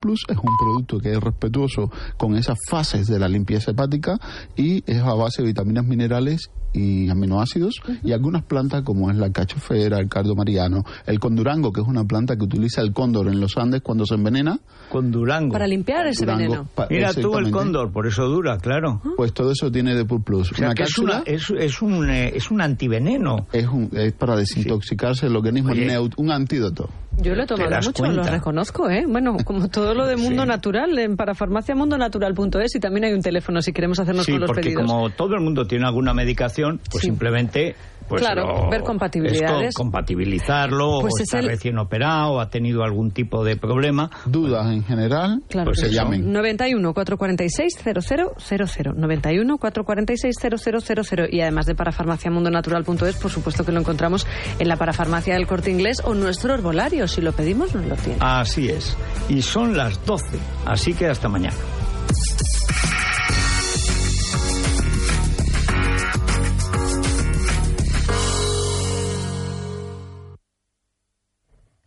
Plus es un producto que es respetuoso con esas fases de la limpieza hepática y es a base de vitaminas minerales y aminoácidos y algunas plantas como es la cachofera, el cardo mariano, el condurango, que es una planta que utiliza el cóndor en los Andes cuando se envenena. Condurango. Para limpiar ese Durango, veneno. Mira tú el cóndor, por eso dura, claro. Pues todo eso tiene de Plus. O sea, una es, cápsula una- es, es un, eh, es un antiveneno. es, un- es para desintoxicarse el organismo, Oye. neut- un antídoto. Yo lo he tomado mucho, lo reconozco, ¿eh? Bueno, como todo lo de Mundo Sí. Natural, en parafarmaciamundonatural.es y también hay un teléfono si queremos hacernos Sí, con los porque pedidos. como todo el mundo tiene alguna medicación, pues Sí. simplemente... Pues Claro, lo- ver compatibilidades. es co- compatibilizarlo, Pues o es está el- recién operado, o ha tenido algún tipo de problema. Dudas en general, Claro Pues se llamen. 91 446 0000 91 446 0000 y además de parafarmaciamundonatural.es por supuesto que lo encontramos en la parafarmacia del Corte Inglés o nuestro herbolario si lo pedimos nos lo tiene. Así es. Y son las 12, así que hasta mañana.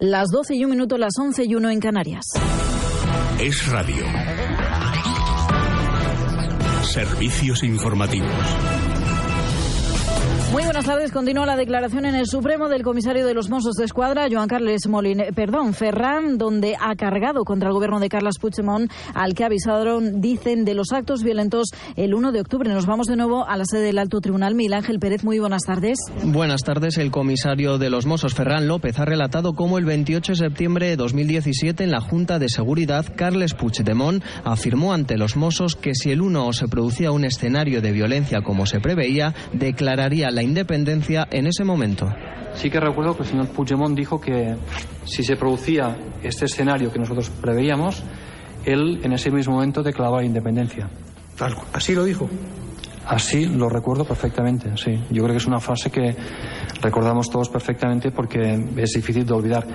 Las 12 y un minuto, las 11 y uno en Canarias. Es radio. Servicios informativos. Muy buenas tardes. Continúa la declaración en el Supremo del comisario de los Mossos de Escuadra, Joan Carles Molin, eh, perdón, Ferran, donde ha cargado contra el gobierno de Carles Puigdemont, al que avisaron, dicen, de los actos violentos el 1 de octubre. Nos vamos de nuevo a la sede del Alto Tribunal. Miguel Ángel Pérez, muy buenas tardes. Buenas tardes. El comisario de los Mossos, Ferran López, ha relatado cómo el 28 de septiembre de 2017 en la Junta de Seguridad, Carles Puigdemont afirmó ante los Mossos que si el 1 se producía un escenario de violencia como se preveía, declararía la independencia en ese momento. Sí que recuerdo que el señor Puigdemont dijo que si se producía este escenario que nosotros preveíamos, él en ese mismo momento declaraba la independencia. Así lo dijo. Así lo recuerdo perfectamente, sí. Yo creo que es una frase que recordamos todos perfectamente porque es difícil de olvidar.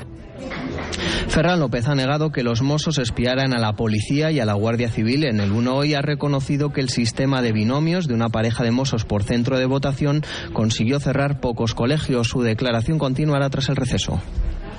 Ferran López ha negado que los Mossos espiaran a la policía y a la Guardia Civil. En el 1 hoy ha reconocido que el sistema de binomios de una pareja de Mossos por centro de votación consiguió cerrar pocos colegios. Su declaración continuará tras el receso.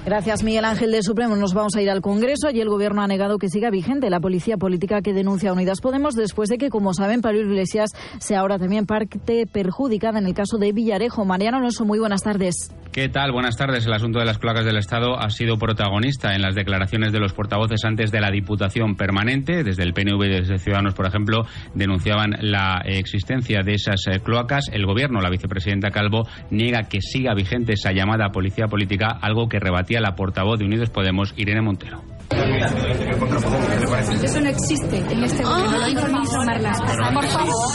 Gracias, Miguel Ángel de Supremo. Nos vamos a ir al Congreso. Allí el Gobierno ha negado que siga vigente la policía política que denuncia Unidas Podemos después de que, como saben, Pablo Iglesias sea ahora también parte perjudicada en el caso de Villarejo. Mariano Alonso, muy buenas tardes. ¿Qué tal? Buenas tardes. El asunto de las placas del Estado ha sido protagonista en las declaraciones de los portavoces antes de la Diputación Permanente. Desde el PNV y desde Ciudadanos, por ejemplo, denunciaban la existencia de esas eh, cloacas. El Gobierno, la vicepresidenta Calvo, niega que siga vigente esa llamada policía política, algo que rebatía la portavoz de Unidos Podemos, Irene Montero. Eso no existe en este gobierno. Por favor.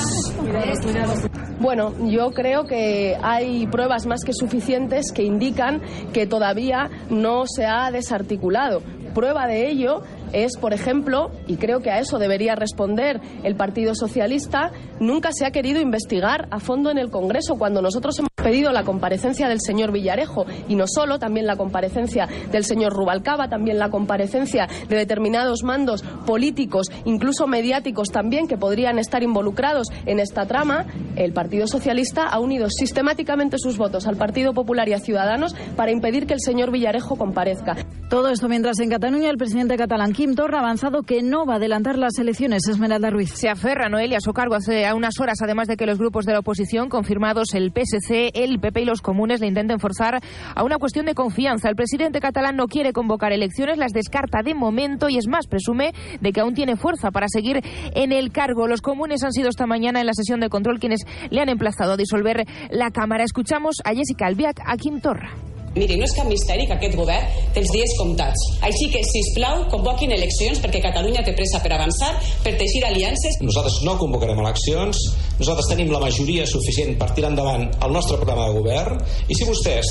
Bueno, yo creo que hay pruebas más que suficientes que indican que todavía no se ha desarticulado. Prueba de ello es, por ejemplo, y creo que a eso debería responder el Partido Socialista, nunca se ha querido investigar a fondo en el Congreso cuando nosotros hemos pedido la comparecencia del señor Villarejo y no solo, también la comparecencia del señor Rubalcaba, también la comparecencia de determinados mandos políticos, incluso mediáticos también, que podrían estar involucrados en esta trama, el Partido Socialista ha unido sistemáticamente sus votos al Partido Popular y a Ciudadanos para impedir que el señor Villarejo comparezca. Todo esto mientras en Cataluña el presidente catalán Quim Torra ha avanzado que no va a adelantar las elecciones. Esmeralda Ruiz. Se aferra Noelia a su cargo hace a unas horas, además de que los grupos de la oposición, confirmados el PSC, el PP y los comunes, le intenten forzar a una cuestión de confianza. El presidente catalán no quiere convocar elecciones, las descarta de momento y es más, presume de que aún tiene fuerza para seguir en el cargo. Los comunes han sido esta mañana en la sesión de control quienes le han emplazado a disolver la Cámara. Escuchamos a Jessica Albiach, a Quim Torra. Miri, no és cap misteri que aquest govern té els dies comptats. Així que, si plau, convoquin eleccions perquè Catalunya té pressa per avançar, per teixir aliances. Nosaltres no convocarem eleccions, nosaltres tenim la majoria suficient per tirar endavant el nostre programa de govern i si vostès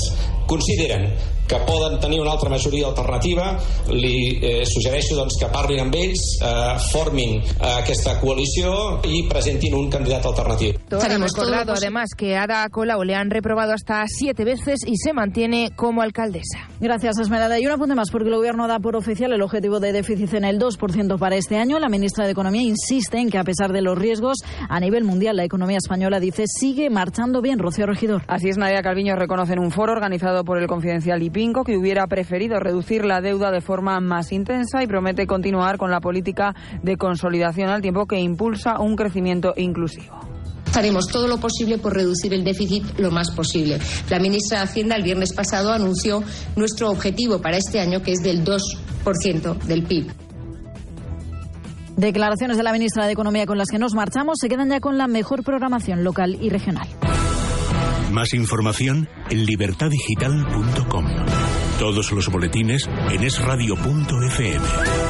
consideren que poden tenir una altra majoria alternativa, li eh, suggereixo doncs, que parlin amb ells, eh, formin eh, aquesta coalició i presentin un candidat alternatiu. Torra ha recordado además que a Ada Colau le han reprobado hasta siete veces y se mantiene como alcaldesa. Gracias, Esmeralda. Y un apunte más, porque el Gobierno da por oficial el objetivo de déficit en el 2% para este año. La ministra de Economía insiste en que, a pesar de los riesgos, a nivel mundial la economía española, dice, sigue marchando bien. Rocío Regidor. Así es, Nadia Calviño reconoce en un foro organizado por el Confidencial y Pinco, que hubiera preferido reducir la deuda de forma más intensa y promete continuar con la política de consolidación al tiempo que impulsa un crecimiento inclusivo. Haremos todo lo posible por reducir el déficit lo más posible. La ministra de Hacienda el viernes pasado anunció nuestro objetivo para este año, que es del 2% del PIB. Declaraciones de la ministra de Economía con las que nos marchamos se quedan ya con la mejor programación local y regional. Más información en libertadigital.com. Todos los boletines en esradio.fm.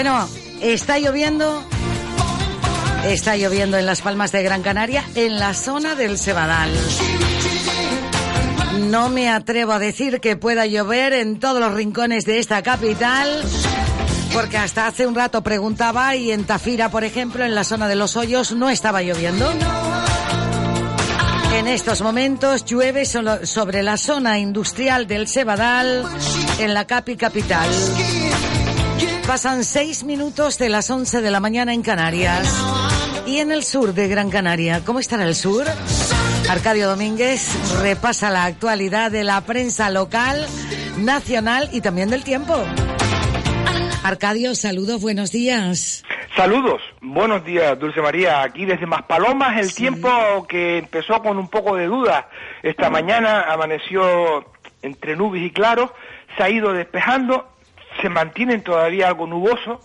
Bueno, está lloviendo. Está lloviendo en las Palmas de Gran Canaria, en la zona del Cebadal. No me atrevo a decir que pueda llover en todos los rincones de esta capital, porque hasta hace un rato preguntaba y en Tafira, por ejemplo, en la zona de los hoyos, no estaba lloviendo. En estos momentos llueve sobre la zona industrial del Cebadal, en la capi capital. Pasan seis minutos de las 11 de la mañana en Canarias. Y en el sur de Gran Canaria, ¿cómo estará el sur? Arcadio Domínguez repasa la actualidad de la prensa local, nacional y también del tiempo. Arcadio, saludos, buenos días. Saludos, buenos días Dulce María, aquí desde Maspalomas el tiempo que empezó con un poco de duda, esta mañana amaneció entre nubes y claros, se ha ido despejando, se mantienen todavía algo nuboso,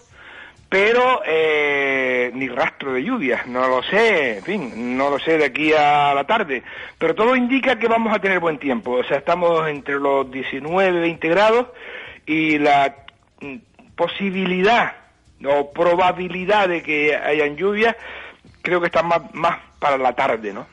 pero eh, ni rastro de lluvia, no lo sé, en fin, no lo sé de aquí a la tarde, pero todo indica que vamos a tener buen tiempo, o sea, estamos entre los 19, 20 grados y la mm, posibilidad o probabilidad de que hayan lluvias creo que está más, más para la tarde, ¿no?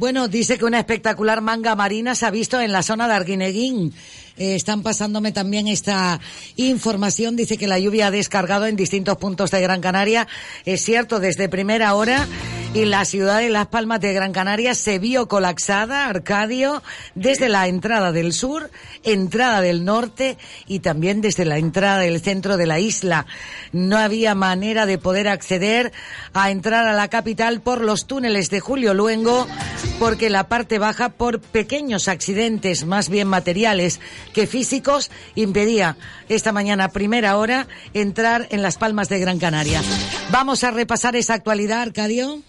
Bueno, dice que una espectacular manga marina se ha visto en la zona de Arguineguín. Eh, están pasándome también esta información. Dice que la lluvia ha descargado en distintos puntos de Gran Canaria. Es cierto, desde primera hora. Y la ciudad de Las Palmas de Gran Canaria se vio colapsada, Arcadio, desde la entrada del sur, entrada del norte y también desde la entrada del centro de la isla. No había manera de poder acceder a entrar a la capital por los túneles de Julio Luengo, porque la parte baja, por pequeños accidentes, más bien materiales que físicos, impedía esta mañana a primera hora entrar en Las Palmas de Gran Canaria. Vamos a repasar esa actualidad, Arcadio.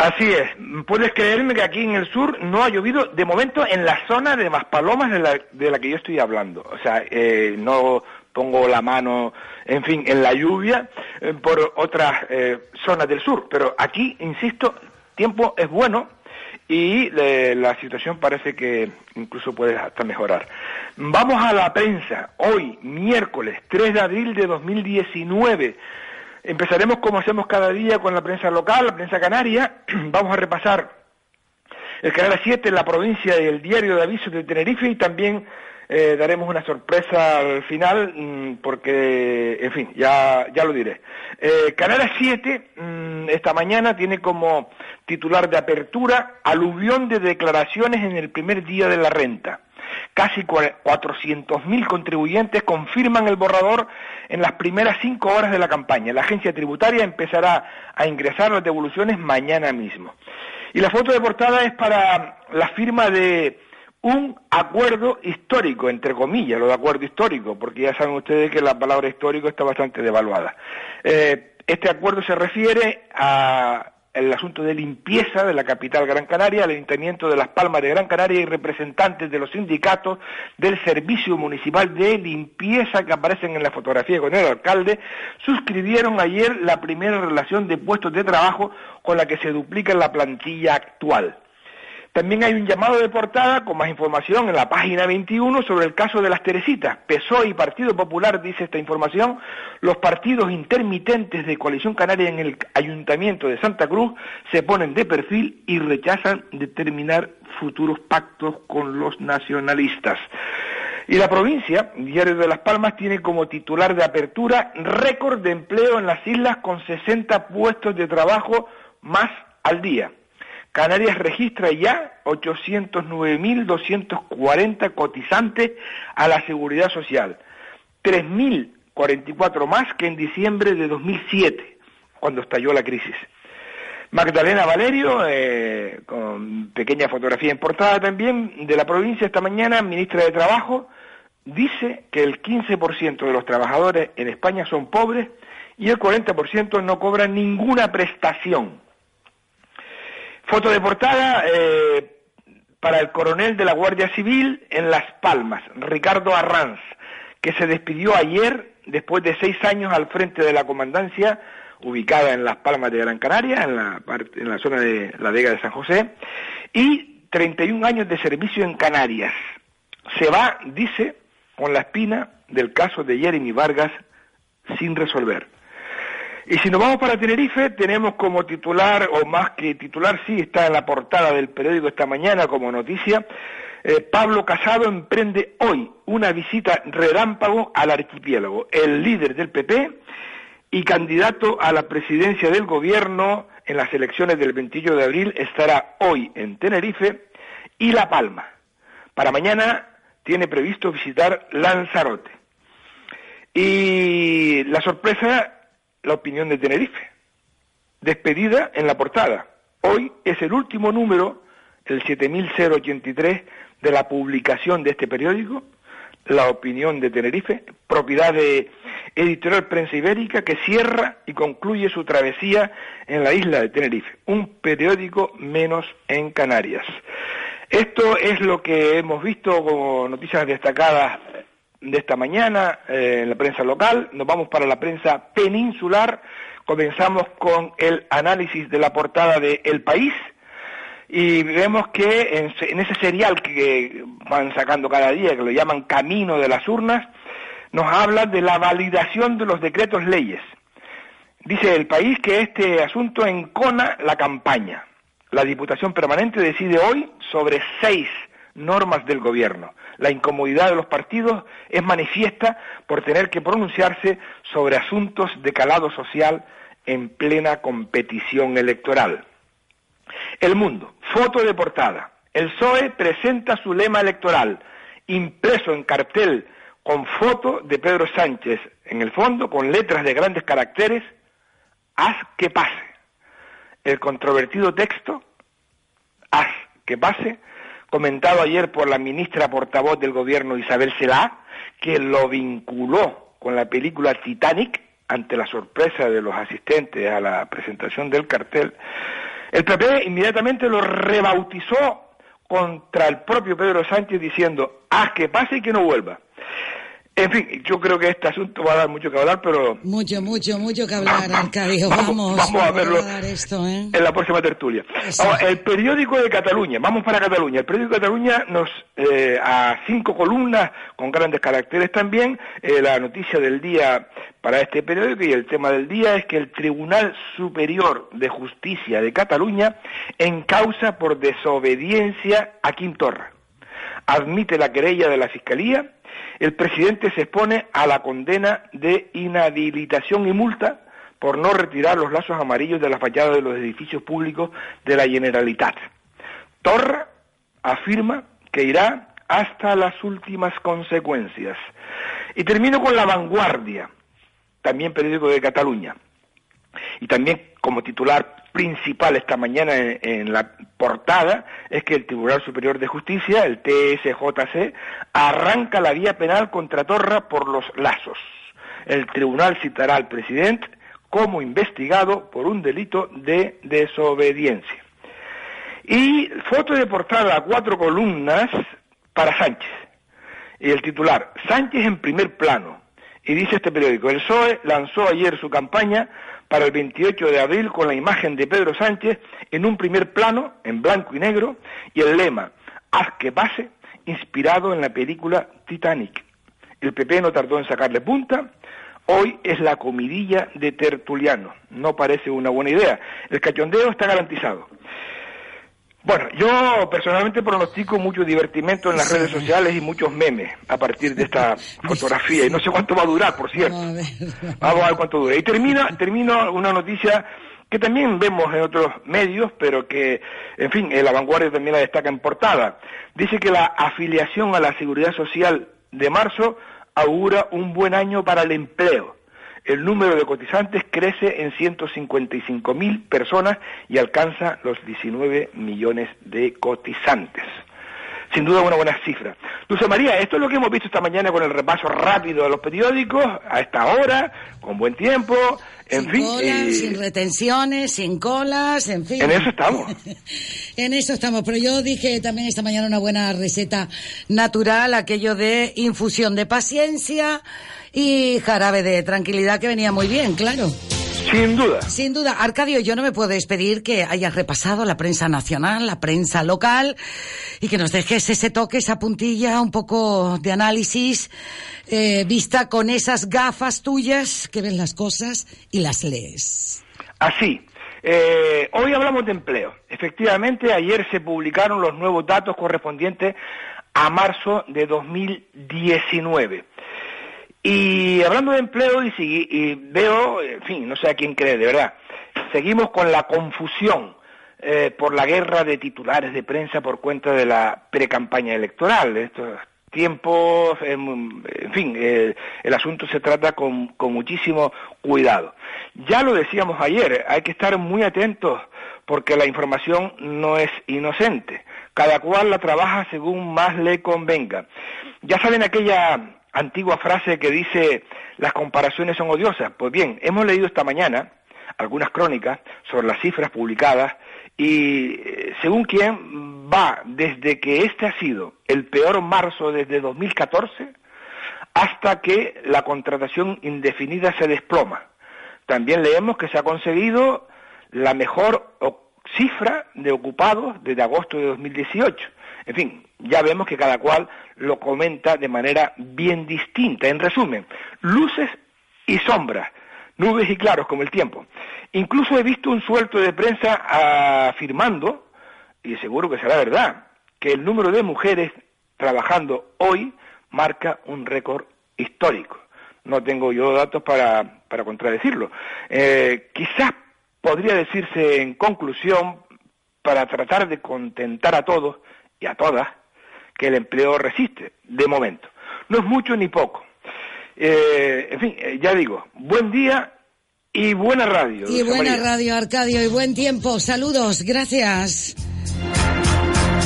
Así es, puedes creerme que aquí en el sur no ha llovido de momento en la zona de Maspalomas de la, de la que yo estoy hablando. O sea, eh, no pongo la mano, en fin, en la lluvia eh, por otras eh, zonas del sur. Pero aquí, insisto, tiempo es bueno y la situación parece que incluso puede hasta mejorar. Vamos a la prensa. Hoy, miércoles 3 de abril de 2019. Empezaremos como hacemos cada día con la prensa local, la prensa canaria. Vamos a repasar el Canal 7, la provincia y el diario de avisos de Tenerife y también eh, daremos una sorpresa al final mm, porque, en fin, ya, ya lo diré. Eh, Canal 7 mm, esta mañana tiene como titular de apertura aluvión de declaraciones en el primer día de la renta. Casi cua- 400.000 contribuyentes confirman el borrador en las primeras cinco horas de la campaña. La agencia tributaria empezará a ingresar las devoluciones mañana mismo. Y la foto de portada es para la firma de un acuerdo histórico, entre comillas, lo de acuerdo histórico, porque ya saben ustedes que la palabra histórico está bastante devaluada. Eh, este acuerdo se refiere a el asunto de limpieza de la capital Gran Canaria, el Ayuntamiento de Las Palmas de Gran Canaria y representantes de los sindicatos del Servicio Municipal de Limpieza que aparecen en la fotografía con el alcalde, suscribieron ayer la primera relación de puestos de trabajo con la que se duplica la plantilla actual. También hay un llamado de portada con más información en la página 21 sobre el caso de las Teresitas. PSOE y Partido Popular, dice esta información, los partidos intermitentes de Coalición Canaria en el Ayuntamiento de Santa Cruz se ponen de perfil y rechazan determinar futuros pactos con los nacionalistas. Y la provincia, Diario de Las Palmas, tiene como titular de apertura récord de empleo en las islas con 60 puestos de trabajo más al día. Canarias registra ya 809.240 cotizantes a la seguridad social, 3.044 más que en diciembre de 2007, cuando estalló la crisis. Magdalena Valerio, eh, con pequeña fotografía en portada también, de la provincia esta mañana, ministra de Trabajo, dice que el 15% de los trabajadores en España son pobres y el 40% no cobran ninguna prestación. Foto de portada eh, para el coronel de la Guardia Civil en Las Palmas, Ricardo Arranz, que se despidió ayer después de seis años al frente de la comandancia ubicada en Las Palmas de Gran Canaria, en la, parte, en la zona de la Vega de San José, y 31 años de servicio en Canarias. Se va, dice, con la espina del caso de Jeremy Vargas sin resolver. Y si nos vamos para Tenerife, tenemos como titular, o más que titular, sí, está en la portada del periódico esta mañana como noticia, eh, Pablo Casado emprende hoy una visita relámpago al archipiélago. El líder del PP y candidato a la presidencia del gobierno en las elecciones del 21 de abril estará hoy en Tenerife y La Palma. Para mañana tiene previsto visitar Lanzarote. Y la sorpresa, la opinión de Tenerife. Despedida en la portada. Hoy es el último número, el 7083, de la publicación de este periódico, La Opinión de Tenerife, propiedad de Editorial Prensa Ibérica, que cierra y concluye su travesía en la isla de Tenerife, un periódico menos en Canarias. Esto es lo que hemos visto como noticias destacadas de esta mañana eh, en la prensa local. Nos vamos para la prensa peninsular. Comenzamos con el análisis de la portada de El País y vemos que en, ese serial que van sacando cada día, que lo llaman Camino de las Urnas, nos habla de la validación de los decretos leyes. Dice el país que este asunto encona la campaña. La Diputación Permanente decide hoy sobre seis normas del Gobierno. La incomodidad de los partidos es manifiesta por tener que pronunciarse sobre asuntos de calado social en plena competición electoral. El Mundo, foto de portada. El PSOE presenta su lema electoral, impreso en cartel con foto de Pedro Sánchez en el fondo, con letras de grandes caracteres, haz que pase. El controvertido texto, haz que pase, comentado ayer por la ministra portavoz del gobierno Isabel Celá, que lo vinculó con la película Titanic ante la sorpresa de los asistentes a la presentación del cartel, el PP inmediatamente lo rebautizó contra el propio Pedro Sánchez diciendo, haz que pase y que no vuelva. En fin, yo creo que este asunto va a dar mucho que hablar, pero... Mucho, mucho, mucho que hablar, Arcadio. Vamos, Vamos, vamos a verlo esto, ¿eh? en la próxima tertulia. Ahora, el periódico de Cataluña, vamos para Cataluña. El periódico de Cataluña nos, eh, a cinco columnas con grandes caracteres también, eh, la noticia del día para este periódico y el tema del día es que el Tribunal Superior de Justicia de Cataluña encausa por desobediencia a Quintorra. Admite la querella de la Fiscalía el presidente se expone a la condena de inhabilitación y multa por no retirar los lazos amarillos de la fachada de los edificios públicos de la Generalitat. Torra afirma que irá hasta las últimas consecuencias. Y termino con La Vanguardia, también periódico de Cataluña. Y también como titular principal esta mañana en, la portada es que el Tribunal Superior de Justicia, el TSJC, arranca la vía penal contra Torra por los lazos. El tribunal citará al presidente como investigado por un delito de desobediencia. Y foto de portada a cuatro columnas para Sánchez. Y el titular, Sánchez en primer plano, Y dice este periódico, el PSOE lanzó ayer su campaña para el 28 de abril con la imagen de Pedro Sánchez en un primer plano, en blanco y negro, y el lema, haz que pase, inspirado en la película Titanic. El PP no tardó en sacarle punta, hoy es la comidilla de Tertuliano, no parece una buena idea. El cachondeo está garantizado. Bueno, yo personalmente pronostico mucho divertimento en las redes sociales y muchos memes a partir de esta fotografía. Y no sé cuánto va a durar, por cierto. Vamos a ver cuánto dura. Y termina, termino una noticia que también vemos en otros medios, pero que, en fin, en la vanguardia también la destaca en portada. Dice que la afiliación a la seguridad social de marzo augura un buen año para el empleo. El número de cotizantes crece en 155 mil personas y alcanza los 19 millones de cotizantes. Sin duda una buena cifra. Dulce María, esto es lo que hemos visto esta mañana con el repaso rápido de los periódicos, a esta hora, con buen tiempo, en sin fin. colas, eh, sin retenciones, sin colas, en fin. En eso estamos. en eso estamos. Pero yo dije también esta mañana una buena receta natural, aquello de infusión de paciencia y jarabe de tranquilidad que venía muy bien, claro. Sin duda. Sin duda. Arcadio, yo no me puedo despedir que hayas repasado la prensa nacional, la prensa local y que nos dejes ese toque, esa puntilla, un poco de análisis eh, vista con esas gafas tuyas que ven las cosas y las lees. Así. Eh, hoy hablamos de empleo. Efectivamente, ayer se publicaron los nuevos datos correspondientes a marzo de 2019. Y hablando de empleo, y, veo, en fin, no sé a quién cree, de verdad, seguimos con la confusión eh, por la guerra de titulares de prensa por cuenta de la precampaña electoral. Estos tiempos, em, en fin, eh, el asunto se trata con, con muchísimo cuidado. Ya lo decíamos ayer, hay que estar muy atentos porque la información no es inocente. Cada cual la trabaja según más le convenga. Ya saben aquella antigua frase que dice las comparaciones son odiosas. Pues bien, hemos leído esta mañana algunas crónicas sobre las cifras publicadas y eh, según quien va desde que este ha sido el peor marzo desde 2014 hasta que la contratación indefinida se desploma. También leemos que se ha conseguido la mejor cifra de ocupados desde agosto de 2018. En fin, ya vemos que cada cual lo comenta de manera bien distinta. En resumen, luces y sombras, nubes y claros como el tiempo. Incluso he visto un suelto de prensa afirmando, y seguro que será verdad, que el número de mujeres trabajando hoy marca un récord histórico. No tengo yo datos para, para contradecirlo. Eh, quizás podría decirse en conclusión, para tratar de contentar a todos y a todas, que el empleo resiste, de momento. No es mucho ni poco. Eh, en fin, eh, ya digo, buen día y buena radio. Y buena María. radio, Arcadio, y buen tiempo. Saludos, gracias.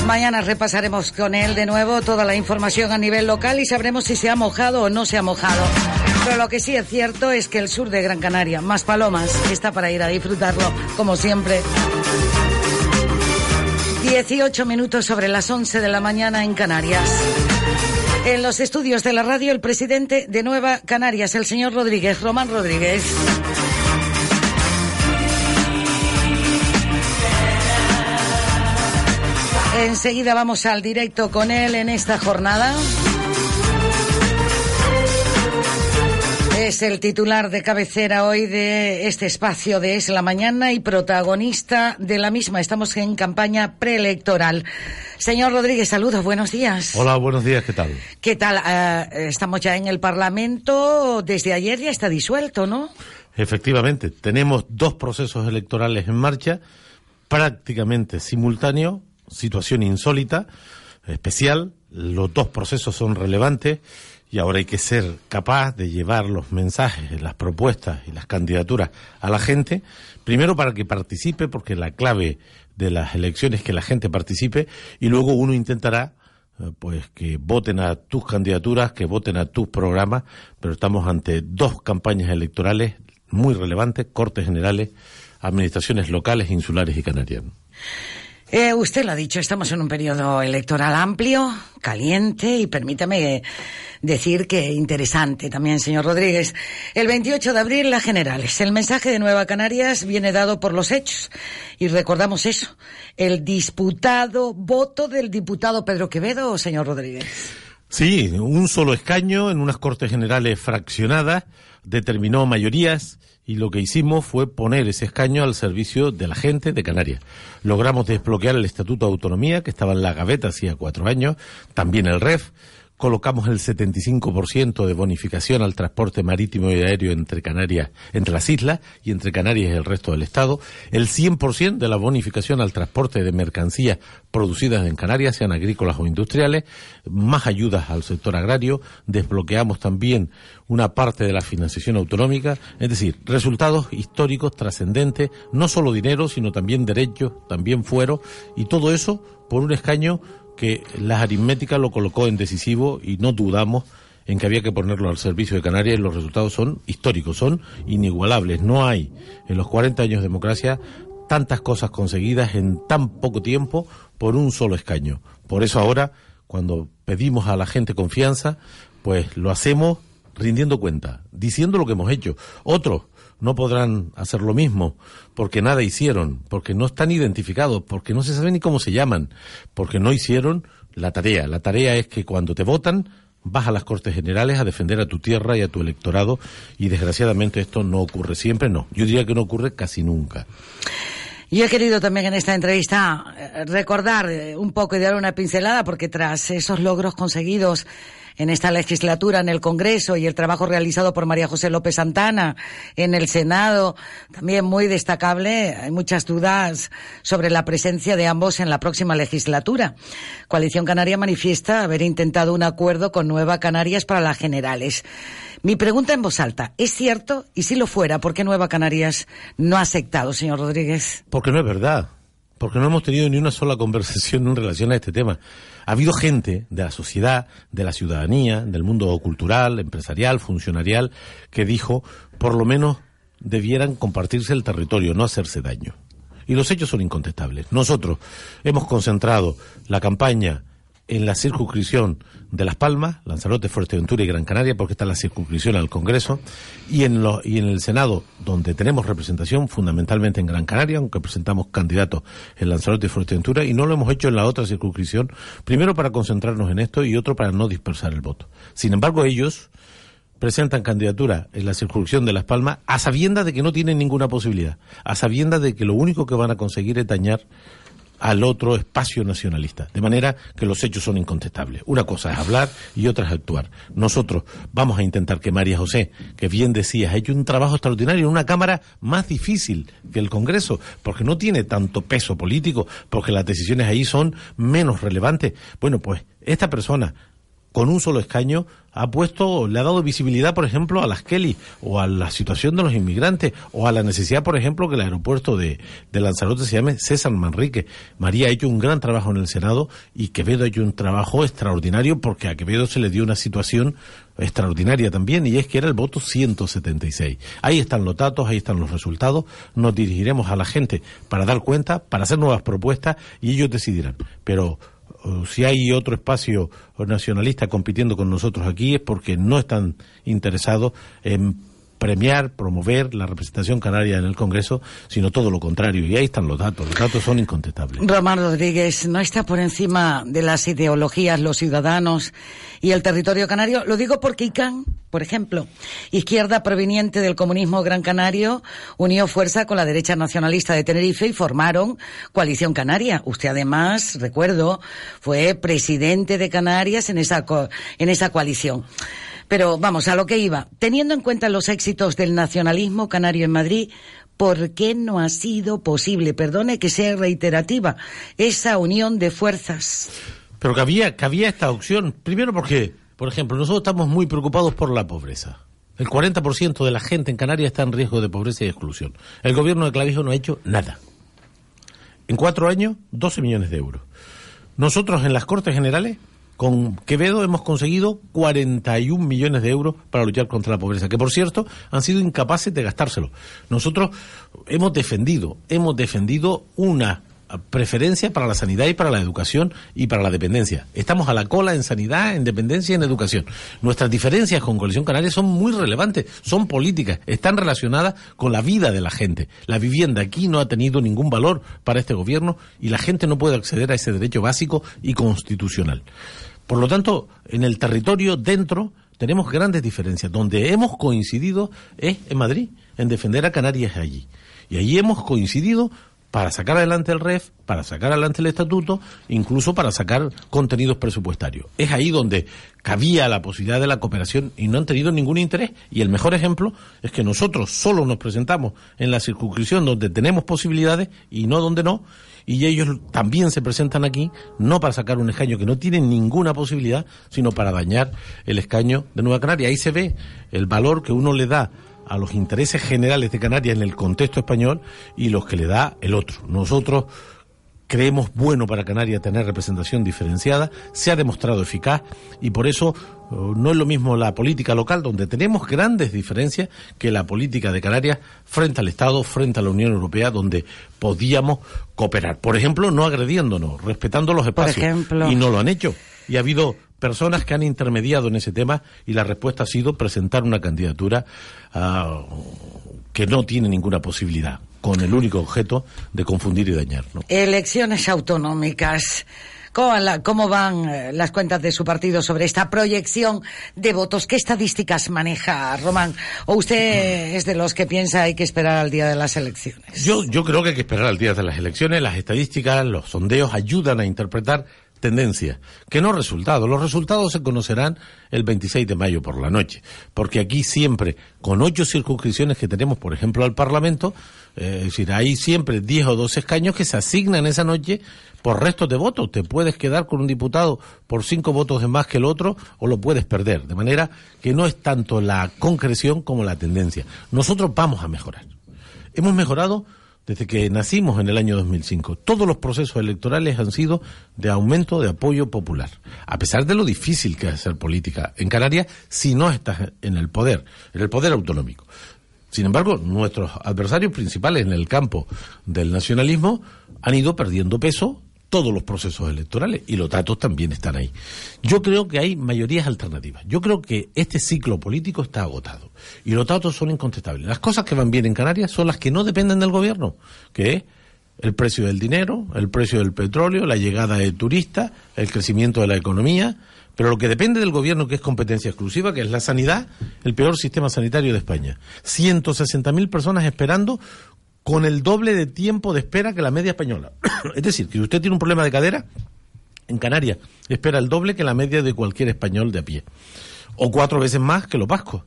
Mañana repasaremos con él de nuevo toda la información a nivel local y sabremos si se ha mojado o no se ha mojado. Pero lo que sí es cierto es que el sur de Gran Canaria, más palomas, está para ir a disfrutarlo, como siempre. 18 minutos sobre las 11 de la mañana en Canarias. En los estudios de la radio, el presidente de Nueva Canarias, el señor Rodríguez, Román Rodríguez. Enseguida vamos al directo con él en esta jornada. Es el titular de cabecera hoy de este espacio de Es la Mañana y protagonista de la misma. Estamos en campaña preelectoral. Señor Rodríguez, saludos, buenos días. Hola, buenos días, ¿qué tal? ¿Qué tal? Ah, estamos ya en el Parlamento. Desde ayer ya está disuelto, ¿no? Efectivamente, tenemos dos procesos electorales en marcha, prácticamente simultáneos, situación insólita, especial. Los dos procesos son relevantes y ahora hay que ser capaz de llevar los mensajes, las propuestas y las candidaturas a la gente, primero para que participe, porque la clave de las elecciones es que la gente participe, y luego uno intentará eh, pues que voten a tus candidaturas, que voten a tus programas, pero estamos ante dos campañas electorales muy relevantes, cortes generales, administraciones locales, insulares y canarias. Eh, usted lo ha dicho, estamos en un periodo electoral amplio, caliente y permítame decir que interesante también, señor Rodríguez. El 28 de abril, las generales. El mensaje de Nueva Canarias viene dado por los hechos. Y recordamos eso, el disputado voto del diputado Pedro Quevedo, señor Rodríguez. Sí, un solo escaño en unas Cortes Generales fraccionadas determinó mayorías y lo que hicimos fue poner ese escaño al servicio de la gente de Canarias. Logramos desbloquear el Estatuto de Autonomía, que estaba en la gaveta hacía cuatro años, también el REF, colocamos el 75% de bonificación al transporte marítimo y aéreo entre Canarias, entre las islas y entre Canarias y el resto del Estado, el 100% de la bonificación al transporte de mercancías producidas en Canarias, sean agrícolas o industriales, más ayudas al sector agrario, desbloqueamos también una parte de la financiación autonómica, es decir, resultados históricos trascendentes, no solo dinero, sino también derechos, también fuero, y todo eso por un escaño que las aritméticas lo colocó en decisivo y no dudamos en que había que ponerlo al servicio de Canarias y los resultados son históricos, son inigualables. No hay en los 40 años de democracia tantas cosas conseguidas en tan poco tiempo por un solo escaño. Por eso ahora, cuando pedimos a la gente confianza, pues lo hacemos rindiendo cuenta, diciendo lo que hemos hecho. Otros no podrán hacer lo mismo porque nada hicieron, porque no están identificados, porque no se sabe ni cómo se llaman, porque no hicieron la tarea. La tarea es que cuando te votan vas a las Cortes Generales a defender a tu tierra y a tu electorado y desgraciadamente esto no ocurre siempre, no. Yo diría que no ocurre casi nunca. Yo he querido también en esta entrevista eh, recordar eh, un poco y dar una pincelada porque tras esos logros conseguidos en esta legislatura en el Congreso y el trabajo realizado por María José López Santana en el Senado, también muy destacable. Hay muchas dudas sobre la presencia de ambos en la próxima legislatura. Coalición Canaria manifiesta haber intentado un acuerdo con Nueva Canarias para las generales. Mi pregunta en voz alta, ¿es cierto? Y si lo fuera, ¿por qué Nueva Canarias no ha aceptado, señor Rodríguez? Porque no es verdad. Porque no hemos tenido ni una sola conversación en relación a este tema. Ha habido gente de la sociedad, de la ciudadanía, del mundo cultural, empresarial, funcionarial, que dijo, por lo menos debieran compartirse el territorio, no hacerse daño. Y los hechos son incontestables. Nosotros hemos concentrado la campaña en la circunscripción de Las Palmas, Lanzarote, Fuerteventura y Gran Canaria, porque está la circunscripción al Congreso, y en, lo, y en el Senado, donde tenemos representación fundamentalmente en Gran Canaria, aunque presentamos candidatos en Lanzarote y Fuerteventura, y no lo hemos hecho en la otra circunscripción, primero para concentrarnos en esto y otro para no dispersar el voto. Sin embargo, ellos presentan candidatura en la circunscripción de Las Palmas a sabiendas de que no tienen ninguna posibilidad, a sabiendas de que lo único que van a conseguir es dañar al otro espacio nacionalista. De manera que los hechos son incontestables. Una cosa es hablar y otra es actuar. Nosotros vamos a intentar que María José, que bien decías, ha hecho un trabajo extraordinario en una Cámara más difícil que el Congreso, porque no tiene tanto peso político, porque las decisiones ahí son menos relevantes. Bueno, pues esta persona con un solo escaño ha puesto, le ha dado visibilidad, por ejemplo, a las Kelly o a la situación de los inmigrantes o a la necesidad, por ejemplo, que el aeropuerto de, de Lanzarote se llame César Manrique. María ha hecho un gran trabajo en el Senado y Quevedo ha hecho un trabajo extraordinario porque a Quevedo se le dio una situación extraordinaria también y es que era el voto 176. Ahí están los datos, ahí están los resultados. Nos dirigiremos a la gente para dar cuenta, para hacer nuevas propuestas y ellos decidirán. Pero si hay otro espacio nacionalista compitiendo con nosotros aquí es porque no están interesados en premiar, promover la representación canaria en el Congreso, sino todo lo contrario. Y ahí están los datos. Los datos son incontestables. Román Rodríguez, ¿no está por encima de las ideologías los ciudadanos y el territorio canario? Lo digo porque ICANN, por ejemplo, izquierda proveniente del comunismo gran canario, unió fuerza con la derecha nacionalista de Tenerife y formaron Coalición Canaria. Usted además, recuerdo, fue presidente de Canarias en esa, co en esa coalición. Pero vamos, a lo que iba. Teniendo en cuenta los éxitos del nacionalismo canario en Madrid, ¿por qué no ha sido posible, perdone que sea reiterativa, esa unión de fuerzas? Pero que había, que había esta opción. Primero porque, por ejemplo, nosotros estamos muy preocupados por la pobreza. El 40% de la gente en Canarias está en riesgo de pobreza y exclusión. El gobierno de Clavijo no ha hecho nada. En cuatro años, 12 millones de euros. Nosotros en las Cortes Generales con Quevedo hemos conseguido 41 millones de euros para luchar contra la pobreza, que por cierto han sido incapaces de gastárselo. Nosotros hemos defendido, hemos defendido una preferencia para la sanidad y para la educación y para la dependencia. Estamos a la cola en sanidad, en dependencia y en educación. Nuestras diferencias con Coalición Canaria son muy relevantes, son políticas, están relacionadas con la vida de la gente. La vivienda aquí no ha tenido ningún valor para este gobierno y la gente no puede acceder a ese derecho básico y constitucional. Por lo tanto, en el territorio dentro tenemos grandes diferencias. Donde hemos coincidido es en Madrid, en defender a Canarias allí. Y allí hemos coincidido para sacar adelante el REF, para sacar adelante el estatuto, incluso para sacar contenidos presupuestarios. Es ahí donde cabía la posibilidad de la cooperación y no han tenido ningún interés. Y el mejor ejemplo es que nosotros solo nos presentamos en la circunscripción donde tenemos posibilidades y no donde no. Y ellos también se presentan aquí, no para sacar un escaño que no tiene ninguna posibilidad, sino para dañar el escaño de Nueva Canaria. Ahí se ve el valor que uno le da a los intereses generales de Canarias en el contexto español y los que le da el otro. Nosotros creemos bueno para Canarias tener representación diferenciada, se ha demostrado eficaz y por eso eh, no es lo mismo la política local, donde tenemos grandes diferencias, que la política de Canarias frente al Estado, frente a la Unión Europea, donde podíamos cooperar. Por ejemplo, no agrediéndonos, respetando los espacios. ejemplo. Y no lo han hecho. Y ha habido personas que han intermediado en ese tema y la respuesta ha sido presentar una candidatura ah, que no tiene ninguna posibilidad, con el único objeto de confundir y dañar. ¿no? Elecciones autonómicas. ¿Cómo van, eh, las cuentas de su partido sobre esta proyección de votos? ¿Qué estadísticas maneja, Román? ¿O usted es de los que piensa hay que esperar al día de las elecciones? Yo, yo creo que hay que esperar al día de las elecciones. Las estadísticas, los sondeos ayudan a interpretar tendencias, que no resultados. Los resultados se conocerán el 26 de mayo por la noche, porque aquí siempre, con ocho circunscripciones que tenemos, por ejemplo, al Parlamento, eh, es decir, hay siempre 10 o 12 escaños que se asignan esa noche por restos de votos. Te puedes quedar con un diputado por cinco votos de más que el otro o lo puedes perder. De manera que no es tanto la concreción como la tendencia. Nosotros vamos a mejorar. Hemos mejorado desde que nacimos en el año 2005. Todos los procesos electorales han sido de aumento de apoyo popular. A pesar de lo difícil que es hacer política en Canarias si no estás en el poder, en el poder autonómico. Sin embargo, nuestros adversarios principales en el campo del nacionalismo han ido perdiendo peso todos los procesos electorales y los datos también están ahí. Yo creo que hay mayorías alternativas. Yo creo que este ciclo político está agotado y los datos son incontestables. Las cosas que van bien en Canarias son las que no dependen del gobierno, que es el precio del dinero, el precio del petróleo, la llegada de turistas, el crecimiento de la economía, pero lo que depende del gobierno, que es competencia exclusiva, que es la sanidad, el peor sistema sanitario de España. 160.000 personas esperando con el doble de tiempo de espera que la media española. es decir, que si usted tiene un problema de cadera, en Canarias espera el doble que la media de cualquier español de a pie. O cuatro veces más que los vascos.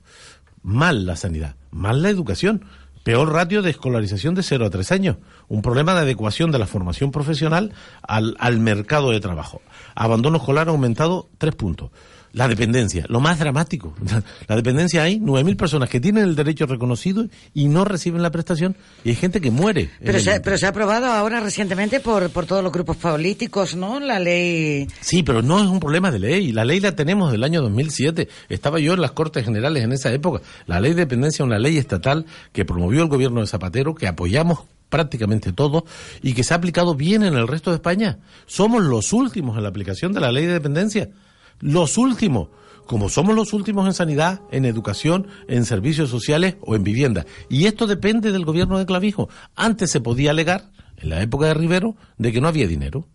Mal la sanidad, mal la educación, peor ratio de escolarización de 0 a 3 años, un problema de adecuación de la formación profesional al, al mercado de trabajo. Abandono escolar aumentado 3 puntos. La dependencia, lo más dramático. La dependencia hay 9.000 personas que tienen el derecho reconocido y no reciben la prestación y hay gente que muere. Pero se, pero se ha aprobado ahora recientemente por, por todos los grupos políticos, ¿no? La ley. Sí, pero no es un problema de ley. La ley la tenemos del año 2007. Estaba yo en las Cortes Generales en esa época. La ley de dependencia es una ley estatal que promovió el gobierno de Zapatero, que apoyamos prácticamente todos y que se ha aplicado bien en el resto de España. Somos los últimos en la aplicación de la ley de dependencia. Los últimos. Como somos los últimos en sanidad, en educación, en servicios sociales o en vivienda. Y esto depende del gobierno de Clavijo. Antes se podía alegar, en la época de Rivero, de que no había dinero.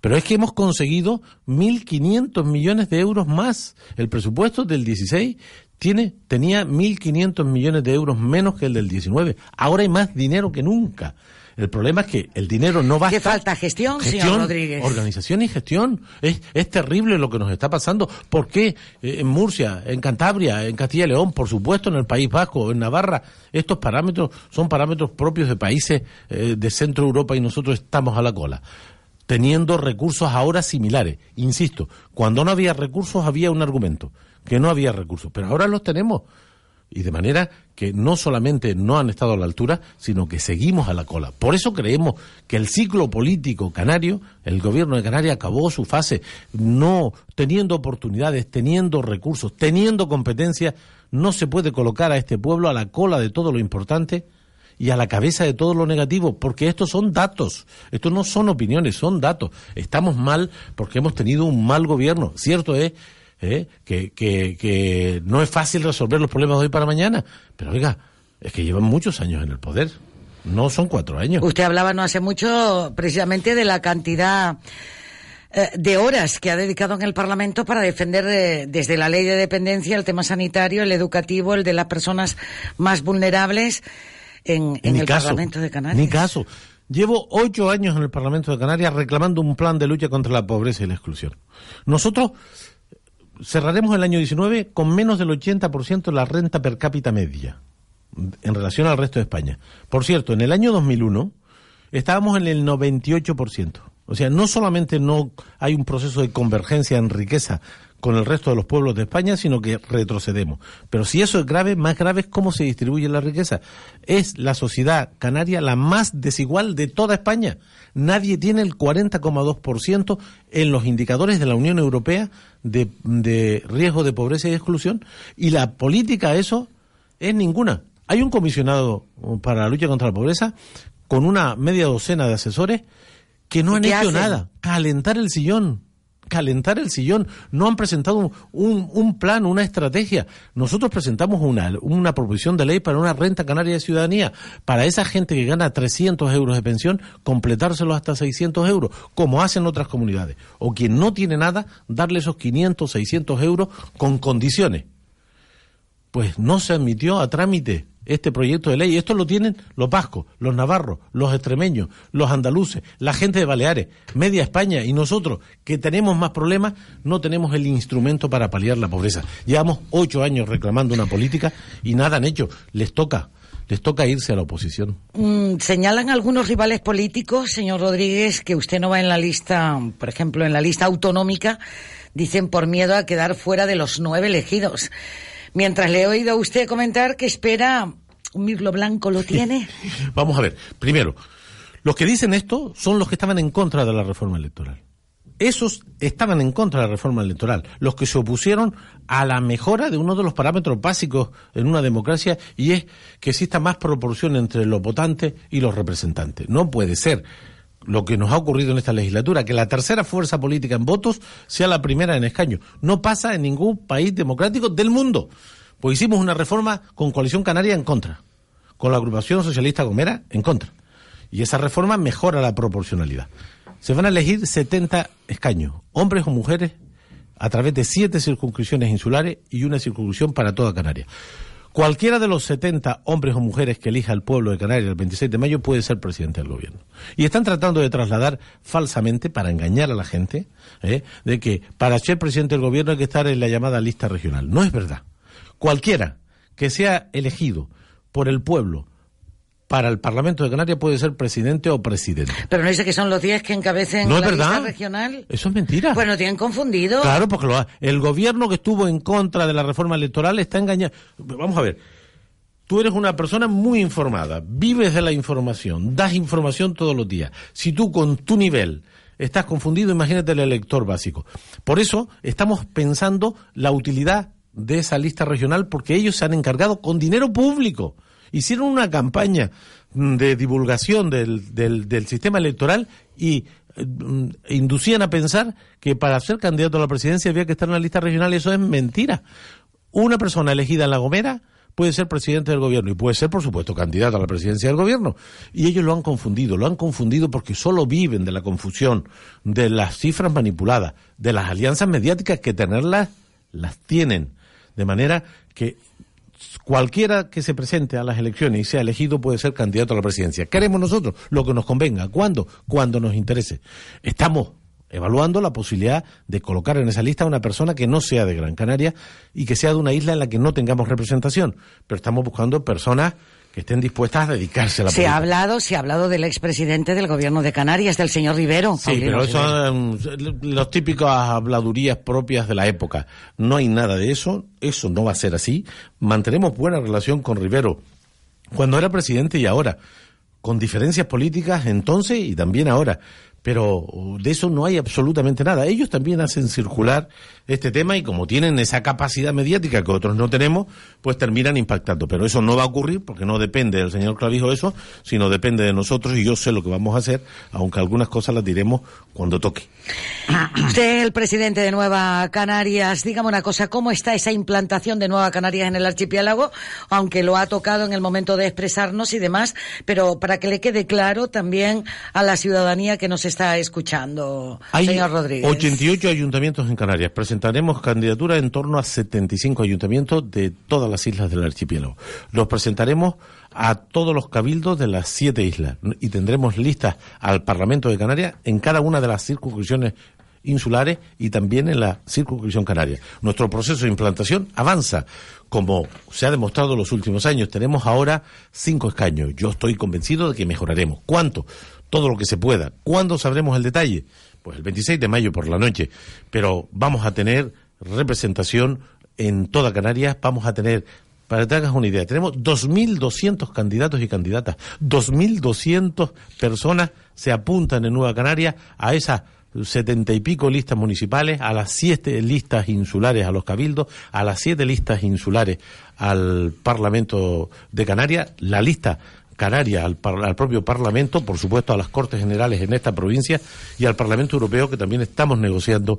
Pero es que hemos conseguido 1.500 millones de euros más. El presupuesto del 16 tiene, tenía 1.500 millones de euros menos que el del 19. Ahora hay más dinero que nunca. El problema es que el dinero no basta. ¿Qué falta? ¿Gestión, señor Gestión, Rodríguez? organización y gestión. Es, es terrible lo que nos está pasando. ¿Por qué eh, en Murcia, en Cantabria, en Castilla y León, por supuesto en el País Vasco, en Navarra, estos parámetros son parámetros propios de países eh, de Centro Europa y nosotros estamos a la cola? Teniendo recursos ahora similares. Insisto, cuando no había recursos había un argumento, que no había recursos, pero ahora los tenemos. Y de manera que no solamente no han estado a la altura, sino que seguimos a la cola. Por eso creemos que el ciclo político canario, el gobierno de Canarias acabó su fase, no teniendo oportunidades, teniendo recursos, teniendo competencia, no se puede colocar a este pueblo a la cola de todo lo importante y a la cabeza de todo lo negativo, porque estos son datos, estos no son opiniones, son datos. Estamos mal porque hemos tenido un mal gobierno. Cierto es ¿eh? que, que, que no es fácil resolver los problemas de hoy para mañana, pero oiga, es que llevan muchos años en el poder, no son cuatro años. Usted hablaba no hace mucho precisamente de la cantidad eh, de horas que ha dedicado en el Parlamento para defender eh, desde la ley de dependencia el tema sanitario, el educativo, el de las personas más vulnerables en, en el caso, Parlamento de Canarias. Ni caso. Llevo ocho años en el Parlamento de Canarias reclamando un plan de lucha contra la pobreza y la exclusión. Nosotros cerraremos el año 19 con menos del 80% de la renta per cápita media en relación al resto de España. Por cierto, en el año 2001 estábamos en el 98%. O sea, no solamente no hay un proceso de convergencia en riqueza con el resto de los pueblos de España, sino que retrocedemos. Pero si eso es grave, más grave es cómo se distribuye la riqueza. Es la sociedad canaria la más desigual de toda España. Nadie tiene el 40,2% en los indicadores de la Unión Europea de, de riesgo de pobreza y exclusión. Y la política a eso es ninguna. Hay un comisionado para la lucha contra la pobreza con una media docena de asesores que no ¿Y han hecho hacen? nada. Calentar el sillón. Calentar el sillón. No han presentado un, plan, una estrategia. Nosotros presentamos una, una proposición de ley para una renta canaria de ciudadanía. Para esa gente que gana 300 euros de pensión, completárselo hasta 600 euros, como hacen otras comunidades. O quien no tiene nada, darle esos 500, 600 euros con condiciones pues no se admitió a trámite este proyecto de ley. Esto lo tienen los vascos, los navarros, los extremeños, los andaluces, la gente de Baleares, media España y nosotros, que tenemos más problemas, no tenemos el instrumento para paliar la pobreza. Llevamos ocho años reclamando una política y nada han hecho. Les toca, les toca irse a la oposición. Mm, señalan algunos rivales políticos, señor Rodríguez, que usted no va en la lista, por ejemplo, en la lista autonómica, dicen por miedo a quedar fuera de los nueve elegidos. Mientras le he oído a usted comentar que espera un mirlo blanco, ¿lo tiene? Vamos a ver, primero, los que dicen esto son los que estaban en contra de la reforma electoral. Esos estaban en contra de la reforma electoral, los que se opusieron a la mejora de uno de los parámetros básicos en una democracia y es que exista más proporción entre los votantes y los representantes. No puede ser lo que nos ha ocurrido en esta legislatura, que la tercera fuerza política en votos sea la primera en escaño. No pasa en ningún país democrático del mundo. Pues hicimos una reforma con Coalición Canaria en contra, con la agrupación socialista Gomera en contra. Y esa reforma mejora la proporcionalidad. Se van a elegir 70 escaños, hombres o mujeres, a través de siete circunscripciones insulares y una circunscripción para toda Canarias. Cualquiera de los 70 hombres o mujeres que elija el pueblo de Canarias el 26 de mayo puede ser presidente del gobierno. Y están tratando de trasladar falsamente, para engañar a la gente, ¿eh? de que para ser presidente del gobierno hay que estar en la llamada lista regional. No es verdad. Cualquiera que sea elegido por el pueblo para el Parlamento de Canarias puede ser presidente o presidente. Pero no dice que son los 10 que encabecen No es la lista regional. Eso es mentira. Pues tienen confundido. Claro, porque lo ha- el gobierno que estuvo en contra de la reforma electoral está engañado. Vamos a ver. Tú eres una persona muy informada, vives de la información, das información todos los días. Si tú con tu nivel estás confundido, imagínate el elector básico. Por eso estamos pensando la utilidad de esa lista regional porque ellos se han encargado con dinero público. Hicieron una campaña mm, de divulgación del, del, sistema electoral y eh, mm, inducían a pensar que para ser candidato a la presidencia había que estar en la lista regional eso es mentira. Una persona elegida en La Gomera puede ser presidente del gobierno y puede ser, por supuesto, candidato a la presidencia del gobierno. Y ellos lo han confundido, lo han confundido porque solo viven de la confusión, de las cifras manipuladas, de las alianzas mediáticas que tenerlas las tienen. De manera que cualquiera que se presente a las elecciones y sea elegido puede ser candidato a la presidencia. Queremos nosotros lo que nos convenga. ¿Cuándo? Cuando nos interese. Estamos evaluando la posibilidad de colocar en esa lista a una persona que no sea de Gran Canaria y que sea de una isla en la que no tengamos representación. Pero estamos buscando personas que estén dispuestas a dedicarse a la Se ha política. hablado, se ha hablado del expresidente del gobierno de Canarias, del señor Rivero. Sí, Paulino pero son los típicos habladurías propias de la época. No hay nada de eso, eso no va a ser así. Mantenemos buena relación con Rivero cuando era presidente y ahora, con diferencias políticas entonces y también ahora. pero de eso no hay absolutamente nada. Ellos también hacen circular este tema y como tienen esa capacidad mediática que otros no tenemos, pues terminan impactando. Pero eso no va a ocurrir porque no depende del señor Clavijo eso, sino depende de nosotros y yo sé lo que vamos a hacer, aunque algunas cosas las diremos cuando toque. Usted, el presidente de Nueva Canarias, dígame una cosa, ¿cómo está esa implantación de Nueva Canarias en el archipiélago? Aunque lo ha tocado en el momento de expresarnos y demás, pero para que le quede claro también a la ciudadanía que nos está escuchando, Hay señor Rodríguez. 88 ayuntamientos en Canarias. Presentaremos candidatura en torno a 75 ayuntamientos de todas las islas del archipiélago. Los presentaremos a todos los cabildos de las siete islas y tendremos listas al Parlamento de Canarias en cada una de las circunscripciones insulares y también en la circunscripción canaria. Nuestro proceso de implantación avanza, como se ha demostrado en los últimos años. Tenemos ahora cinco escaños. Yo estoy convencido de que mejoraremos. ¿Cuánto? Todo lo que se pueda. ¿Cuándo sabremos el detalle? Pues el 26 de mayo por la noche. Pero vamos a tener representación en toda Canarias. Vamos a tener para que te hagas una idea, tenemos 2.200 candidatos y candidatas. 2.200 personas se apuntan en Nueva Canaria a esas setenta y pico listas municipales, a las siete listas insulares a los cabildos, a las siete listas insulares al Parlamento de Canarias, la lista canaria al, par- al propio Parlamento, por supuesto a las Cortes Generales en esta provincia y al Parlamento Europeo que también estamos negociando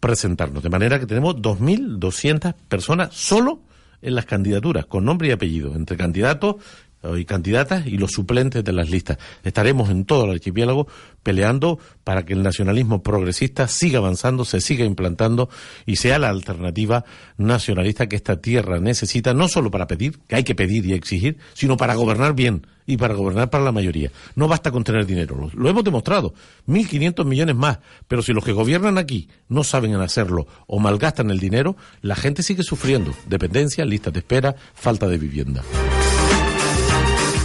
presentarnos. De manera que tenemos 2.200 personas solo en las candidaturas, con nombre y apellido, entre candidatos y candidatas y los suplentes de las listas. Estaremos en todo el archipiélago peleando para que el nacionalismo progresista siga avanzando, se siga implantando y sea la alternativa nacionalista que esta tierra necesita, no solo para pedir, que hay que pedir y exigir, sino para gobernar bien y para gobernar para la mayoría. No basta con tener dinero, lo, lo hemos demostrado, 1.500 millones más, pero si los que gobiernan aquí no saben hacerlo o malgastan el dinero, la gente sigue sufriendo dependencia, listas de espera, falta de vivienda.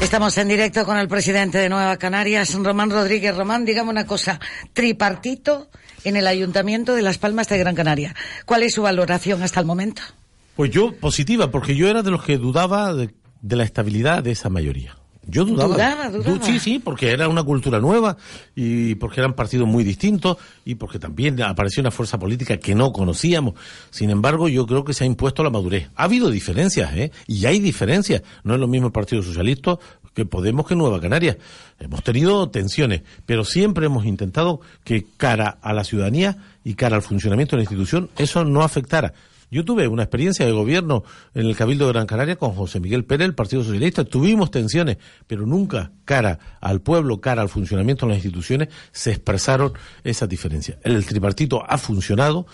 Estamos en directo con el presidente de Nueva Canarias, Román Rodríguez. Román, dígame una cosa, tripartito en el Ayuntamiento de Las Palmas de Gran Canaria. ¿Cuál es su valoración hasta el momento? Pues yo, positiva, porque yo era de los que dudaba de, de la estabilidad de esa mayoría. Yo dudaba. Dudaba, dudaba. Du- sí, sí, porque era una cultura nueva y porque eran partidos muy distintos y porque también apareció una fuerza política que no conocíamos. Sin embargo, yo creo que se ha impuesto la madurez. Ha habido diferencias, ¿eh? Y hay diferencias. No es lo mismo el Partido Socialista que Podemos que Nueva Canarias. Hemos tenido tensiones, pero siempre hemos intentado que cara a la ciudadanía y cara al funcionamiento de la institución eso no afectara. Yo tuve una experiencia de gobierno en el Cabildo de Gran Canaria con José Miguel Pérez, el Partido Socialista. Tuvimos tensiones, pero nunca cara al pueblo, cara al funcionamiento de las instituciones, se expresaron esas diferencias. El tripartito ha funcionado.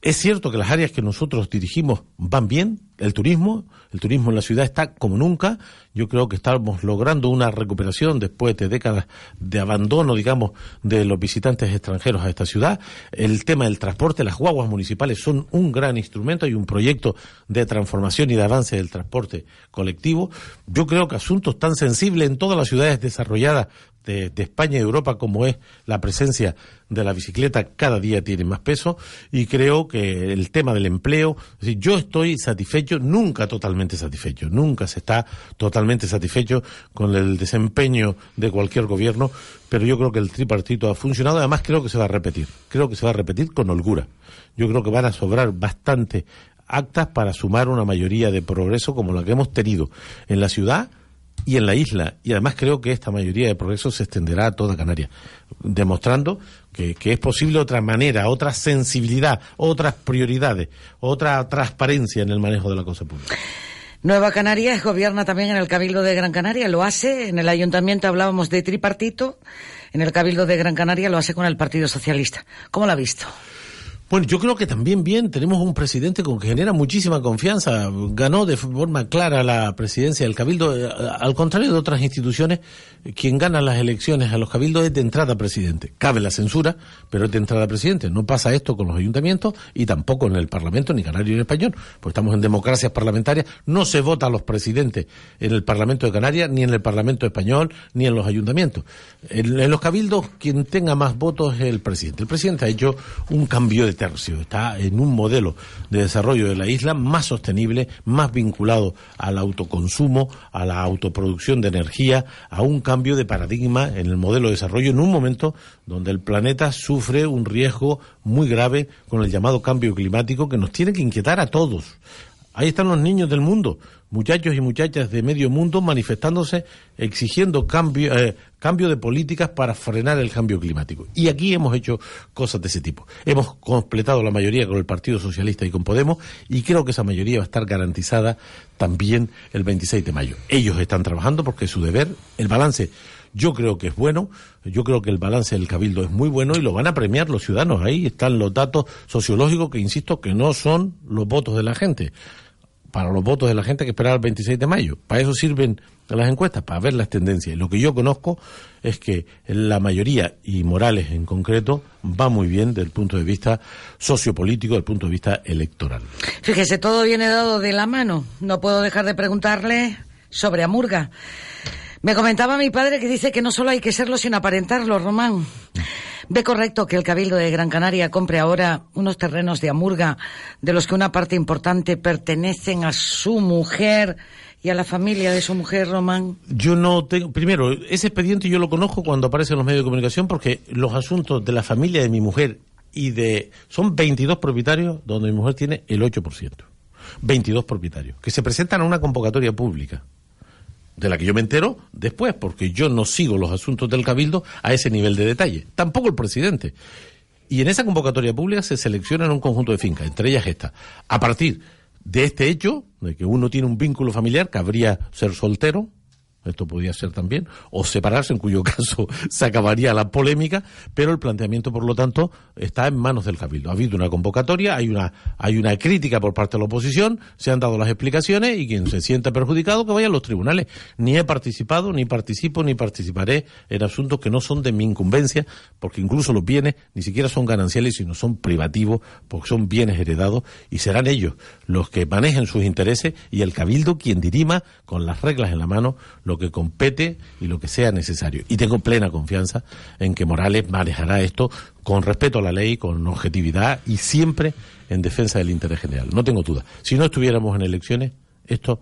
Es cierto que las áreas que nosotros dirigimos van bien, el turismo, el turismo en la ciudad está como nunca. Yo creo que estamos logrando una recuperación después de décadas de abandono, digamos, de los visitantes extranjeros a esta ciudad. El tema del transporte, las guaguas municipales son un gran instrumento. Hay un proyecto de transformación y de avance del transporte colectivo. Yo creo que asuntos tan sensibles en todas las ciudades desarrolladas de, España y Europa como es la presencia de la bicicleta cada día tiene más peso y creo que el tema del empleo, yo estoy satisfecho, nunca totalmente satisfecho, nunca se está totalmente satisfecho con el desempeño de cualquier gobierno, pero yo creo que el tripartito ha funcionado, además creo que se va a repetir, creo que se va a repetir con holgura. Yo creo que van a sobrar bastante actas para sumar una mayoría de progreso como la que hemos tenido en la ciudad y en la isla. Y además creo que esta mayoría de progreso se extenderá a toda Canarias, demostrando que, que es posible otra manera, otra sensibilidad, otras prioridades, otra transparencia en el manejo de la cosa pública. Nueva Canarias gobierna también en el Cabildo de Gran Canaria, lo hace. En el Ayuntamiento hablábamos de tripartito, en el Cabildo de Gran Canaria lo hace con el Partido Socialista. ¿Cómo lo ha visto? Bueno, yo creo que también bien tenemos un presidente con que genera muchísima confianza. Ganó de forma clara la presidencia del Cabildo. Eh, Al contrario de otras instituciones, quien gana las elecciones a los cabildos es de entrada presidente. Cabe la censura, pero es de entrada presidente. No pasa esto con los ayuntamientos y tampoco en el Parlamento, ni canario ni español. Pues estamos en democracias parlamentarias. No se vota a los presidentes en el Parlamento de Canarias, ni en el Parlamento español, ni en los ayuntamientos. En, en los cabildos, quien tenga más votos es el presidente. El presidente ha hecho un cambio de tercio. Está en un modelo de desarrollo de la isla más sostenible, más vinculado al autoconsumo, a la autoproducción de energía, a un cambio de paradigma en el modelo de desarrollo en un momento donde el planeta sufre un riesgo muy grave con el llamado cambio climático que nos tiene que inquietar a todos. Ahí están los niños del mundo, muchachos y muchachas de medio mundo manifestándose, exigiendo cambio, eh, cambio de políticas para frenar el cambio climático. Y aquí hemos hecho cosas de ese tipo. Hemos completado la mayoría con el Partido Socialista y con Podemos y creo que esa mayoría va a estar garantizada también el 26 de mayo. Ellos están trabajando porque es su deber. El balance yo creo que es bueno, yo creo que el balance del Cabildo es muy bueno y lo van a premiar los ciudadanos. Ahí están los datos sociológicos que, insisto, que no son los votos de la gente. Para los votos de la gente que esperar el 26 de mayo. Para eso sirven las encuestas, para ver las tendencias. Lo que yo conozco es que la mayoría, y Morales en concreto, va muy bien desde el punto de vista sociopolítico, desde el punto de vista electoral. Fíjese, todo viene dado de la mano. No puedo dejar de preguntarle sobre Amurga. Me comentaba mi padre que dice que no solo hay que serlo sin aparentarlo, Román. ¿Ve correcto que el Cabildo de Gran Canaria compre ahora unos terrenos de Amurga de los que una parte importante pertenecen a su mujer y a la familia de su mujer, Román? Yo no tengo. Primero, ese expediente yo lo conozco cuando aparece en los medios de comunicación porque los asuntos de la familia de mi mujer y de. Son 22 propietarios donde mi mujer tiene el 8%. 22 propietarios que se presentan a una convocatoria pública de la que yo me entero después, porque yo no sigo los asuntos del Cabildo a ese nivel de detalle, tampoco el presidente. Y en esa convocatoria pública se seleccionan un conjunto de fincas, entre ellas esta. A partir de este hecho, de que uno tiene un vínculo familiar, cabría ser soltero, esto podría ser también, o separarse, en cuyo caso se acabaría la polémica, pero el planteamiento, por lo tanto, está en manos del Cabildo. Ha habido una convocatoria, hay una, hay una crítica por parte de la oposición, se han dado las explicaciones y quien se sienta perjudicado que vaya a los tribunales. Ni he participado, ni participo, ni participaré en asuntos que no son de mi incumbencia, porque incluso los bienes ni siquiera son gananciales, sino son privativos, porque son bienes heredados y serán ellos los que manejen sus intereses y el Cabildo quien dirima con las reglas en la mano lo que compete y lo que sea necesario. Y tengo plena confianza en que Morales manejará esto con respeto a la ley, con objetividad y siempre en defensa del interés general. No tengo duda. Si no estuviéramos en elecciones, esto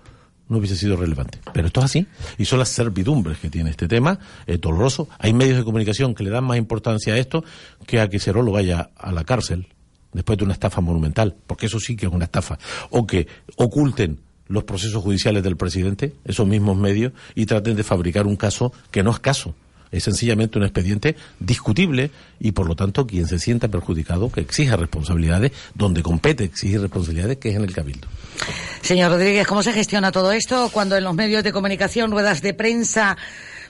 no hubiese sido relevante. Pero esto es así. Y son las servidumbres que tiene este tema, doloroso. Hay medios de comunicación que le dan más importancia a esto que a que Cerolo vaya a la cárcel después de una estafa monumental, porque eso sí que es una estafa. O que oculten los procesos judiciales del presidente, esos mismos medios, y traten de fabricar un caso que no es caso. Es sencillamente un expediente discutible y, por lo tanto, quien se sienta perjudicado, que exija responsabilidades, donde compete exigir responsabilidades, que es en el Cabildo. Señor Rodríguez, ¿cómo se gestiona todo esto cuando en los medios de comunicación, ruedas de prensa,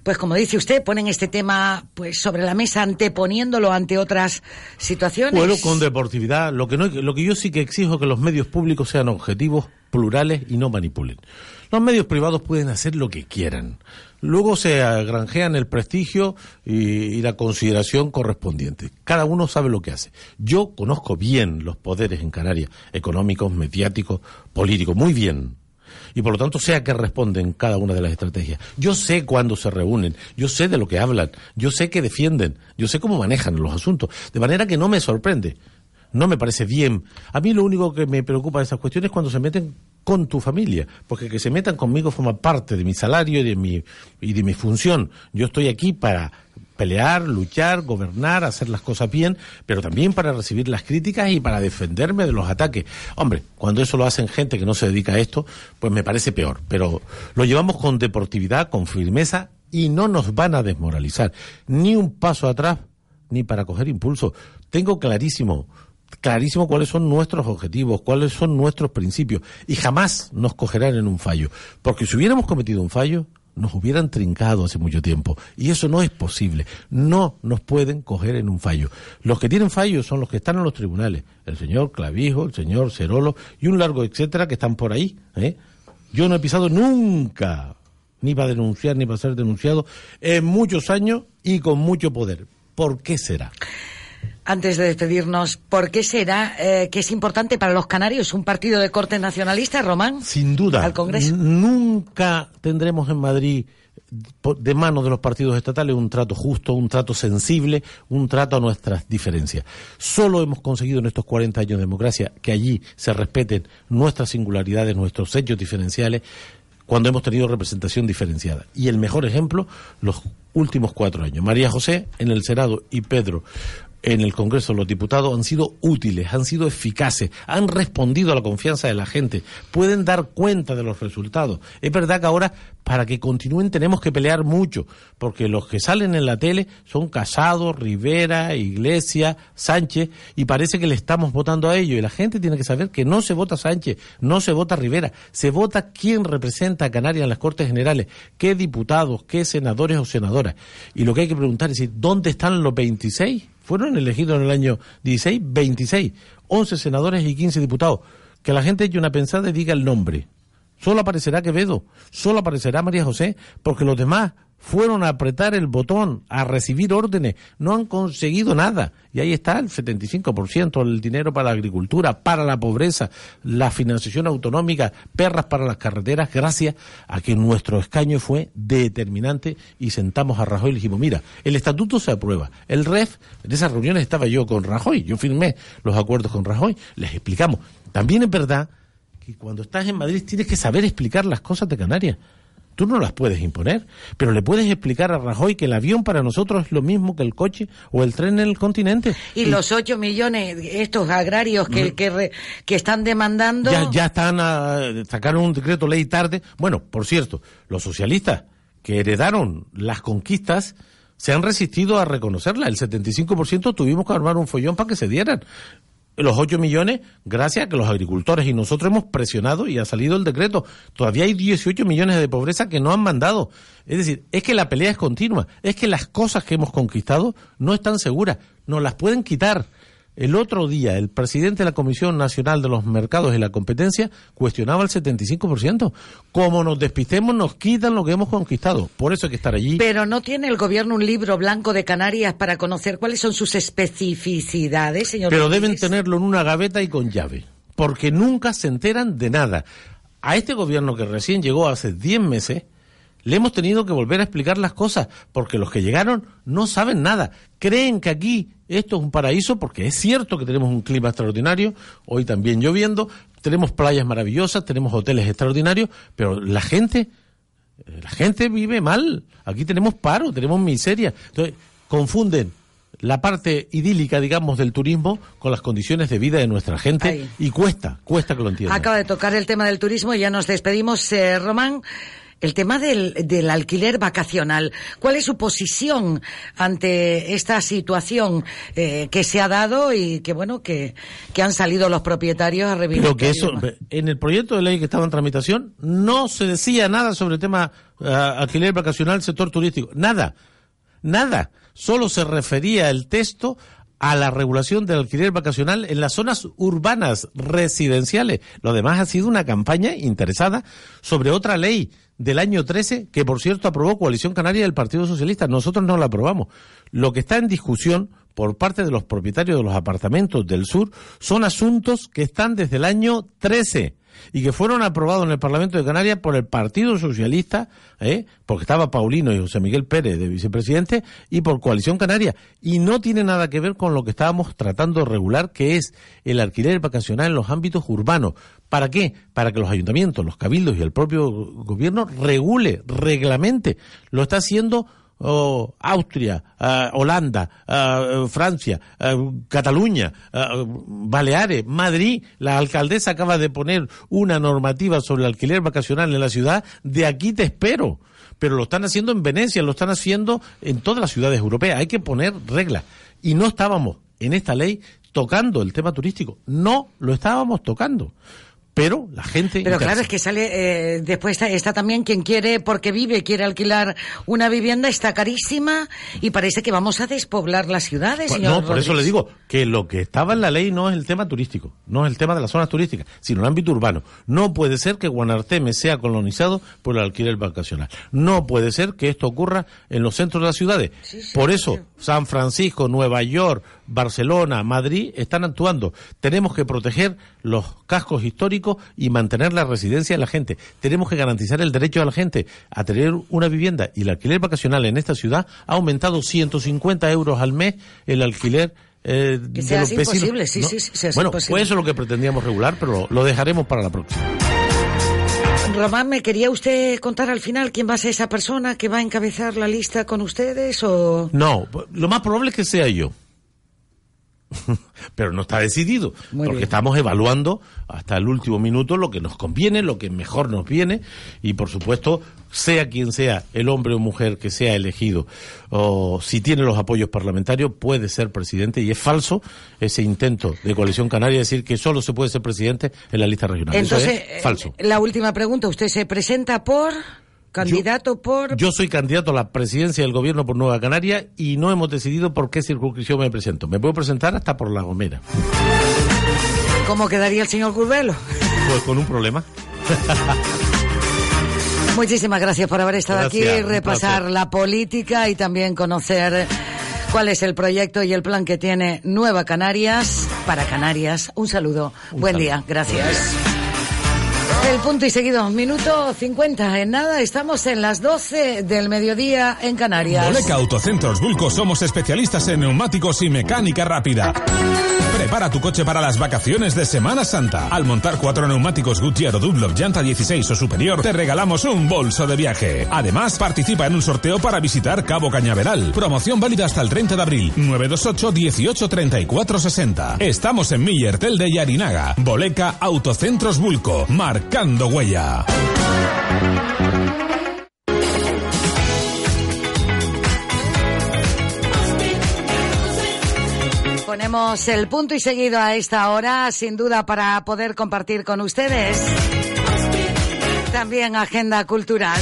pues como dice usted, ponen este tema pues sobre la mesa anteponiéndolo ante otras situaciones? Bueno, con deportividad. Lo que, no, lo que yo sí que exijo es que los medios públicos sean objetivos, plurales y no manipulen. Los medios privados pueden hacer lo que quieran. Luego se granjean el prestigio y, y, la consideración correspondiente. Cada uno sabe lo que hace. Yo conozco bien los poderes en Canarias, económicos, mediáticos, políticos, muy bien. Y por lo tanto sé a qué responden cada una de las estrategias. Yo sé cuándo se reúnen, yo sé de lo que hablan, yo sé qué defienden, yo sé cómo manejan los asuntos. De manera que no me sorprende no me parece bien. A mí lo único que me preocupa de esas cuestiones es cuando se meten con tu familia, porque que se metan conmigo forma parte de mi salario y de mi, y de mi función. Yo estoy aquí para pelear, luchar, gobernar, hacer las cosas bien, pero también para recibir las críticas y para defenderme de los ataques. Hombre, cuando eso lo hacen gente que no se dedica a esto, pues me parece peor, pero lo llevamos con deportividad, con firmeza y no nos van a desmoralizar. Ni un paso atrás, ni para coger impulso. Tengo clarísimo clarísimo cuáles son nuestros objetivos, cuáles son nuestros principios, y jamás nos cogerán en un fallo, porque si hubiéramos cometido un fallo, nos hubieran trincado hace mucho tiempo, y eso no es posible, no nos pueden coger en un fallo. Los que tienen fallos son los que están en los tribunales, el señor Clavijo, el señor Cerolo, y un largo etcétera que están por ahí. ¿eh? Yo no he pisado nunca, ni para denunciar, ni para ser denunciado, en muchos años y con mucho poder. ¿Por qué será? Antes de despedirnos, ¿por qué será eh, que es importante para los canarios un partido de corte nacionalista, Román? Sin duda. Al Congreso. Nunca tendremos en Madrid de manos de los partidos estatales un trato justo, un trato sensible, un trato a nuestras diferencias. Solo hemos conseguido en estos 40 años de democracia que allí se respeten nuestras singularidades, nuestros hechos diferenciales, cuando hemos tenido representación diferenciada. Y el mejor ejemplo, los últimos cuatro años. María José en el Senado y Pedro en el Congreso los Diputados han sido útiles, han sido eficaces, han respondido a la confianza de la gente, pueden dar cuenta de los resultados. Es verdad que ahora, para que continúen, tenemos que pelear mucho, porque los que salen en la tele son Casado, Rivera, Iglesias, Sánchez, y parece que le estamos votando a ellos. Y la gente tiene que saber que no se vota Sánchez, no se vota Rivera, se vota quién representa a Canarias en las Cortes Generales, qué diputados, qué senadores o senadoras. Y lo que hay que preguntar es, ¿dónde están los 26? Fueron elegidos en el año 16, 26, 11 senadores y 15 diputados. Que la gente eche una pensada y diga el nombre. Solo aparecerá Quevedo, solo aparecerá María José, porque los demás fueron a apretar el botón, a recibir órdenes, no han conseguido nada. Y ahí está el 75% del dinero para la agricultura, para la pobreza, la financiación autonómica, perras para las carreteras, gracias a que nuestro escaño fue determinante y sentamos a Rajoy y le dijimos, mira, el estatuto se aprueba, el REF, en esas reuniones estaba yo con Rajoy, yo firmé los acuerdos con Rajoy, les explicamos. También es verdad que cuando estás en Madrid tienes que saber explicar las cosas de Canarias. Tú no las puedes imponer, pero le puedes explicar a Rajoy que el avión para nosotros es lo mismo que el coche o el tren en el continente. Y los 8 millones, estos agrarios que, que, re- que están demandando. Ya, ya están a, sacaron un decreto ley tarde. Bueno, por cierto, los socialistas que heredaron las conquistas se han resistido a reconocerla. El 75% tuvimos que armar un follón para que se dieran. Los 8 millones, gracias a que los agricultores y nosotros hemos presionado y ha salido el decreto. Todavía hay 18 millones de pobreza que no han mandado. Es decir, es que la pelea es continua. Es que las cosas que hemos conquistado no están seguras. Nos las pueden quitar. El otro día, el presidente de la Comisión Nacional de los Mercados y la Competencia cuestionaba el 75%. Como nos despistemos, nos quitan lo que hemos conquistado. Por eso hay que estar allí. Pero no tiene el gobierno un libro blanco de Canarias para conocer cuáles son sus especificidades, señor. Pero Rodríguez? deben tenerlo en una gaveta y con llave. Porque nunca se enteran de nada. A este gobierno que recién llegó hace 10 meses, le hemos tenido que volver a explicar las cosas, porque los que llegaron no saben nada. Creen que aquí esto es un paraíso, porque es cierto que tenemos un clima extraordinario, hoy también lloviendo, tenemos playas maravillosas, tenemos hoteles extraordinarios, pero la gente, eh, la gente vive mal. Aquí tenemos paro, tenemos miseria. Entonces, confunden la parte idílica, digamos, del turismo con las condiciones de vida de nuestra gente Ahí. y cuesta, cuesta que lo entiendan. Acaba de tocar el tema del turismo y ya nos despedimos. Eh, Román, el tema del, del alquiler vacacional. ¿Cuál es su posición ante esta situación eh, que se ha dado y que, bueno, que, que han salido los propietarios a reivindicar? Pero que eso, en el proyecto de ley que estaba en tramitación, no se decía nada sobre el tema ah, alquiler vacacional, sector turístico. Nada. Nada. Solo se refería el texto a la regulación del alquiler vacacional en las zonas urbanas residenciales. Lo demás ha sido una campaña interesada sobre otra ley del año 13 que, por cierto, aprobó Coalición Canaria del Partido Socialista. Nosotros no la aprobamos. Lo que está en discusión por parte de los propietarios de los apartamentos del sur son asuntos que están desde el año 13 y que fueron aprobados en el Parlamento de Canarias por el Partido Socialista, ¿eh? porque estaba Paulino y José Miguel Pérez de vicepresidente, y por Coalición Canaria. Y no tiene nada que ver con lo que estábamos tratando de regular, que es el alquiler vacacional en los ámbitos urbanos. ¿Para qué? Para que los ayuntamientos, los cabildos y el propio gobierno regule, reglamente. Lo está haciendo oh, Austria, ah, Holanda, ah, Francia, ah, Cataluña, Baleares, Madrid. La alcaldesa acaba de poner una normativa sobre el alquiler vacacional en la ciudad. De aquí te espero. Pero lo están haciendo en Venecia, lo están haciendo en todas las ciudades europeas. Hay que poner reglas. Y no estábamos en esta ley tocando el tema turístico. No lo estábamos tocando. Pero la gente. Pero claro, es que sale, eh, después está, está también quien quiere, porque vive, quiere alquilar una vivienda, está carísima y parece que vamos a despoblar las ciudades, Pues señor. no, por eso le digo que lo que estaba en la ley no es el tema turístico, no es el tema de las zonas turísticas, sino el ámbito urbano. No puede ser que Guanarteme sea colonizado por el alquiler vacacional. No puede ser que esto ocurra en los centros de las ciudades. por eso, San Francisco, Nueva York, Barcelona, Madrid están actuando. Tenemos que proteger los cascos históricos y mantener la residencia de la gente. Tenemos que garantizar el derecho de la gente a tener una vivienda. Y el alquiler vacacional en esta ciudad ha aumentado 150 euros al mes el alquiler. eh, Que de sea los así vecinos. posible, sí, ¿no? sí, sí, bueno, posible. pues eso es lo que pretendíamos regular, pero lo, lo dejaremos para la próxima. Román, ¿me quería usted contar al final quién va a ser esa persona que va a encabezar la lista con ustedes o...? No, lo más probable es que sea yo. Pero no está decidido, Muy porque bien. estamos evaluando hasta el último minuto lo que nos conviene, lo que mejor nos viene, y por supuesto, sea quien sea, el hombre o mujer que sea elegido, o si tiene los apoyos parlamentarios, puede ser presidente, y es falso ese intento de coalición canaria de decir que solo se puede ser presidente en la lista regional. Eso Entonces, es falso. eh, la última pregunta, ¿usted se presenta por candidato por...? Yo soy candidato a la presidencia del gobierno por Nueva Canaria y no hemos decidido por qué circunscripción me presento. Me puedo presentar hasta por La Gomera. ¿Cómo quedaría el señor Curvelo? Pues con un problema. Muchísimas gracias por haber estado Gracias, aquí, repasar placer. la política y también conocer cuál es el proyecto y el plan que tiene Nueva Canarias para Canarias. Un saludo, buen saludo. día, gracias. El punto y seguido, minuto 50. En nada, estamos en las 12 del mediodía en Canarias. Boleca Autocentros Bulco somos especialistas en neumáticos y mecánica rápida. Prepara tu coche para las vacaciones de Semana Santa. Al montar cuatro neumáticos Goodyear o Dunlop llanta 16 o superior, te regalamos un bolso de viaje. Además, participa en un sorteo para visitar Cabo Cañaveral. Promoción válida hasta el 30 de abril. 928 18 34 60. Estamos en Millertel de Yarinaga. Boleca Autocentros Bulco. Marcando huella. Ponemos el punto y seguido a esta hora, sin duda para poder compartir con ustedes también agenda cultural.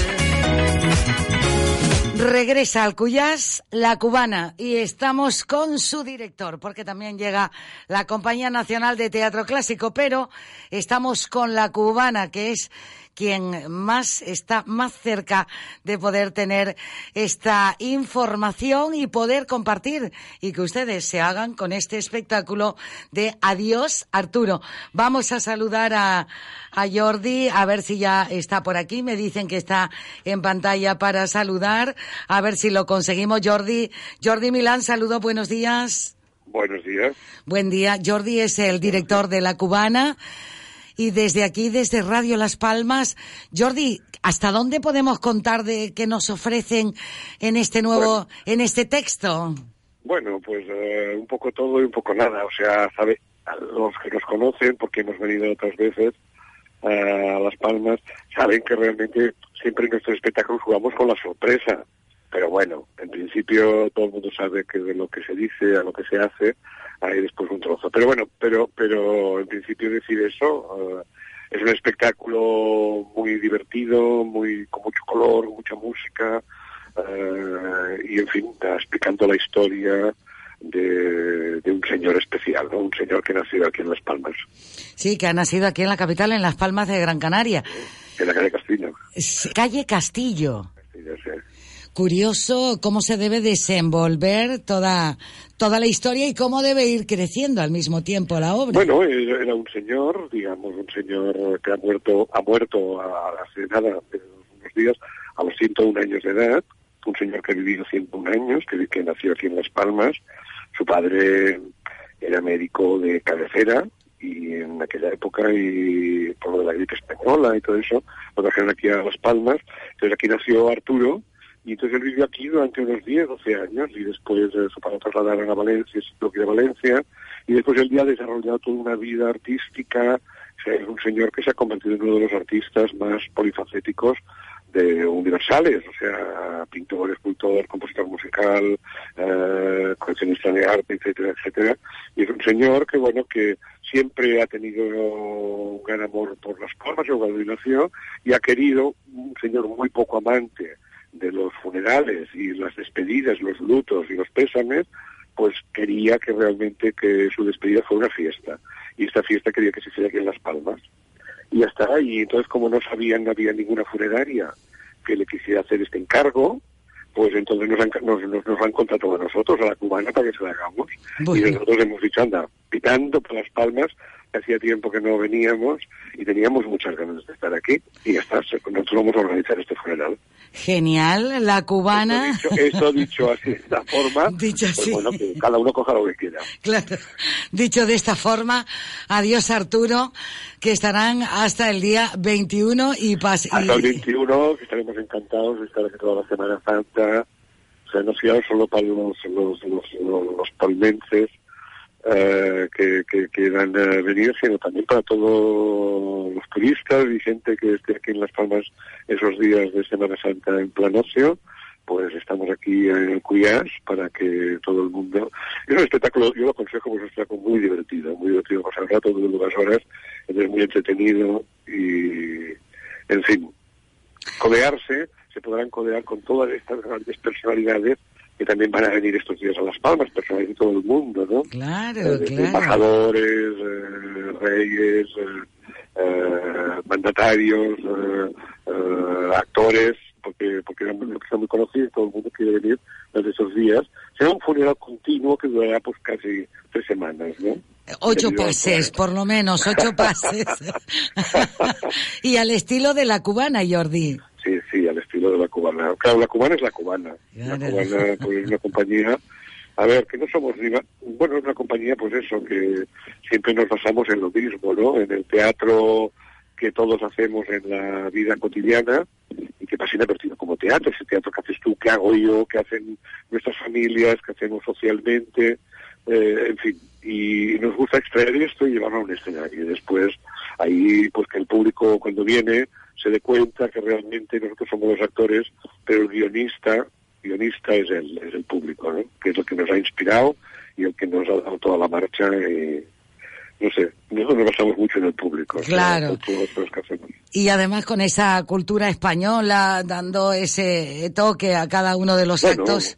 Regresa al Cuyás la cubana y estamos con su director, porque también llega la Compañía Nacional de Teatro Clásico, pero estamos con la cubana, que es quien más está más cerca de poder tener esta información y poder compartir y que ustedes se hagan con este espectáculo de Adiós Arturo. Vamos a saludar a, a Jordi, a ver si ya está por aquí. Me dicen que está en pantalla para saludar, a ver si lo conseguimos. Jordi, Jordi Milán, saludo, buenos días. Buenos días. Buen día. Jordi es el director de La Cubana. Y desde aquí, desde Radio Las Palmas, Jordi, ¿hasta dónde podemos contar de que nos ofrecen en este nuevo, en este texto? Bueno, pues eh, un poco todo y un poco nada. O sea, sabe, a los que nos conocen, porque hemos venido otras veces eh, a Las Palmas, saben que realmente siempre en nuestros espectáculos jugamos con la sorpresa. Pero bueno, en principio todo el mundo sabe que de lo que se dice a lo que se hace hay después un trozo. Pero bueno, pero pero en principio decir eso eh, es un espectáculo muy divertido, muy con mucho color, mucha música eh, y en fin, explicando la historia de, de un señor especial, ¿no? un señor que nació aquí en Las Palmas, Sí, que ha nacido aquí en la capital, en Las Palmas de Gran Canaria. en la calle Castillo. Calle Castillo. Sí. Curioso cómo se debe desenvolver toda, toda la historia y cómo debe ir creciendo al mismo tiempo la obra. Bueno, eh, era un señor, digamos, un señor que ha muerto, ha muerto hace nada, hace unos días, a los 101 años de edad, un señor que ha vivido 101 años, que, que nació aquí en Las Palmas. Su padre era médico de cabecera y en aquella época, y por lo de la gripe española y todo eso, lo trajeron aquí a Las Palmas. Entonces aquí nació Arturo, y entonces él vivió aquí durante unos 10, 12 años y después su padre lo trasladaron a Valencia, se tuvo que a Valencia y después él ya ha desarrollado toda una vida artística, es un señor que se ha convertido en uno de los artistas más polifacéticos de universales, o sea, pintor, escultor, compositor musical, eh, coleccionista de arte, etcétera, etcétera. Y es un señor que, bueno, que siempre ha tenido un gran amor por las palmas, yo cuando nació, y ha querido, un señor muy poco amante de los funerales y las despedidas, los lutos y los pésames, pues quería que realmente que su despedida fuera una fiesta. Y esta fiesta quería que se hiciera aquí en Las Palmas. Y está. Y entonces, como no sabían, no había ninguna funeraria que le quisiera hacer este encargo, pues entonces nos han, nos, nos, nos han contratado a nosotros, a la cubana, para que se la hagamos. Y nosotros hemos dicho, anda, pitando por las palmas, hacía tiempo que no veníamos y teníamos muchas ganas de estar aquí. Y se- nosotros vamos a organizar este funeral. Genial, la cubana. Dicho- Esto dicho así, de esta forma, Dicho pues así. bueno, que cada uno coja lo que quiera. Claro. Dicho de esta forma, adiós Arturo, que estarán hasta el día 21 y pas Hasta el y- 21, que estaremos encantados de estar aquí toda la Semana Santa. O sea, no solo para los, los, los, los, los palmenses eh, que, que quieran eh, venir, sino también para todos los turistas y gente que esté aquí en Las Palmas esos días de Semana Santa en plan ocio. Pues estamos aquí en el Cuyás para que todo el mundo... Es un espectáculo, yo lo aconsejo, es un espectáculo muy divertido, muy divertido pasar el rato, dura unas horas, es muy entretenido y, en fin, codearse, se podrán codear con todas estas grandes personalidades que también van a venir estos días a Las Palmas, personalidades de todo el mundo, ¿no? Claro, Eh, claro. Embajadores, eh, reyes, eh, eh, mandatarios, eh, actores, porque porque eran muy- son muy conocidos, todo el mundo quiere venir desde esos días. Será un funeral continuo que durará pues casi tres semanas, ¿no? Ocho pases, por lo menos, ocho pases. y al estilo de la cubana, Jordi. Sí, sí, de la cubana. Claro, la cubana es la cubana. La cubana pues, es una compañía, a ver, que no somos ma- bueno, es una compañía, pues eso, que siempre nos basamos en lo mismo, ¿no? En el teatro que todos hacemos en la vida cotidiana y que pasa inadvertido como teatro, ese teatro que haces tú, que hago yo, que hacen nuestras familias, que hacemos socialmente, eh, en fin, y nos gusta extraer esto y llevarlo a un escenario. Y después, ahí, pues que el público cuando viene se dé cuenta que realmente nosotros somos los actores, pero el guionista, guionista es el, es el público, ¿no? Que es el que nos ha inspirado y el que nos ha dado toda la marcha y, no sé, nosotros nos basamos mucho en el público. o sea, Claro. todos los que hacemos. Y además con esa cultura española, dando ese toque a cada uno de los Bueno, actos.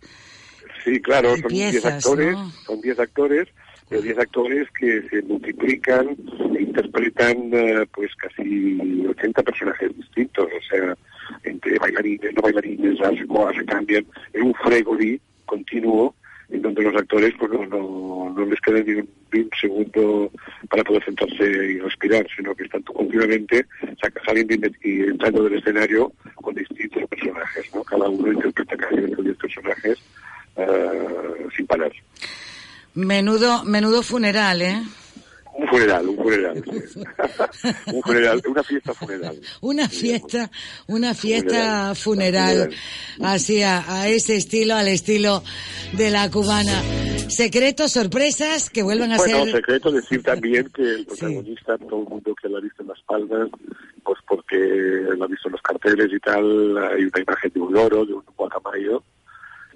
Sí, claro, son 10 piezas, actores, ¿no? son 10 actores, pero 10 actores que se multiplican e interpretan eh, pues casi 80 personajes distintos, o sea, entre bailarines, no bailarines, las se cambian, es un fregoli continuo en donde los actores pues no, no, les queda ni un, ni un segundo para poder sentarse y respirar, sino que están continuamente saliendo y- entrando del escenario con distintos personajes, ¿no? Cada uno interpreta casi 10 personajes eh, sin parar. Menudo, menudo funeral, ¿eh? Un funeral, un funeral. un funeral, una fiesta funeral. Una fiesta, una fiesta funeral, así a, a ese estilo, al estilo de la cubana. Secretos, sorpresas que vuelvan a Bueno, ser. secreto decir también que el protagonista, todo el mundo que lo ha visto en las palmas, pues porque lo ha visto en los carteles y tal, hay una imagen de un loro, de un guacamayo,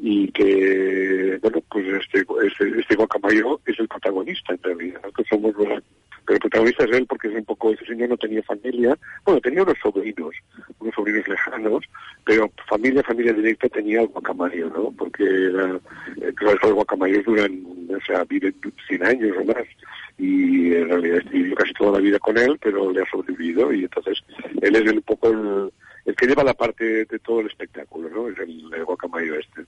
y que, bueno, pues este, este, este guacamayo es el protagonista en realidad, que somos los pero el protagonista es él porque es un poco, ese señor no tenía familia, bueno, tenía unos sobrinos, unos sobrinos lejanos, pero familia, familia directa tenía el guacamayo, ¿no? Porque era, eh, claro, los guacamayos duran, o sea, viven 100 años o más, y en realidad vivió casi toda la vida con él, pero le ha sobrevivido, y entonces él es un poco el, el que lleva la parte de todo el espectáculo, ¿no? Es el, el guacamayo este.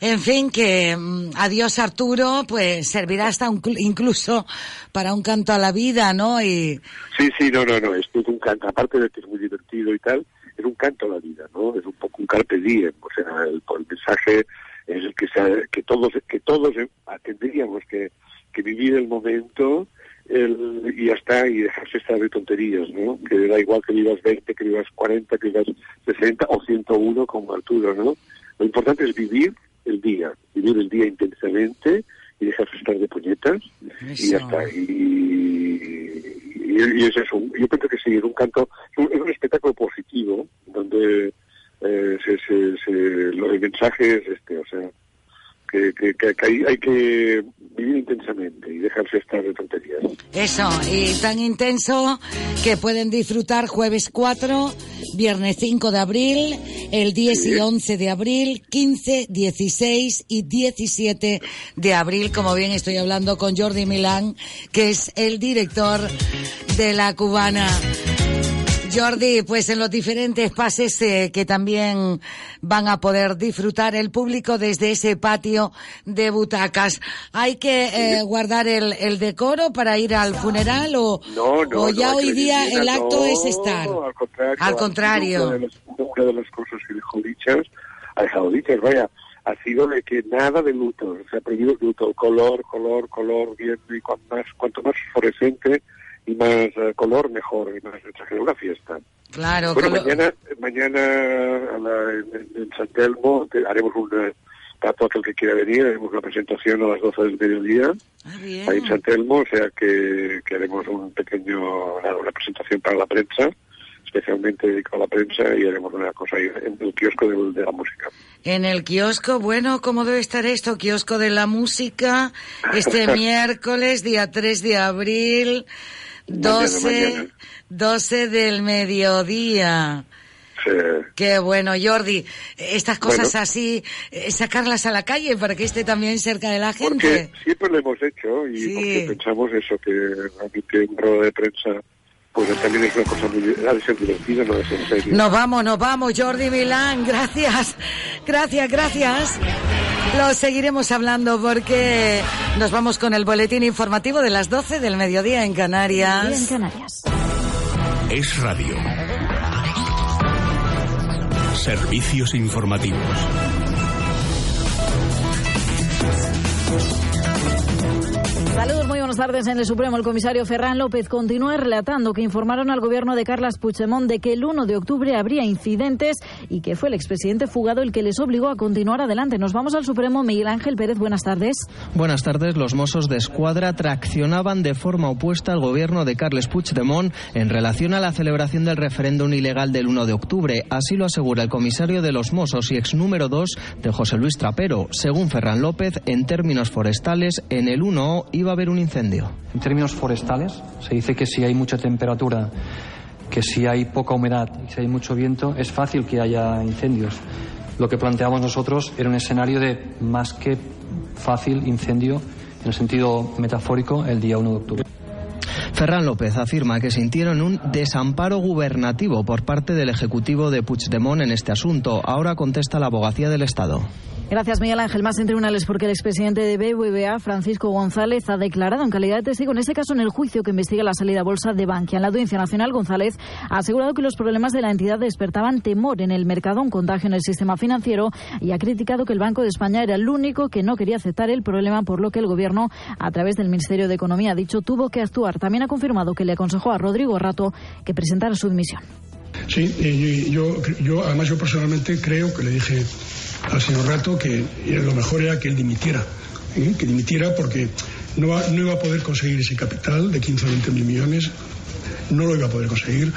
En fin, que mm, adiós Arturo, pues servirá hasta un cl- incluso para un canto a la vida, ¿no? Y Sí, sí, no, no, no, esto es un canto, aparte de que es muy divertido y tal, es un canto a la vida, ¿no? Es un poco un carpe diem, o sea, el, mensaje es el que, sea, que todos que todos tendríamos que, que vivir el momento y ya está, y dejarse estar de tonterías, ¿no? Que da igual que vivas 20, que vivas 40, que vivas 60 o 101 como Arturo, ¿no? Lo importante es vivir el día, vivir el día intensamente y dejarse estar de puñetas y ya está. Y, y- y es eso. Yo creo que sí, es un canto, es un, es un espectáculo positivo donde eh, se, se, se- el mensaje es este, o sea, que, que, que- hay, hay que vivir intensamente y dejarse estar de tonterías. eso, y tan intenso que pueden disfrutar jueves 4, viernes 5 de abril, el 10 y 11 de abril, 15, 16 y 17 de abril, como bien estoy hablando con Jordi Milán, que es el director de la cubana. Jordi, pues en los diferentes pases eh, que también van a poder disfrutar el público desde ese patio de butacas. ¿Hay que eh, guardar el, el decoro para ir al funeral o, No, no, o ya no, hoy día el acto es estar? Al contrario. Al contrario. Una de, las, una de cosas que dejó dichas, ha dejado dichas, vaya, ha sido de que nada de luto, se ha prohibido el luto, color, color, color, bien, y cuanto más, cuanto más fluorescente y más eh, color, mejor, y más exagerado, una fiesta. Claro, Bueno, mañana, mañana a la- en, en San Telmo te- haremos un eh, para todo el que quiera venir, haremos una presentación a las 12 del mediodía ahí en San Telmo, o sea que, que haremos un pequeño, nada, una presentación para la prensa, especialmente dedicado a la prensa y haremos una cosa ahí en el kiosco del- de, la música. En el kiosco, bueno, ¿cómo debe estar esto? Kiosco de la música, este miércoles, día 3 de abril, 12, mañana. 12 del mediodía. Qué bueno, Jordi. Estas cosas Bueno. así, eh, sacarlas a la calle para que esté también cerca de la Porque gente. siempre lo hemos hecho y Sí. porque pensamos eso, que realmente una rueda de prensa pues también es una cosa muy, ha de ser divertida, no de ser. Nos vamos, nos vamos, Jordi Milán. Gracias, gracias, gracias. Lo seguiremos hablando porque nos vamos con el boletín informativo de las 12 del mediodía en Canarias. En Canarias. Es radio. Servicios informativos. Saludos, muy buenas tardes. En el Supremo, el comisario Ferran López continúa relatando que informaron al gobierno de Carlas Puigdemont de que el 1 de octubre habría incidentes y que fue el expresidente fugado el que les obligó a continuar adelante. Nos vamos al Supremo. Miguel Ángel Pérez, buenas tardes. Buenas tardes. Los Mossos de Escuadra traccionaban de forma opuesta al gobierno de Carles Puigdemont en relación a la celebración del referéndum ilegal del 1 de octubre. Así lo asegura el comisario de los Mossos y ex número 2 de José Luis Trapero. Según Ferran López, en términos forestales, en el 1O iba a haber un incendio. En términos forestales, se dice que si hay mucha temperatura, que si hay poca humedad y si hay mucho viento, es fácil que haya incendios. Lo que planteamos nosotros era un escenario de más que fácil incendio, en el sentido metafórico, el día 1 de octubre. Ferran López afirma que sintieron un desamparo gubernativo por parte del Ejecutivo de Puigdemont en este asunto. Ahora contesta la abogacía del Estado. Gracias, Miguel Ángel. Más en tribunales porque el expresidente de BBVA, Francisco González, ha declarado en calidad de testigo en ese caso en el juicio que investiga la salida a bolsa de Bankia. En la Audiencia Nacional, González ha asegurado que los problemas de la entidad despertaban temor en el mercado, un contagio en el sistema financiero y ha criticado que el Banco de España era el único que no quería aceptar el problema, por lo que el Gobierno, a través del Ministerio de Economía, ha dicho tuvo que actuar. También ha confirmado que le aconsejó a Rodrigo Rato que presentara su dimisión. Sí, y yo, yo además yo personalmente creo que le dije al señor Rato que lo mejor era que él dimitiera, ¿eh? que dimitiera porque no, no iba a poder conseguir ese capital de 15 o 20 mil millones, no lo iba a poder conseguir.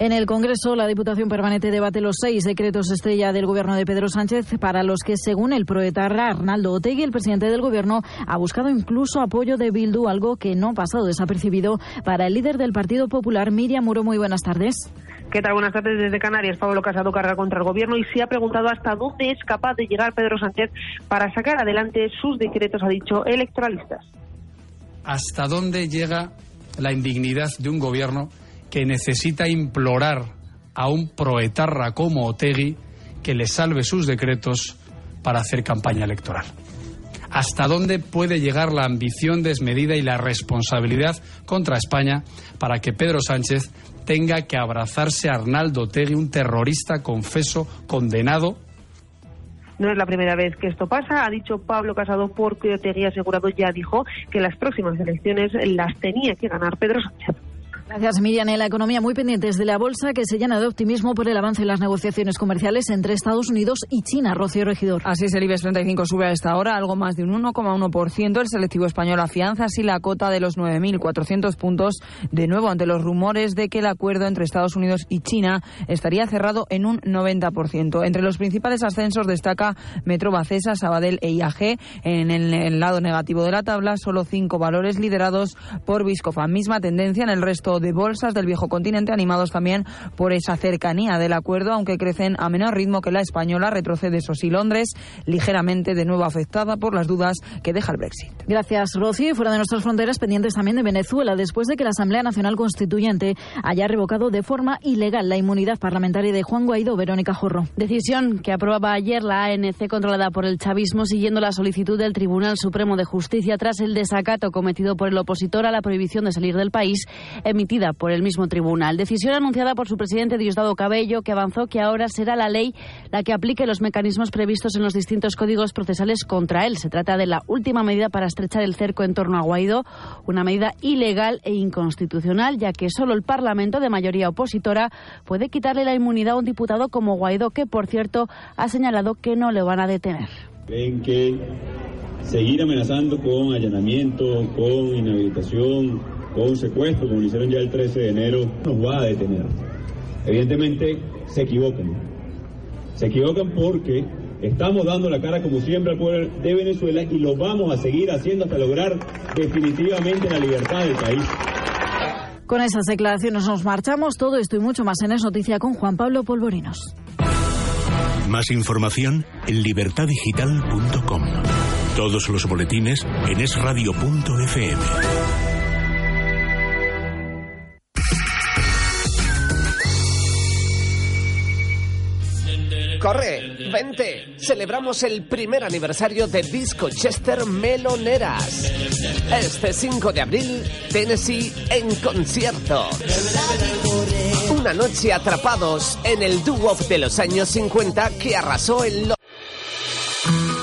En el Congreso, la Diputación Permanente debate los seis decretos estrella del Gobierno de Pedro Sánchez, para los que, según el proetarra Arnaldo Otegui, el presidente del Gobierno, ha buscado incluso apoyo de Bildu, algo que no ha pasado desapercibido para el líder del Partido Popular, Miriam Muro. Muy buenas tardes. ¿Qué tal? Buenas tardes desde Canarias. Pablo Casado carga contra el gobierno y se ha preguntado hasta dónde es capaz de llegar Pedro Sánchez para sacar adelante sus decretos, ha dicho, electoralistas. hasta dónde llega la indignidad de un gobierno que necesita implorar a un proetarra como Otegui que le salve sus decretos para hacer campaña electoral. ¿Hasta dónde puede llegar la ambición desmedida y la responsabilidad contra España para que Pedro Sánchez tenga que abrazarse a Arnaldo Otegui, un terrorista confeso, condenado No es la primera vez que esto pasa, ha dicho Pablo Casado, porque Otegui asegurado ya dijo que las próximas elecciones las tenía que ganar Pedro Sánchez. Gracias, Miriam. En la economía, muy pendientes de la bolsa, que se llena de optimismo por el avance en las negociaciones comerciales entre Estados Unidos y China. Rocío Regidor. Así es, el IBEX 35 sube a esta hora algo más de un 1,1%. El selectivo español afianza así la cota de los 9.400 puntos, de nuevo ante los rumores de que el acuerdo entre Estados Unidos y China estaría cerrado en un 90%. Entre los principales ascensos destaca Metro Bacesa, Sabadell e IAG. En el, el lado negativo de la tabla, solo cinco valores liderados por Viscofa. Misma tendencia en el resto mercado de bolsas del viejo continente, animados también por esa cercanía del acuerdo, aunque crecen a menor ritmo que la española, retrocede eso sí Londres, ligeramente de nuevo afectada por las dudas que deja el Brexit. Gracias, Rocío. Y fuera de nuestras fronteras, pendientes también de Venezuela, después de que la Asamblea Nacional Constituyente haya revocado de forma ilegal la inmunidad parlamentaria de Juan Guaidó, Verónica Jorro. Decisión que aprobaba ayer la ANC controlada por el chavismo, siguiendo la solicitud del Tribunal Supremo de Justicia tras el desacato cometido por el opositor a la prohibición de salir del país, emitida por el mismo tribunal. Decisión anunciada por su presidente Diosdado Cabello, que avanzó que ahora será la ley la que aplique los mecanismos previstos en los distintos códigos procesales contra él. Se trata de la última medida para estrechar el cerco en torno a Guaidó, una medida ilegal e inconstitucional, ya que solo el Parlamento de mayoría opositora puede quitarle la inmunidad a un diputado como Guaidó, que por cierto ha señalado que no le van a detener. Creen que seguir amenazando con allanamiento, con inhabilitación, con secuestro, como lo hicieron ya el 13 de enero, nos va a detener. Evidentemente se equivocan. Se equivocan porque estamos dando la cara como siempre al pueblo de Venezuela y lo vamos a seguir haciendo hasta lograr definitivamente la libertad del país. Con esas declaraciones nos marchamos. Todo esto y mucho más en Es Noticia con Juan Pablo Polvorinos. Más información en libertadigital.com. Todos los boletines en esradio.fm. Corre, vente. Celebramos el primer aniversario de Disco Chester Meloneras. Este 5 de abril, Tennessee en concierto. Una noche atrapados en el doo de los años 50 que arrasó en lo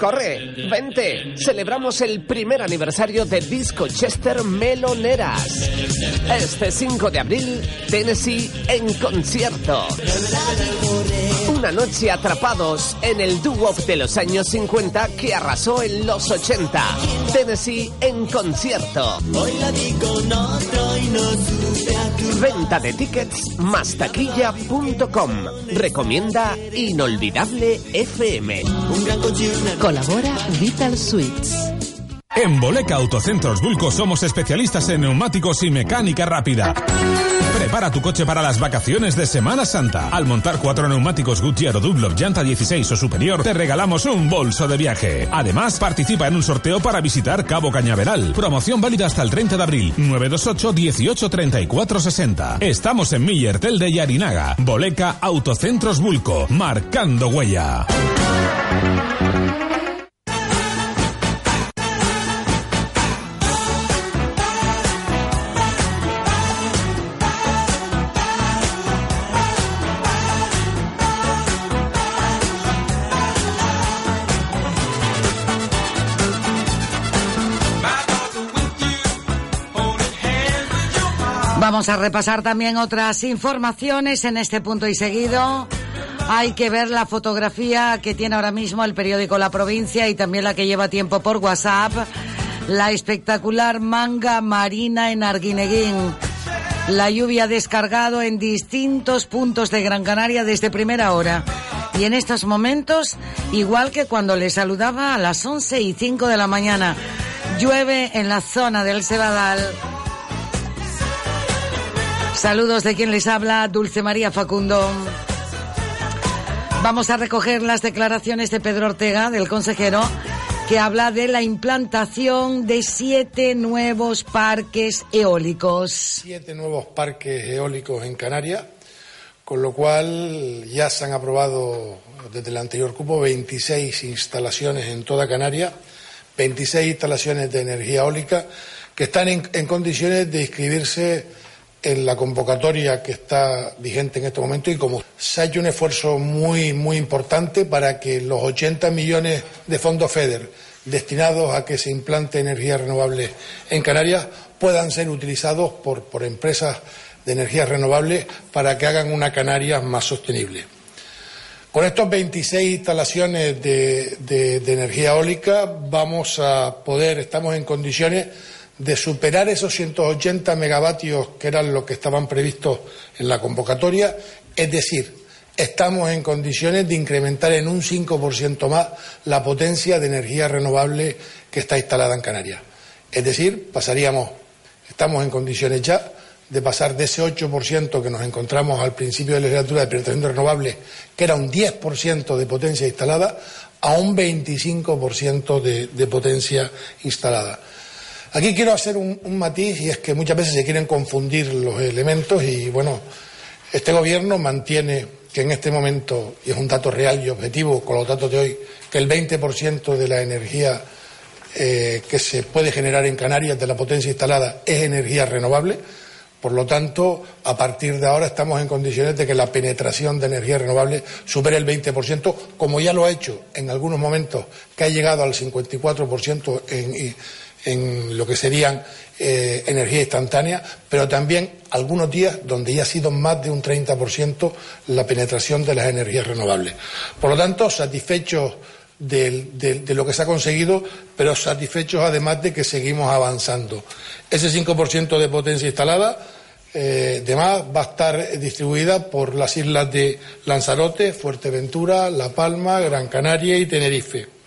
Corre, vente. Celebramos el primer aniversario de Disco Chester Meloneras. Este 5 de abril, Tennessee en concierto. Una noche atrapados en el doo de los años 50 que arrasó en los 80. Tennessee en concierto. Venta de tickets más taquilla.com. Recomienda Inolvidable FM. Colabora Vital Suites. En Boleca Autocentros Bulco somos especialistas en neumáticos y mecánica rápida. Prepara tu coche para las vacaciones de Semana Santa. Al montar cuatro neumáticos Goodyear o llanta 16 o superior, te regalamos un bolso de viaje. Además, participa en un sorteo para visitar Cabo Cañaveral. Promoción válida hasta el 30 de abril. 928 18 34 60. Estamos en Millertel de Yarinaga. Boleca Autocentros Bulco. Marcando huella. Vamos a repasar también otras informaciones en este punto y seguido. Hay que ver la fotografía que tiene ahora mismo el periódico La Provincia y también la que lleva tiempo por WhatsApp. La espectacular manga marina en Arguineguín. La lluvia ha descargado en distintos puntos de Gran Canaria desde primera hora. Y en estos momentos, igual que cuando le saludaba a las 11 y 5 de la mañana, llueve en la zona del Cebadal. Saludos de quien les habla, Dulce María Facundo. Vamos a recoger las declaraciones de Pedro Ortega, del consejero, que habla de la implantación de siete nuevos parques eólicos. siete nuevos parques eólicos en Canarias, con lo cual ya se han aprobado desde el anterior cupo 26 instalaciones en toda Canarias, 26 instalaciones de energía eólica que están en, en condiciones de inscribirse en la convocatoria que está vigente en este momento y como se ha hecho un esfuerzo muy muy importante para que los 80 millones de fondos FEDER destinados a que se implante energía renovable en Canarias puedan ser utilizados por, por empresas de energías renovables para que hagan una Canarias más sostenible. Con estos 26 instalaciones de, de- de energía eólica vamos a poder, estamos en condiciones de superar esos 180 megavatios que eran lo que estaban previstos en la convocatoria, es decir, estamos en condiciones de incrementar en un 5% más la potencia de energía renovable que está instalada en Canarias. Es decir, pasaríamos, estamos en condiciones ya de pasar de ese 8% que nos encontramos al principio de la legislatura de penetración de renovables, que era un 10% de potencia instalada, a un 25% de, de potencia instalada. Aquí quiero hacer un, matiz y es que muchas veces se quieren confundir los elementos y bueno, este gobierno mantiene que en este momento, y es un dato real y objetivo con los datos de hoy, que el 20% de la energía eh, que se puede generar en Canarias de la potencia instalada es energía renovable. Por lo tanto, a partir de ahora estamos en condiciones de que la penetración de energía renovable supere el 20%, como ya lo ha hecho en algunos momentos, que ha llegado al 54% en, en lo que serían eh, energía instantánea, pero también algunos días donde ya ha sido más de un 30% la penetración de las energías renovables. Por lo tanto, satisfechos de lo que se ha conseguido, pero satisfechos además de que seguimos avanzando. Ese 5% de potencia instalada, eh, de más, va a estar distribuida por las islas de Lanzarote, Fuerteventura, La Palma, Gran Canaria y Tenerife.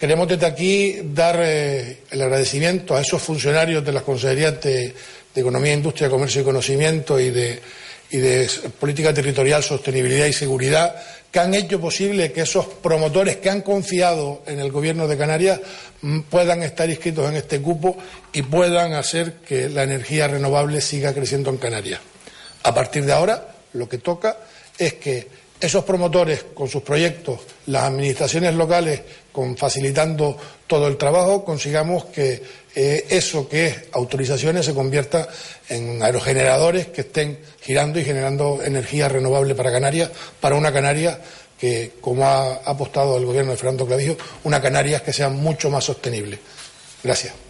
Queremos desde aquí dar eh, el agradecimiento a esos funcionarios de las consejerías de, Economía, Industria, Comercio y Conocimiento y de, Política Territorial, Sostenibilidad y Seguridad que han hecho posible que esos promotores que han confiado en el Gobierno de Canarias mm, puedan estar inscritos en este cupo y puedan hacer que la energía renovable siga creciendo en Canarias. A partir de ahora, lo que toca es que esos promotores, con sus proyectos, las administraciones locales, con facilitando todo el trabajo, consigamos que eh, eso que es autorizaciones se convierta en aerogeneradores que estén girando y generando energía renovable para Canarias, para una Canarias que, como ha apostado el gobierno de Fernando Clavijo, una Canarias que sea mucho más sostenible. Gracias.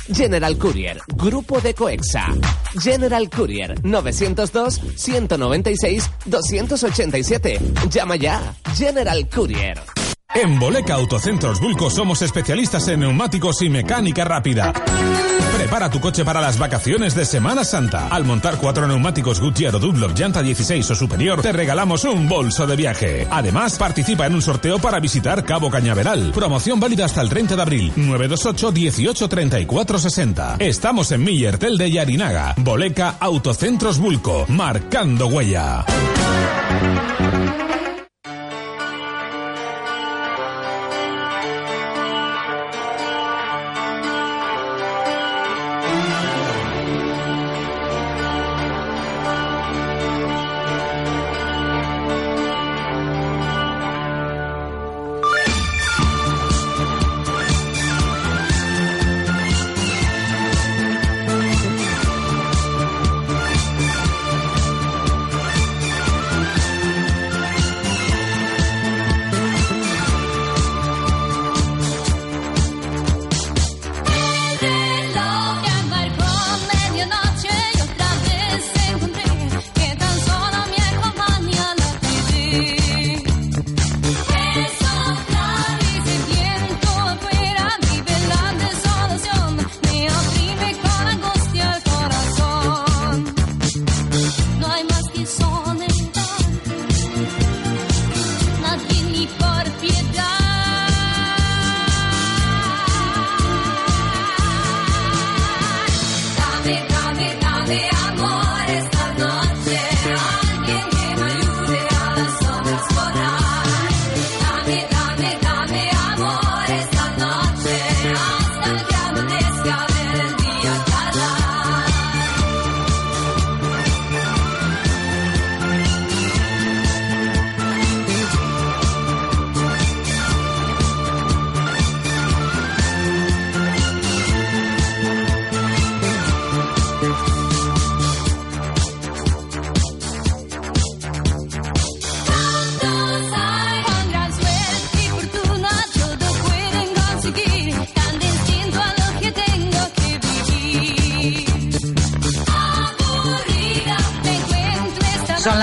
General Courier, Grupo de Coexa. General Courier, 902-196-287. Llama ya. General Courier. En Boleca Autocentros Bulco somos especialistas en neumáticos y mecánica rápida. Prepara tu coche para las vacaciones de Semana Santa. Al montar cuatro neumáticos Goodyear o Dunlop llanta 16 o superior, te regalamos un bolso de viaje. Además, participa en un sorteo para visitar Cabo Cañaveral. Promoción válida hasta el 30 de abril. 928 18 34 60. Estamos en Millertel de Yarinaga. Boleca Autocentros Bulco. Marcando huella.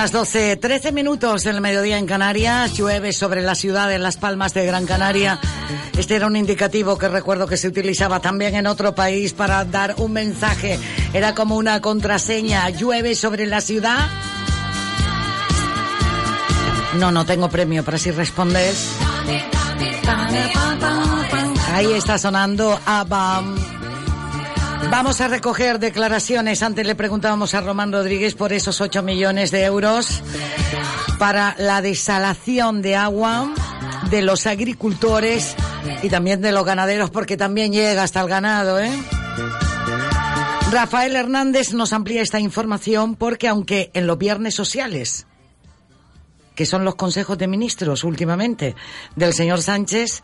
Las 12, 13 minutos del mediodía en Canarias. Llueve sobre la ciudad de Las Palmas de Gran Canaria. Este era un indicativo que recuerdo que se utilizaba también en otro país para dar un mensaje. Era como una contraseña. Llueve sobre la ciudad. No, no tengo premio, pero si respondes. Ahí está sonando Abam. Vamos a recoger declaraciones. Antes le preguntábamos a Román Rodríguez por esos 8 millones de euros para la desalación de agua de los agricultores y también de los ganaderos, porque también llega hasta el ganado, ¿eh? Rafael Hernández nos amplía esta información porque aunque en los viernes sociales, que son los consejos de ministros últimamente del señor Sánchez,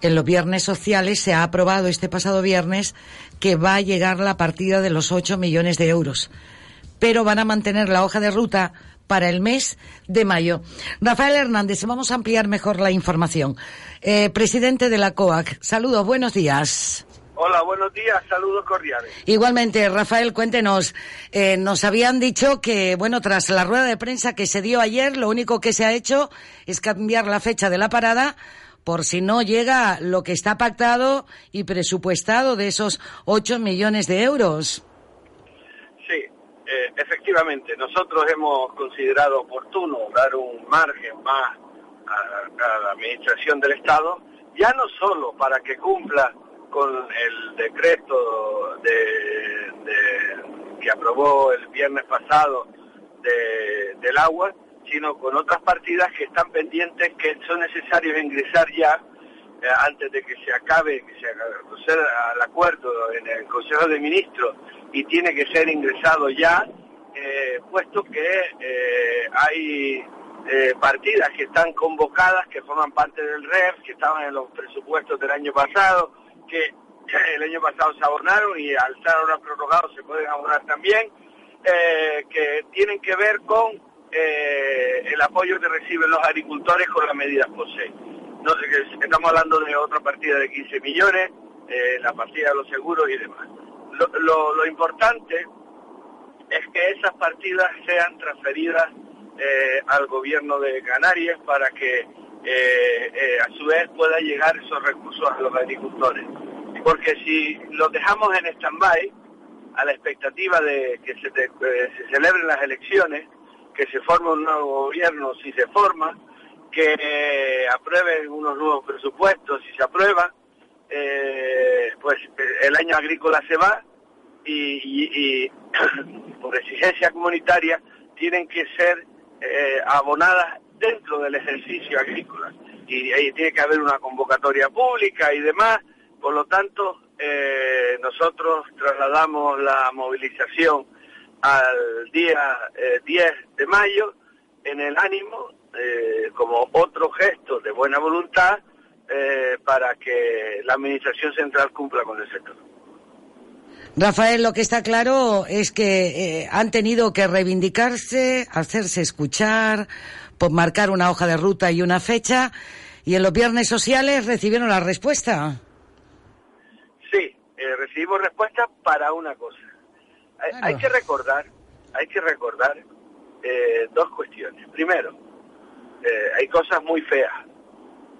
en los viernes sociales se ha aprobado este pasado viernes que va a llegar la partida de los 8 millones de euros. Pero van a mantener la hoja de ruta para el mes de mayo. Rafael Hernández, vamos a ampliar mejor la información. Eh, presidente de la COAC, saludos, buenos días. Hola, buenos días, saludos cordiales. Igualmente, Rafael, cuéntenos, eh, nos habían dicho que, bueno, tras la rueda de prensa que se dio ayer, lo único que se ha hecho es cambiar la fecha de la parada por si no llega lo que está pactado y presupuestado de esos 8 millones de euros. Sí, eh, efectivamente, nosotros hemos considerado oportuno dar un margen más a, la Administración del Estado, ya no solo para que cumpla con el decreto de, que aprobó el viernes pasado del agua, sino con otras partidas que están pendientes que son necesarios ingresar ya eh, antes de que se acabe, que se proceda al acuerdo en el Consejo de Ministros y tiene que ser ingresado ya, eh, puesto que eh, hay partidas que están convocadas, que forman parte del REF, que estaban en los presupuestos del año pasado, que el año pasado se abonaron y al estar ahora prorrogados se pueden abonar también, que tienen que ver con eh, el apoyo que reciben los agricultores con las medidas POSEI. No estamos hablando de otra partida de 15 millones, eh, la partida de los seguros y demás. Lo, importante es que esas partidas sean transferidas eh, al gobierno de Canarias para que a su vez pueda llegar esos recursos a los agricultores. Porque si los dejamos en stand-by, a la expectativa de que se, se celebren las elecciones, que se forme un nuevo gobierno si se forma, que eh, aprueben unos nuevos presupuestos si se aprueba, eh, pues el año agrícola se va y, por exigencia comunitaria tienen que ser eh, abonadas dentro del ejercicio agrícola. Y ahí tiene que haber una convocatoria pública y demás, por lo tanto nosotros trasladamos la movilización al día 10 eh, de mayo en el ánimo, eh, como otro gesto de buena voluntad, eh, para que la Administración Central cumpla con el sector. Rafael, lo que está claro es que han tenido que reivindicarse, hacerse escuchar, por marcar una hoja de ruta y una fecha, y en los viernes sociales recibieron la respuesta. Sí, recibimos respuesta para una cosa hay, que recordar, hay que recordar eh, dos cuestiones. Primero, eh, hay cosas muy feas,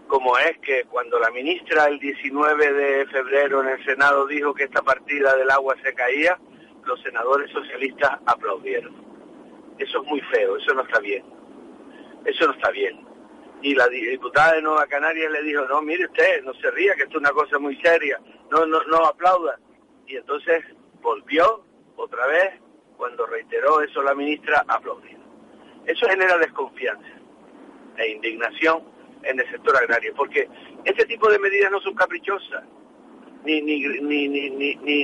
como es que cuando la ministra el 19 de febrero en el Senado dijo que esta partida del agua se caía, los senadores socialistas aplaudieron. Eso es muy feo, eso no está bien. Eso no está bien. Y la diputada de Nueva Canarias le dijo, no, mire usted, no se ría, que esto es una cosa muy seria, no, no, no aplauda. Y entonces volvió otra vez, cuando reiteró eso la ministra, aplaudido. Eso genera desconfianza e indignación en el sector agrario, porque este tipo de medidas no son caprichosas, ni, ni, ni,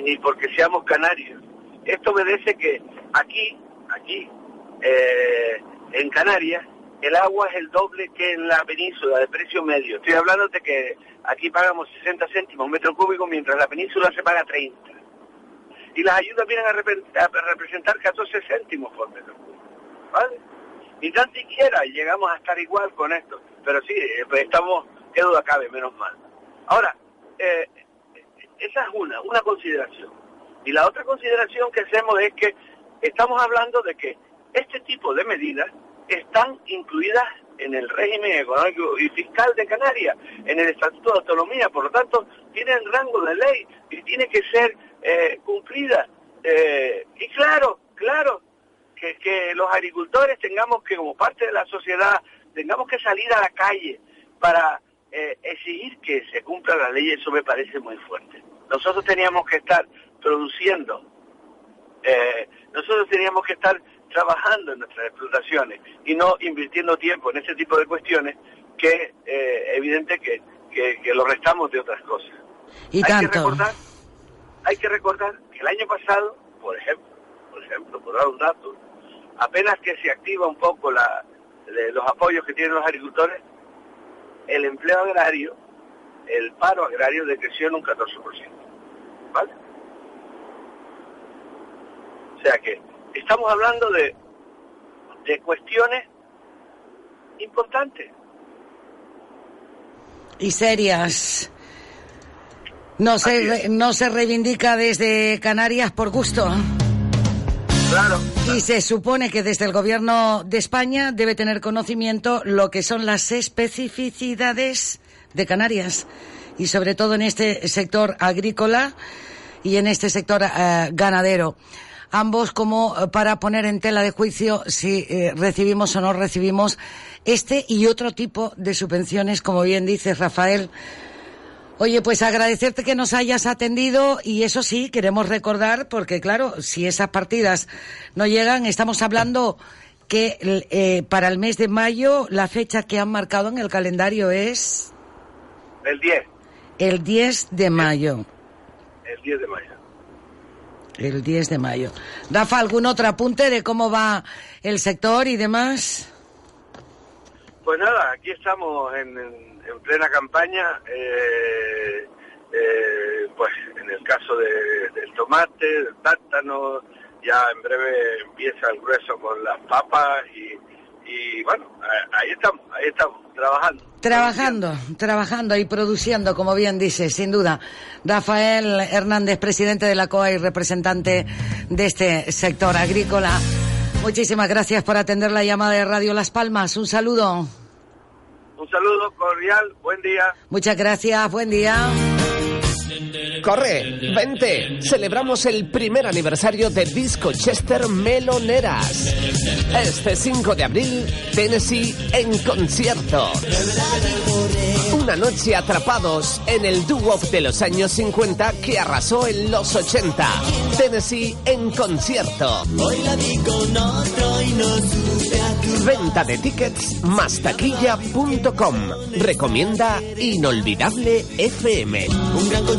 ni, porque seamos canarios. Esto obedece que aquí, aquí, eh, en Canarias, el agua es el doble que en la península de precio medio. Estoy hablando de que aquí pagamos 60 céntimos metro cúbico, mientras la península se paga 30 y las ayudas vienen a, representar 14 céntimos por metro ¿vale? Ni tan siquiera llegamos a estar igual con esto, pero sí, eh, pues estamos, qué duda cabe, menos mal. Ahora, eh, esa es una, una consideración. Y la otra consideración que hacemos es que estamos hablando de que este tipo de medidas están incluidas en el régimen económico y fiscal de Canarias, en el Estatuto de Autonomía, por lo tanto, tienen rango de ley y tiene que ser eh, cumplida. Eh, y claro, claro, que, que los agricultores tengamos que, como parte de la sociedad, tengamos que salir a la calle para eh, exigir que se cumpla la ley, eso me parece muy fuerte. Nosotros teníamos que estar produciendo, eh, nosotros teníamos que estar trabajando en nuestras explotaciones y no invirtiendo tiempo en ese tipo de cuestiones que es eh, evidente que, que, lo restamos de otras cosas. Y hay tanto. Que recordar, hay que recordar que el año pasado, por ejemplo, por ejemplo, por dar un dato, apenas que se activa un poco los apoyos que tienen los agricultores, el empleo agrario, el paro agrario decreció en un 14%. ¿Vale? O sea que estamos hablando de, de cuestiones importantes. Y serias. No se, no se reivindica desde Canarias por gusto. Claro. Y se supone que desde el gobierno de España debe tener conocimiento lo que son las especificidades de Canarias y sobre todo en este sector agrícola y en este sector eh, ganadero. Ambos como eh, para poner en tela de juicio si eh, recibimos o no recibimos este y otro tipo de subvenciones, como bien dice Rafael. Oye, pues agradecerte que nos hayas atendido y eso sí, queremos recordar, porque claro, si esas partidas no llegan, estamos hablando que eh, para el mes de mayo la fecha que han marcado en el calendario es... El 10. El 10 de mayo. El 10 de mayo. El 10 de mayo. Rafa, ¿algún otro apunte de cómo va el sector y demás? Pues nada, aquí estamos en, en, en plena campaña, eh, eh, pues en el caso de, del tomate, del plátano, ya en breve empieza el grueso con las papas y, y bueno, ahí estamos, ahí estamos, trabajando. Trabajando, trabajando y produciendo, como bien dice, sin duda. Rafael Hernández, presidente de la COA y representante de este sector agrícola. Muchísimas gracias por atender la llamada de Radio Las Palmas. Un saludo. Un saludo cordial, buen día. Muchas gracias, buen día. Corre, vente, celebramos el primer aniversario de Disco Chester Meloneras. Este 5 de abril, Tennessee en concierto. Una noche atrapados en el doo-wop de los años 50 que arrasó en los 80. Tennessee en concierto. Venta de tickets más taquilla.com. Recomienda Inolvidable FM.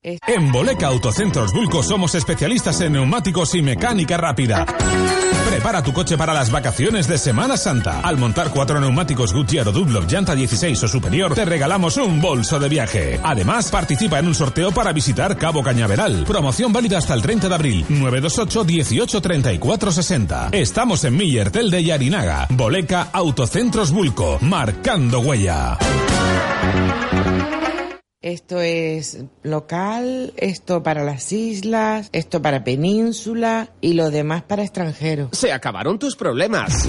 En Boleca Autocentros Bulco somos especialistas en neumáticos y mecánica rápida. Prepara tu coche para las vacaciones de Semana Santa. Al montar cuatro neumáticos Goodyear o Dunlop llanta 16 o superior, te regalamos un bolso de viaje. Además, participa en un sorteo para visitar Cabo Cañaveral. Promoción válida hasta el 30 de abril. 928 18 34 60. Estamos en Millertel de Yarinaga. Boleca Autocentros Bulco. Marcando huella. Esto es local, esto para las islas, esto para península y lo demás para extranjeros. Se acabaron tus problemas.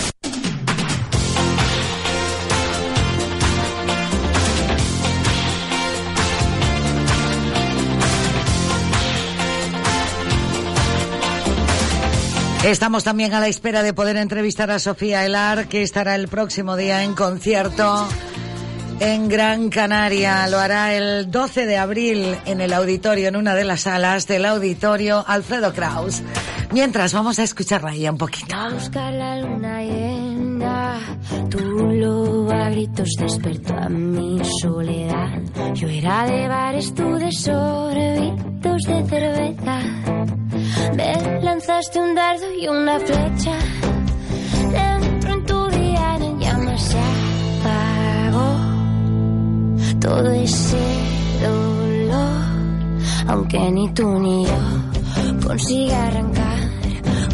Estamos también a la espera de poder entrevistar a Sofía Elar, que estará el próximo día en concierto en Gran Canaria. Lo hará el 12 de abril en el auditorio, en una de las salas del auditorio Alfredo Kraus. Mientras vamos a escucharla ya un poquito. Buscar la luna llena, tu lobo a gritos despertó a mi soledad. Yo era de bares, tú de sorbitos de cerveza. Me lanzaste un dardo y una flecha. Dentro en tu día en llamas se apagó todo ese dolor, aunque ni tú ni yo consigue arrancar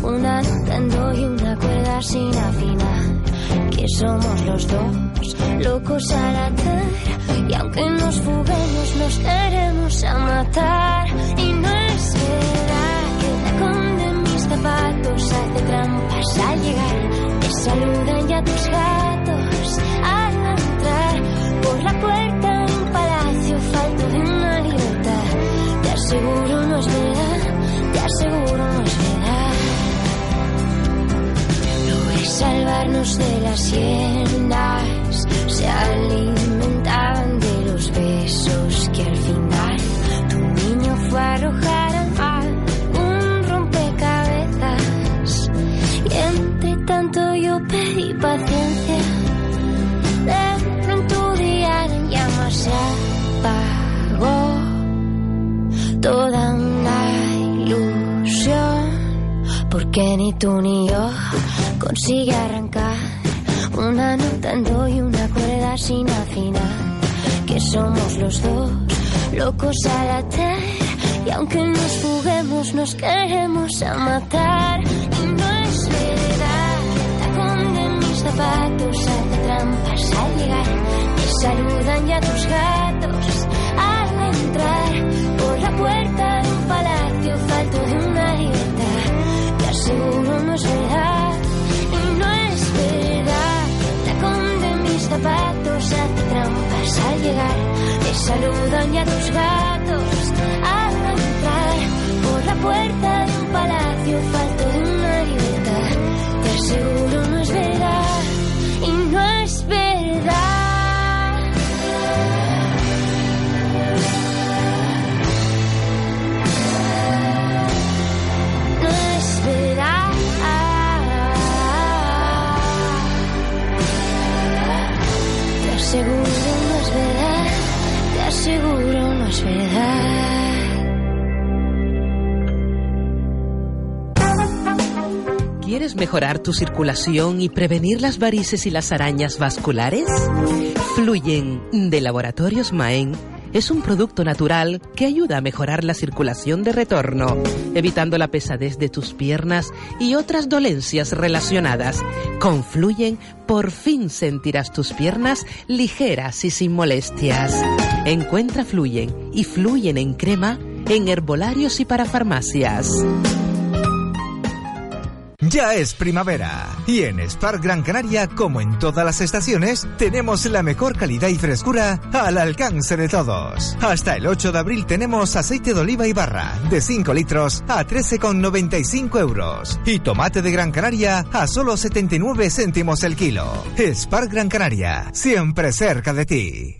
una notando y una cuerda sin afinar. Somos los dos locos a la y aunque nos fuguemos nos queremos a matar y no es verdad que el tacón de mis zapatos hace trampas al llegar. Te saludan ya tus gatos al entrar por la puerta de un palacio falto de una libertad. Te aseguro no es te aseguro no es verdad. Salvarnos de las hienas, se alimentaban de los besos que al final tu niño fue a arrojar al mar un rompecabezas. Y entre tanto yo pedí paciencia. Dentro en tu día en llamas se apagó toda una ilusión. Porque ni tú ni yo consigue arrancar una nota en do y una cuerda sin afinar. Que somos los dos locos a la y aunque nos fuguemos nos queremos a matar. Y no es verdad tacón de mis zapatos hace trampas al llegar. Te saludan ya tus gatos al entrar por la puerta de un palacio falto de una libertad. Te aseguro no es verdad. Zapatos hace trampas al llegar. Te saludan ya tus gatos al entrar por la puerta de un palacio falto de una mejorar tu circulación y prevenir las varices y las arañas vasculares? Fluyen de Laboratorios Maen es un producto natural que ayuda a mejorar la circulación de retorno, evitando la pesadez de tus piernas y otras dolencias relacionadas. Con Fluyen, por fin sentirás tus piernas ligeras y sin molestias. Encuentra Fluyen y Fluyen en crema en herbolarios y para farmacias. Ya es primavera y en Spark Gran Canaria, como en todas las estaciones, tenemos la mejor calidad y frescura al alcance de todos. Hasta el 8 de abril tenemos aceite de oliva y barra de 5 litros a 13,95 euros y tomate de Gran Canaria a solo 79 céntimos el kilo. Spark Gran Canaria, siempre cerca de ti.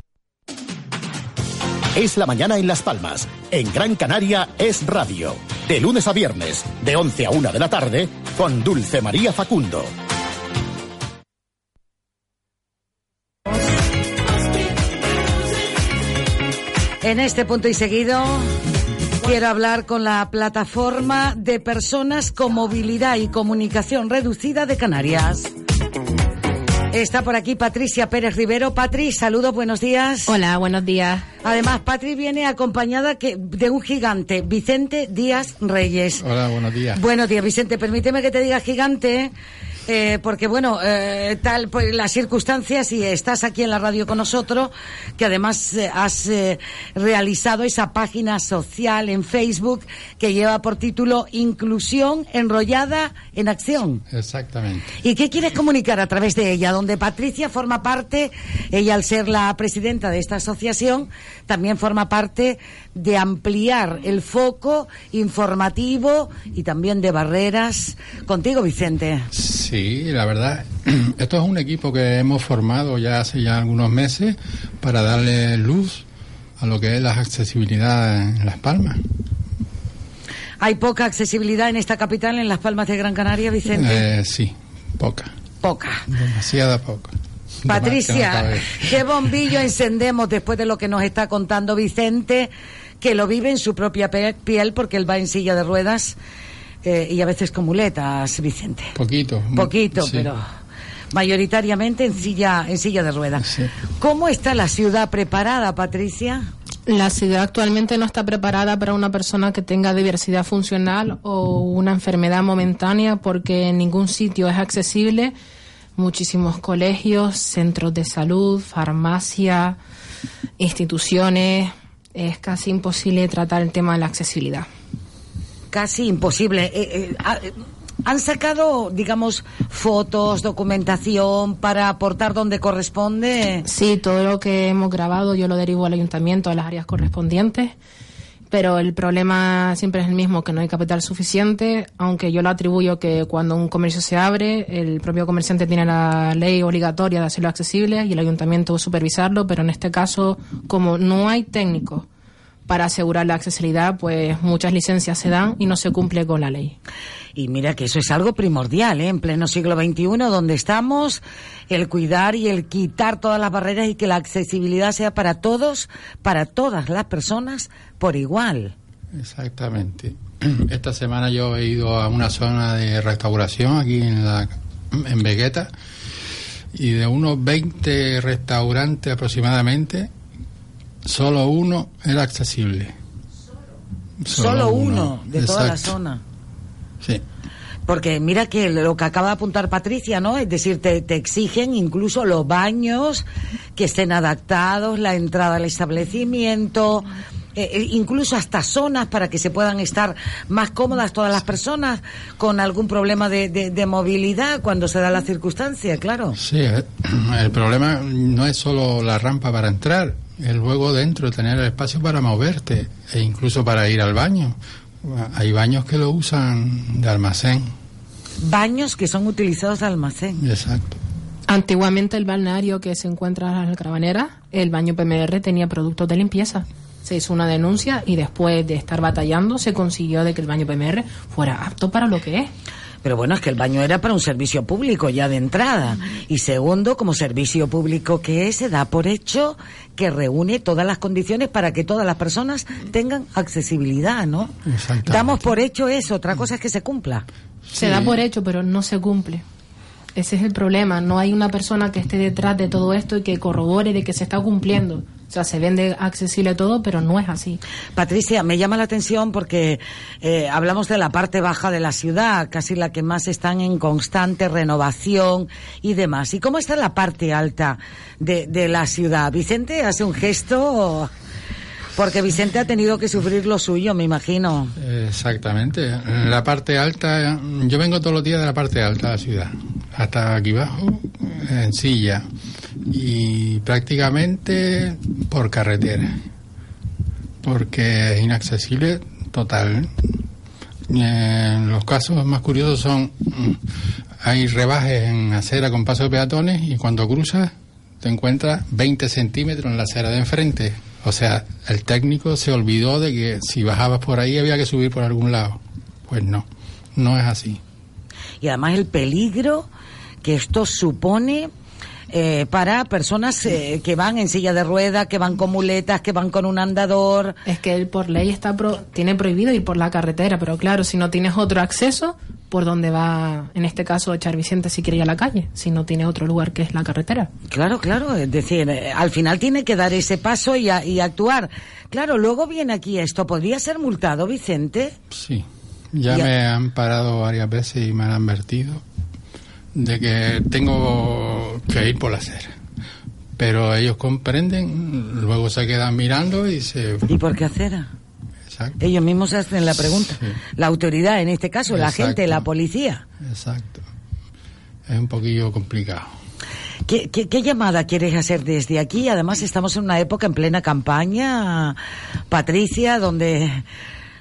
Es la mañana en Las Palmas. En Gran Canaria es radio. De lunes a viernes, de 11 a 1 de la tarde, con Dulce María Facundo. En este punto y seguido quiero hablar con la plataforma de personas con movilidad y comunicación reducida de Canarias. Está por aquí Patricia Pérez Rivero. Patri, saludos, buenos días. Hola, buenos días. Además, Patri viene acompañada que, de un gigante, Vicente Díaz Reyes. Hola, buenos días. Buenos días, Vicente. Permíteme que te diga gigante, eh, porque bueno, eh, tal pues, las circunstancias y estás aquí en la radio con nosotros, que además eh, has eh, realizado esa página social en Facebook que lleva por título Inclusión enrollada en acción. Exactamente. ¿Y qué quieres comunicar a través de ella? Donde Patricia forma parte, ella al ser la presidenta de esta asociación, también forma parte de ampliar el foco informativo y también de barreras. Contigo, Vicente. Sí, la verdad, Esto es un equipo que hemos formado ya hace ya algunos meses para darle luz a lo que es la accesibilidad en Las Palmas. ¿Hay poca accesibilidad en esta capital, en Las Palmas de Gran Canaria, Vicente? Eh, sí, poca. Poca. Demasiada poca. Patricia, ¿qué bombillo encendemos después de lo que nos está contando Vicente, que lo vive en su propia piel porque él va en silla de ruedas eh, y a veces con muletas, Vicente? Poquito. Poquito, Sí. pero mayoritariamente en silla, en silla de ruedas. ¿Cómo está la ciudad preparada, Patricia? La ciudad actualmente no está preparada para una persona que tenga diversidad funcional o una enfermedad momentánea porque en ningún sitio es accesible. Muchísimos colegios, centros de salud, farmacia, instituciones. Es casi imposible tratar el tema de la accesibilidad. Casi imposible. Eh, eh, ah, eh, ¿Han sacado, digamos, fotos, documentación para aportar donde corresponde? Sí, todo lo que hemos grabado yo lo derivo al ayuntamiento, a las áreas correspondientes, pero el problema siempre es el mismo, que no hay capital suficiente, aunque yo lo atribuyo que cuando un comercio se abre, el propio comerciante tiene la ley obligatoria de hacerlo accesible y el ayuntamiento supervisarlo, pero en este caso, como no hay técnicos para asegurar la accesibilidad, pues muchas licencias se dan y no se cumple con la ley. Y mira que eso es algo primordial, ¿eh? en pleno siglo XXI, donde estamos, el cuidar y el quitar todas las barreras y que la accesibilidad sea para todos, para todas las personas, por igual. Exactamente. Esta semana yo he ido a una zona de restauración aquí en la en Vegueta y de unos 20 restaurantes aproximadamente, solo uno era accesible. Solo, uno, de toda la zona. Sí. Porque mira que lo que acaba de apuntar Patricia, ¿no? Es decir, te, te exigen incluso los baños que estén adaptados, la entrada al establecimiento, eh, eh, incluso hasta zonas para que se puedan estar más cómodas todas las personas con algún problema de, de- de movilidad cuando se da la circunstancia, claro. Sí, eh, el problema no es solo la rampa para entrar, es luego dentro tener el espacio para moverte e incluso para ir al baño. Hay baños que lo usan de almacén. Baños que son utilizados de almacén. Exacto. Antiguamente el balneario que se encuentra en las Carabaneras, el baño PMR tenía productos de limpieza. Se hizo una denuncia y después de estar batallando se consiguió de que el baño PMR fuera apto para lo que es. Pero bueno, es que el baño era para un servicio público ya de entrada. Y segundo, como servicio público que es, se da por hecho que reúne todas las condiciones para que todas las personas tengan accesibilidad, ¿no? Exactamente. Damos por hecho eso, otra cosa es que se cumpla. Se da por hecho, pero no se cumple. Ese es el problema. No hay una persona que esté detrás de todo esto y que corrobore de que se está cumpliendo. O sea, se vende accesible todo, pero no es así. Patricia, me llama la atención porque eh, hablamos de la parte baja de la ciudad, casi la que más están en constante renovación y demás. ¿Y cómo está la parte alta de, de la ciudad? Vicente hace un gesto porque Vicente ha tenido que sufrir lo suyo, me imagino. Exactamente. En la parte alta, yo vengo todos los días de la parte alta de la ciudad, hasta aquí abajo, en silla, y prácticamente por carretera, porque es inaccesible total. Eh, los casos más curiosos son, hay rebajes en acera con paso de peatones y cuando cruzas te encuentras 20 centímetros en la acera de enfrente. O sea, el técnico se olvidó de que si bajabas por ahí había que subir por algún lado. Pues no, no es así. Y además el peligro que esto supone eh, para personas eh, que van en silla de ruedas, que van con muletas, que van con un andador. Es que él por ley está pro- tiene prohibido ir por la carretera, pero claro, si no tienes otro acceso, ¿por dónde va, en este caso, echar Vicente si quiere ir a la calle? Si no tiene otro lugar que es la carretera. Claro, claro, es decir, eh, al final tiene que dar ese paso y, a- y actuar. Claro, luego viene aquí esto, ¿podría ser multado, Vicente? Sí. Ya Ya. me han parado varias veces y me han advertido de que tengo que ir por la acera. Pero ellos comprenden, luego se quedan mirando y se... ¿Y por qué acera? Exacto. Ellos mismos hacen la pregunta. Sí. La autoridad, en este caso, la gente, la policía. Exacto. Es un poquillo complicado. ¿Qué, qué, qué llamada quieres hacer desde aquí? Además, estamos en una época en plena campaña, Patricia, donde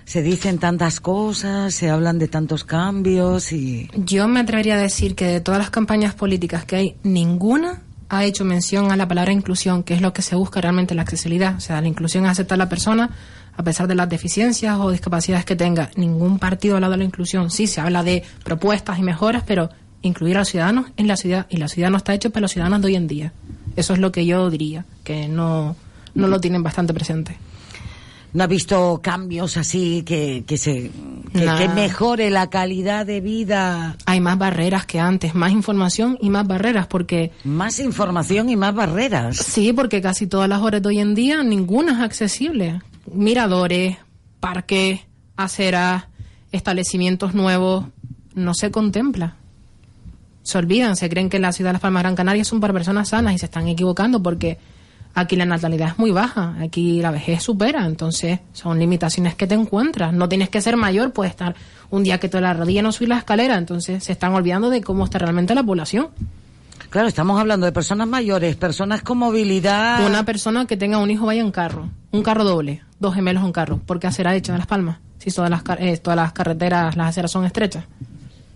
se dicen tantas cosas, se hablan de tantos cambios y... Yo me atrevería a decir que de todas las campañas políticas que hay, ninguna ha hecho mención a la palabra inclusión, que es lo que se busca realmente la accesibilidad. O sea, la inclusión es aceptar a la persona a pesar de las deficiencias o discapacidades que tenga. Ningún partido ha hablado de la inclusión. Sí, se habla de propuestas y mejoras, pero incluir a los ciudadanos en la ciudad. Y la ciudad no está hecha para los ciudadanos de hoy en día. Eso es lo que yo diría, que no, no lo tienen bastante presente. ¿No ha visto cambios así que, que se que, que mejore la calidad de vida? Hay más barreras que antes, más información y más barreras, porque... Más información y más barreras. Sí, porque casi todas las horas de hoy en día ninguna es accesible. Miradores, parques, aceras, establecimientos nuevos, no se contempla. Se olvidan, se creen que la ciudad de Las Palmas Gran Canaria son para personas sanas y se están equivocando porque aquí la natalidad es muy baja, aquí la vejez supera, entonces son limitaciones que te encuentras. No tienes que ser mayor, puedes estar un día que te la rodilla no subir la escalera, entonces se están olvidando de cómo está realmente la población. Claro, estamos hablando de personas mayores, personas con movilidad. Una persona que tenga un hijo vaya en carro, un carro doble, dos gemelos en carro, ¿por qué hacer hecho en Las Palmas? Si todas las, car- eh, todas las carreteras, las aceras son estrechas.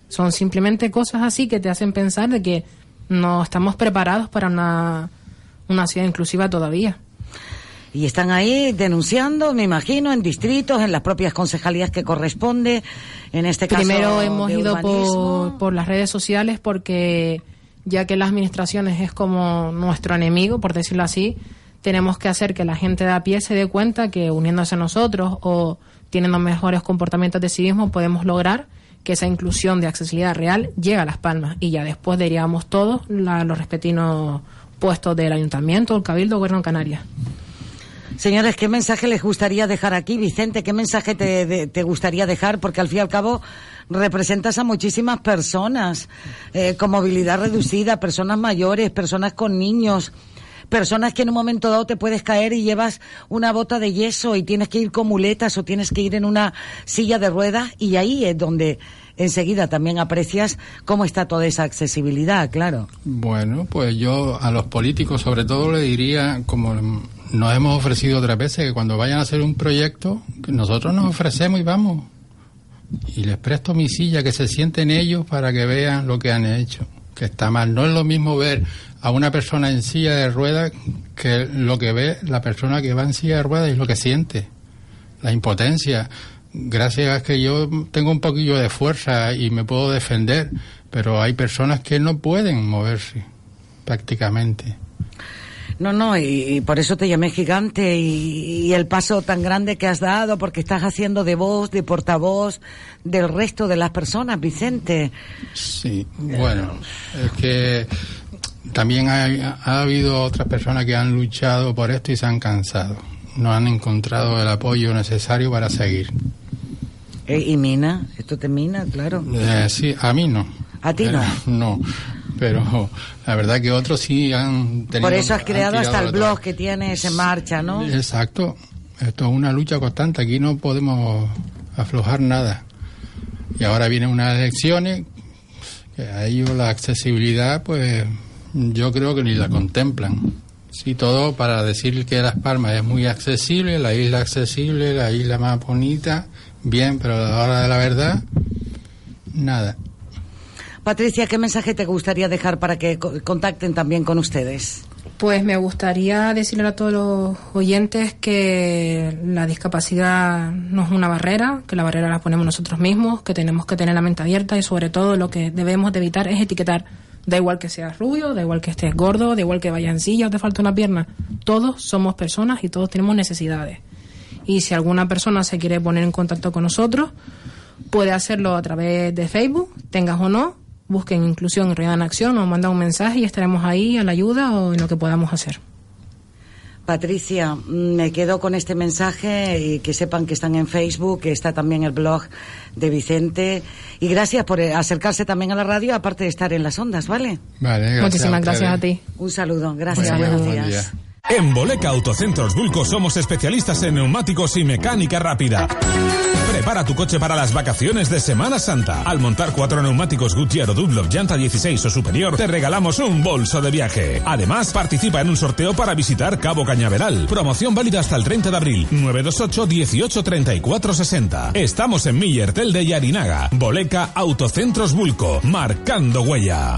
Son simplemente cosas así que te hacen pensar de que no estamos preparados para una, una ciudad inclusiva todavía. Y están ahí denunciando, me imagino, en distritos, en las propias concejalías que corresponde, en este caso. Primero hemos de ido por las redes sociales porque ya que las administraciones es como nuestro enemigo, por decirlo así, tenemos que hacer que la gente de a pie se dé cuenta que uniéndose a nosotros o teniendo mejores comportamientos de civismo podemos lograr que esa inclusión de accesibilidad real llegue a Las Palmas y ya después diríamos todos la- los respectivos puestos del ayuntamiento, el cabildo, gobierno de Canarias. Señores, ¿qué mensaje les gustaría dejar aquí? Vicente, ¿qué mensaje te, de- te gustaría dejar? Porque al fin y al cabo representas a muchísimas personas eh, con movilidad reducida, personas mayores, personas con niños, personas que en un momento dado te puedes caer y llevas una bota de yeso y tienes que ir con muletas o tienes que ir en una silla de ruedas y ahí es donde enseguida también aprecias cómo está toda esa accesibilidad, claro. Bueno, pues yo a los políticos sobre todo le diría, como nos hemos ofrecido otras veces, que cuando vayan a hacer un proyecto, nosotros nos ofrecemos y vamos. Y les presto mi silla, que se sienten ellos para que vean lo que han hecho, que está mal. No es lo mismo ver a una persona en silla de ruedas que lo que ve la persona que va en silla de ruedas y lo que siente. La impotencia. Gracias a que yo tengo un poquillo de fuerza y me puedo defender, pero hay personas que no pueden moverse prácticamente. No, no, y, y por eso te llamé gigante y, y el paso tan grande que has dado, porque estás haciendo de voz, de portavoz del resto de las personas, Vicente. Sí, bueno, es que también hay- ha, habido otras personas que han luchado por esto y se han cansado. No han encontrado el apoyo necesario para seguir. Eh, y mina, esto te mina, claro. Eh, sí, a mí no. A ti no. Eh, no, pero la verdad que otros sí han tenido. Por eso has creado hasta el blog que tienes en marcha, ¿no? Exacto. Esto es una lucha constante. Aquí no podemos aflojar nada. Y ahora vienen unas elecciones que a ellos la accesibilidad, pues yo creo que ni la contemplan. Sí, todo para decir que Las Palmas es muy accesible, la isla accesible, la isla más bonita, bien, pero a la hora de la verdad, nada. Patricia, ¿qué mensaje te gustaría dejar para que co- contacten también con ustedes? Pues me gustaría decirle a todos los oyentes que la discapacidad no es una barrera, que la barrera la ponemos nosotros mismos, que tenemos que tener la mente abierta y sobre todo lo que debemos de evitar es etiquetar. Da igual que seas rubio, da igual que estés gordo, da igual que vayas en silla o te falta una pierna. Todos somos personas y todos tenemos necesidades. Y si alguna persona se quiere poner en contacto con nosotros, puede hacerlo a través de Facebook, tengas o no, busquen Inclusión y Realidad en Acción o manda un mensaje y estaremos ahí a la ayuda o en lo que podamos hacer. Patricia, me quedo con este mensaje y que sepan que están en Facebook, que está también el blog de Vicente. Y gracias por eh, acercarse también a la radio, aparte de estar en las ondas, ¿vale? Vale, gracias Muchísimas gracias a ti. Un saludo, gracias, buenos buen días. día. En Boleca Autocentros Bulco somos especialistas en neumáticos y mecánica rápida. Prepara tu coche para las vacaciones de Semana Santa. Al montar cuatro neumáticos Goodyear o llanta 16 o superior, te regalamos un bolso de viaje. Además, participa en un sorteo para visitar Cabo Cañaveral. Promoción válida hasta el 30 de abril. 928 18 34 60. Estamos en Millertel de Yarinaga. Boleca Autocentros Bulco. Marcando huella.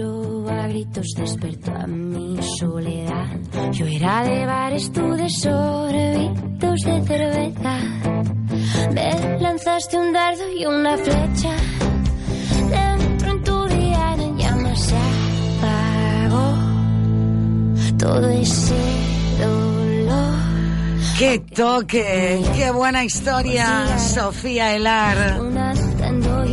a gritos despertó a mi soledad. Yo era de bares, tú de sorbitos de cerveza. Me lanzaste un dardo y una flecha. Dentro en tu día en llamas se apagó todo ese dolor. ¡Qué toque! ¡Qué buena historia, Sofía Elar!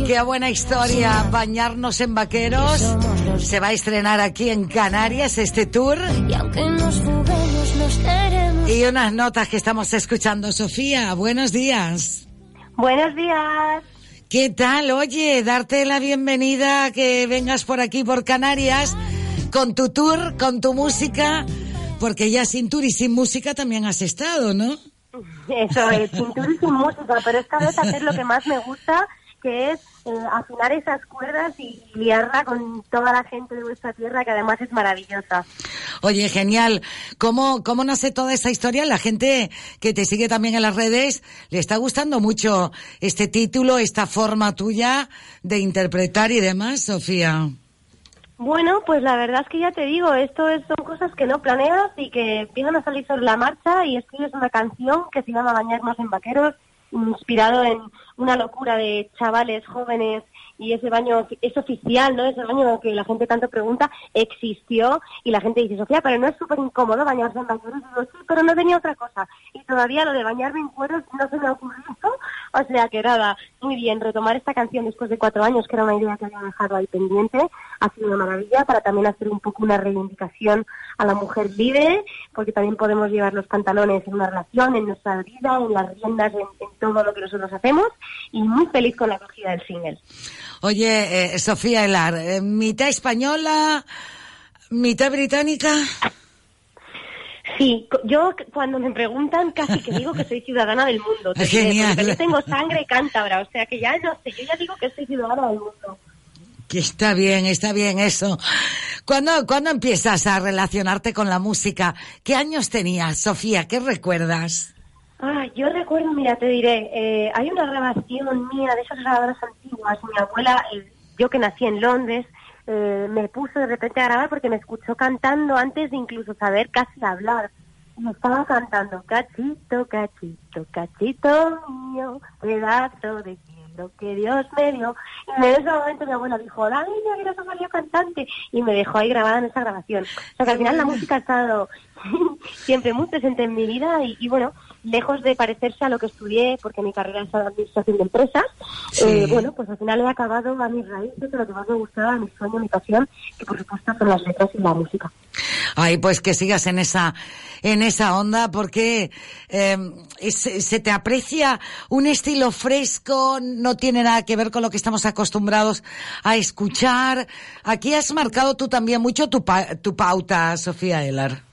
¡Qué buena historia! Bañarnos en vaqueros. Se va a estrenar aquí en Canarias este tour. Y aunque nos fuguemos, nos queremos. Y unas notas que estamos escuchando. Sofía, buenos días. Buenos días. ¿Qué tal? Oye, darte la bienvenida a que vengas por aquí, por Canarias, con tu tour, con tu música, porque ya sin tour y sin música también has estado, ¿no? Eso es, sin tour y sin música, pero esta vez hacer lo que más me gusta, que es eh, afinar esas cuerdas y liarla con toda la gente de vuestra tierra, que además es maravillosa. Oye, genial. ¿Cómo, ¿Cómo nace toda esta historia? La gente que te sigue también en las redes le está gustando mucho este título, esta forma tuya de interpretar y demás, Sofía. Bueno, pues la verdad es que ya te digo, esto es- son cosas que no planeas y que empiezan a salir sobre la marcha y escribes una canción que se llama Bañarnos en Vaqueros, inspirado en una locura de chavales jóvenes y ese baño es oficial, ¿no? Ese baño que la gente tanto pregunta existió y la gente dice, Sofía, pero no es súper incómodo bañarse en vaqueros. Y digo, sí, pero no tenía otra cosa. Y todavía lo de bañarme en cueros no se me ocurrió. O sea que nada, muy bien, retomar esta canción después de cuatro años, que era una idea que había dejado ahí pendiente, ha sido una maravilla para también hacer un poco una reivindicación a la mujer libre, porque también podemos llevar los pantalones en una relación, en nuestra vida, en las riendas, en, todo lo que nosotros hacemos, y muy feliz con la acogida del single. Oye, eh, Sofía Elar, eh, mitad española, mitad británica. Sí, yo cuando me preguntan casi que digo que soy ciudadana del mundo. Genial. porque Yo tengo sangre cántabra, o sea que ya no sé, yo ya digo que soy ciudadana del mundo. Que está bien, está bien eso. ¿Cuándo, ¿Cuándo empiezas a relacionarte con la música? ¿Qué años tenías, Sofía? ¿Qué recuerdas? Ah, yo recuerdo, mira, te diré, eh, hay una grabación mía de esas grabadoras antiguas. Mi abuela, eh, yo que nací en Londres, eh, me puso de repente a grabar porque me escuchó cantando antes de incluso saber casi hablar. Y estaba cantando, cachito, cachito, cachito mío, pedazo de cielo que Dios me dio. Y en ese momento mi abuela dijo, Dani, que no salió cantante. Y me dejó ahí grabada en esa grabación. O sea que al final la música ha estado siempre muy presente en mi vida y, y bueno, lejos de parecerse a lo que estudié, porque mi carrera es administración de empresas, Sí. eh, bueno, pues al final he acabado a mis raíces, lo que más me gustaba, mi sueño, mi pasión, que por supuesto son las letras y la música. Ay, pues que sigas en esa, en esa onda, porque eh, se, se te aprecia un estilo fresco, no tiene nada que ver con lo que estamos acostumbrados a escuchar. Aquí has marcado tú también mucho tu, pa- tu pauta, Sofía Elar.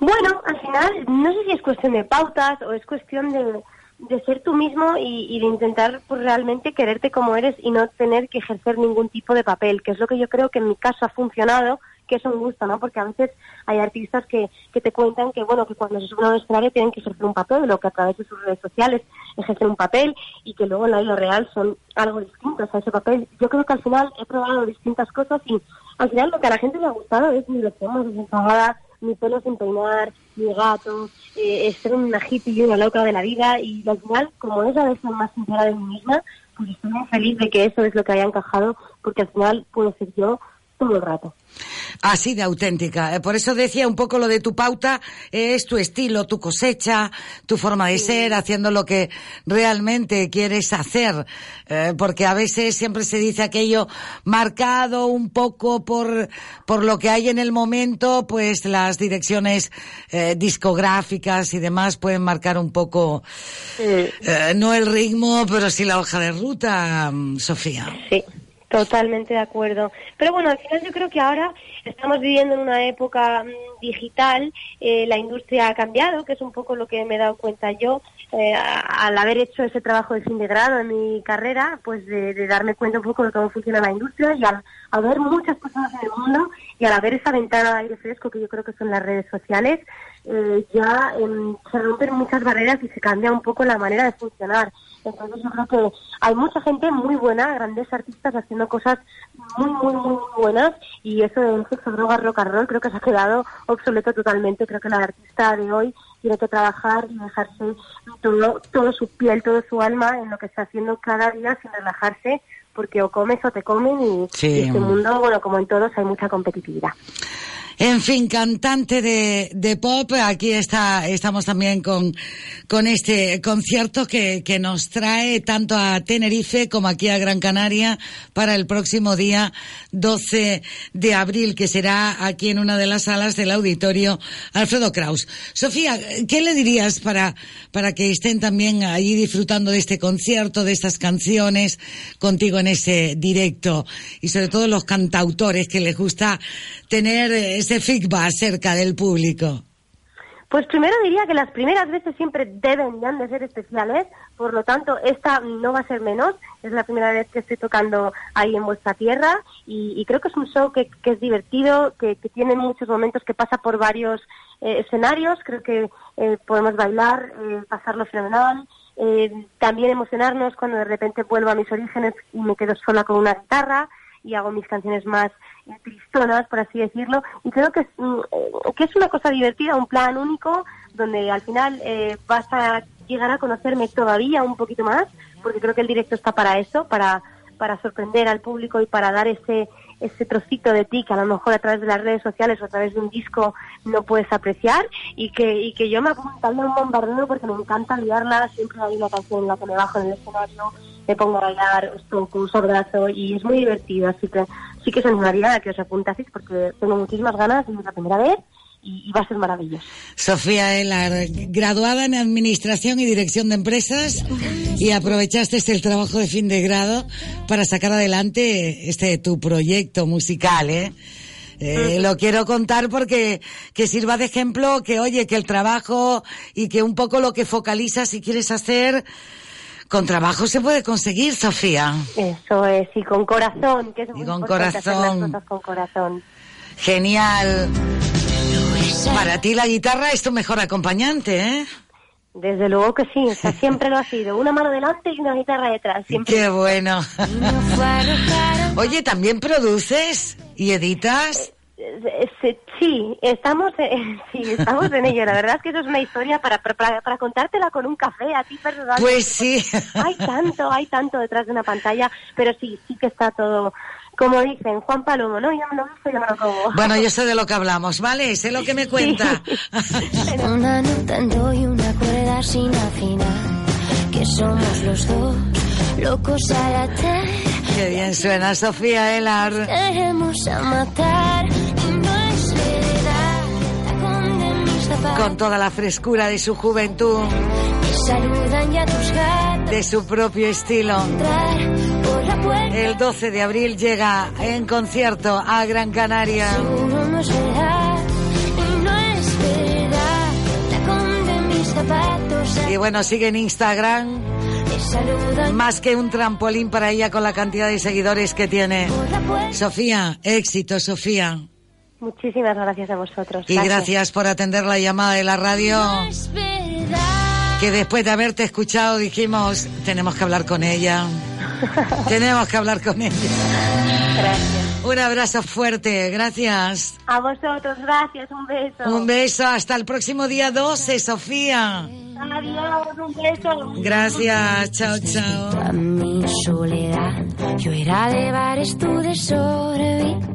Bueno, al final, no sé si es cuestión de pautas o es cuestión de, de ser tú mismo y, de intentar pues, realmente quererte como eres y no tener que ejercer ningún tipo de papel, que es lo que yo creo que en mi caso ha funcionado, que es un gusto, ¿no? Porque a veces hay artistas que, que te cuentan que, bueno, que cuando se suben a un escenario tienen que ejercer un papel, o que a través de sus redes sociales ejercen un papel y que luego en la vida real son algo distintos a ese papel. Yo creo que al final he probado distintas cosas y al final lo que a la gente le ha gustado es mi versión más desenfadada, mi pelo sin peinar, mi gato, eh, ser una hippie y una loca de la vida y al final, como es a veces más sincera de mí misma, pues estoy muy feliz de que eso es lo que haya encajado porque al final puedo ser yo todo el rato. Así de auténtica. Eh, Por eso decía un poco lo de tu pauta, eh, es tu estilo, tu cosecha, tu forma de ser, haciendo lo que realmente quieres hacer. Eh, porque a veces siempre se dice aquello marcado un poco por, por lo que hay en el momento, pues las direcciones eh, discográficas y demás pueden marcar un poco, no el ritmo, pero sí la hoja de ruta, mm, Sofía. Sí, totalmente de acuerdo. Pero bueno, al final yo creo que ahora estamos viviendo en una época mm, digital, eh, la industria ha cambiado, que es un poco lo que me he dado cuenta yo eh, al haber hecho ese trabajo de fin de grado en mi carrera, pues de, darme cuenta un poco de cómo funciona la industria y al, ver muchas personas en el mundo y al haber esa ventana de aire fresco que yo creo que son las redes sociales, eh, ya em, se rompen muchas barreras y se cambia un poco la manera de funcionar. Entonces yo creo que hay mucha gente muy buena, grandes artistas haciendo cosas muy, muy, muy, buenas y eso de sexo, drogas, rock and roll creo que se ha quedado obsoleto totalmente. Creo que la artista de hoy tiene que trabajar y dejarse todo, todo su piel, todo su alma en lo que está haciendo cada día sin relajarse porque o comes o te comen y, Sí. y este mundo, bueno, como en todos, hay mucha competitividad. En fin, cantante de, de pop, aquí está, estamos también con, con este concierto que, que nos trae tanto a Tenerife como aquí a Gran Canaria para el próximo día 12 de abril, que será aquí en una de las salas del auditorio Alfredo Kraus. Sofía, ¿qué le dirías para, para que estén también allí disfrutando de este concierto, de estas canciones, contigo en ese directo? Y sobre todo los cantautores que les gusta tener ese feedback cerca del público. Pues primero diría que las primeras veces siempre deben y han de ser especiales, por lo tanto esta no va a ser menos, es la primera vez que estoy tocando ahí en vuestra tierra y, creo que es un show que, que es divertido, que, tiene muchos momentos, que pasa por varios eh, escenarios, creo que eh, podemos bailar, eh, pasarlo fenomenal, eh, también emocionarnos cuando de repente vuelvo a mis orígenes y me quedo sola con una guitarra y hago mis canciones más tristonas, por así decirlo, y creo que es, mm, eh, que es una cosa divertida, un plan único, donde al final eh, vas a llegar a conocerme todavía un poquito más, porque creo que el directo está para eso, para, para sorprender al público y para dar ese, ese trocito de ti que a lo mejor a través de las redes sociales o a través de un disco no puedes apreciar y que, y que yo me apunto a un bombardeo porque me encanta liarla, siempre hay una canción en la que me bajo en el escenario, me pongo a bailar, os toco, os abrazo y es muy divertido, así que sí que os animaría a que os apuntaseis porque tengo muchísimas ganas y es la primera vez y, va a ser maravilloso. Sofía Elar, graduada en Administración y Dirección de Empresas y aprovechaste el trabajo de fin de grado para sacar adelante este tu proyecto musical, ¿eh? Eh, lo quiero contar porque que sirva de ejemplo que oye que el trabajo y que un poco lo que focalizas si quieres hacer con trabajo se puede conseguir Sofía Eso es, y con corazón, que es muy Y con importante hacer las corazón. cosas con corazón. genial para ti la guitarra es tu mejor acompañante ¿eh? Desde luego que sí, o sea, siempre lo ha sido. Una mano delante y una guitarra detrás. Siempre. Qué bueno. Oye, ¿también produces y editas? Sí, estamos, sí, estamos en ello. La verdad es que eso es una historia para, para, para contártela con un café a ti personalmente. Pues sí. Hay tanto, hay tanto detrás de una pantalla, pero sí, sí que está todo, como dicen, Juan Palomo, ¿no? Ya me lo gusto, ya me lo como. Bueno, yo sé de lo que hablamos, ¿vale? Sé lo que me cuenta. Una nota en do y una cuerda sin afinar. Que somos los dos locos a latir. Qué bien suena Sofía Elar. Queremos a matar. Con toda la frescura de su juventud, de su propio estilo. La. El 12 de abril llega en concierto a Gran Canaria. Y bueno, sigue en Instagram. Más que un trampolín para ella con la cantidad de seguidores que tiene. Sofía, éxito, Sofía. Muchísimas gracias a vosotros. Y gracias por atender la llamada de la radio. Es verdad. Que después de haberte escuchado dijimos, tenemos que hablar con ella. tenemos que hablar con ella. Gracias. Un abrazo fuerte, gracias. A vosotros, gracias, un beso. Un beso, hasta el próximo día 12, Sofía. Adiós, un beso. Gracias, chao, chao. A mi soledad, yo era de bares, tú de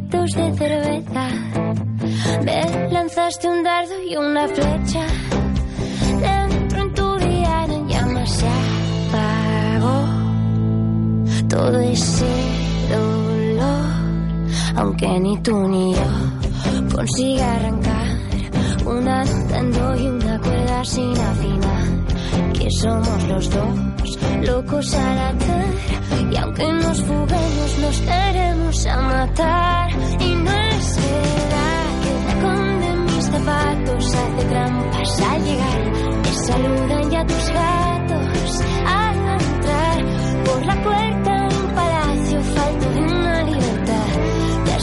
trocitos de cerveza. Me lanzaste un dardo y una flecha. Dentro en tu día en llamas se apagó todo ese dolor. Aunque ni tú ni yo consiga arrancar una andando y una cuerda sin afinar. Que somos los dos locos a la y aunque nos fuguemos nos queremos a matar. Y no es verdad que el tacón de mis zapatos hace trampas al llegar. Te saludan ya tus gatos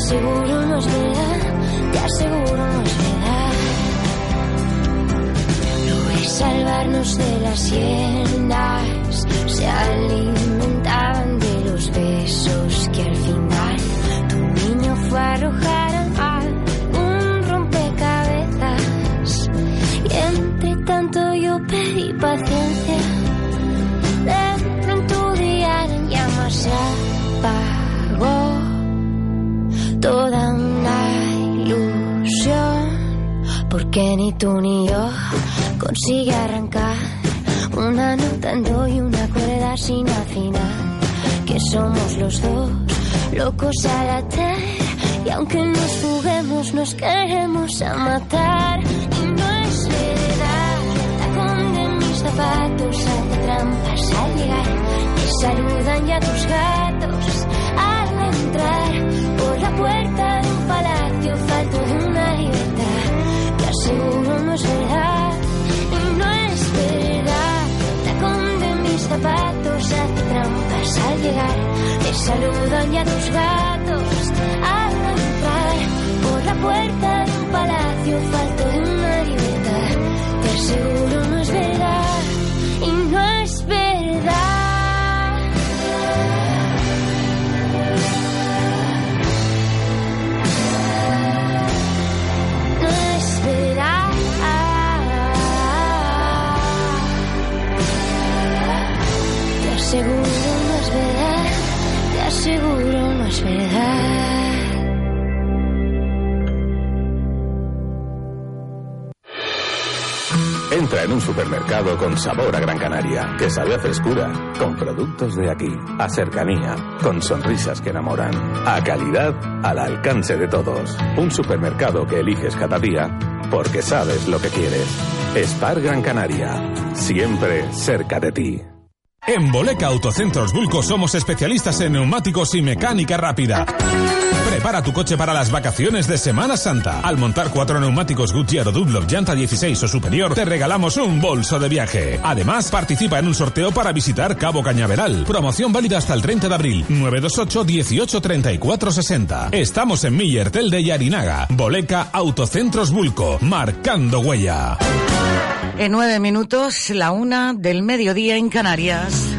aseguro no es verdad te aseguro no es verdad no es salvarnos de las hienas se alimentaban de los besos que al final tu niño fue a arrojar al un rompecabezas. Y entre tanto yo pedí paciencia dentro en tu día en llamas se toda una ilusión porque ni tú ni yo consigue arrancar una nota en y una cuerda sin afinar. Que somos los dos locos a latir. Y aunque nos fuguemos, nos queremos a matar. Y no es verdad, tacón de mis zapatos hace trampas al llegar. Te saludan ya tus gatos la puerta de un palacio. Falto de una libertad. Te aseguro no es verdad. Y no es verdad tacón mis zapatos hace trampas al llegar. Te saludan ya tus gatos al entrar por la puerta de un palacio. Falto de una libertad. Te aseguro aseguro no es te aseguro. Entra en un supermercado con sabor a Gran Canaria, que sabe a frescura, con productos de aquí, a cercanía, con sonrisas que enamoran, a calidad al alcance de todos. Un supermercado que eliges cada día porque sabes lo que quieres. Spar Gran Canaria, siempre cerca de ti. En Boleca Autocentros Bulco somos especialistas en neumáticos y mecánica rápida. Prepara tu coche para las vacaciones de Semana Santa. Al montar cuatro neumáticos Goodyear o Dunlop llanta 16 o superior, te regalamos un bolso de viaje. Además, participa en un sorteo para visitar Cabo Cañaveral. Promoción válida hasta el 30 de abril. 928 18 34 60. Estamos en Millertel de Yarinaga. Boleca Autocentros Bulco. Marcando huella. En nueve minutos, la una del mediodía en Canarias.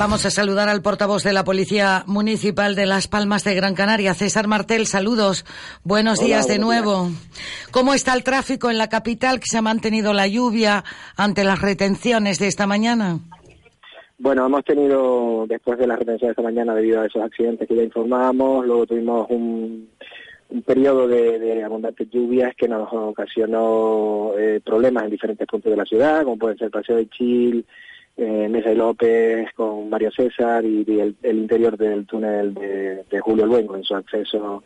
Vamos a saludar al portavoz de la Policía Municipal de Las Palmas de Gran Canaria, César Martel. Saludos. Buenos Hola, días de nuevo. ¿Cómo está el tráfico en la capital que se ha mantenido la lluvia ante las retenciones de esta mañana? Bueno, hemos tenido, después de la retención de esta mañana, debido a esos accidentes que ya informábamos, luego tuvimos un, un periodo de, de abundantes lluvias que nos ocasionó eh, problemas en diferentes puntos de la ciudad, como pueden ser Paseo de Chil, eh, Mesa y López, con Mario César y, el, interior del túnel de, de Julio Luengo en su acceso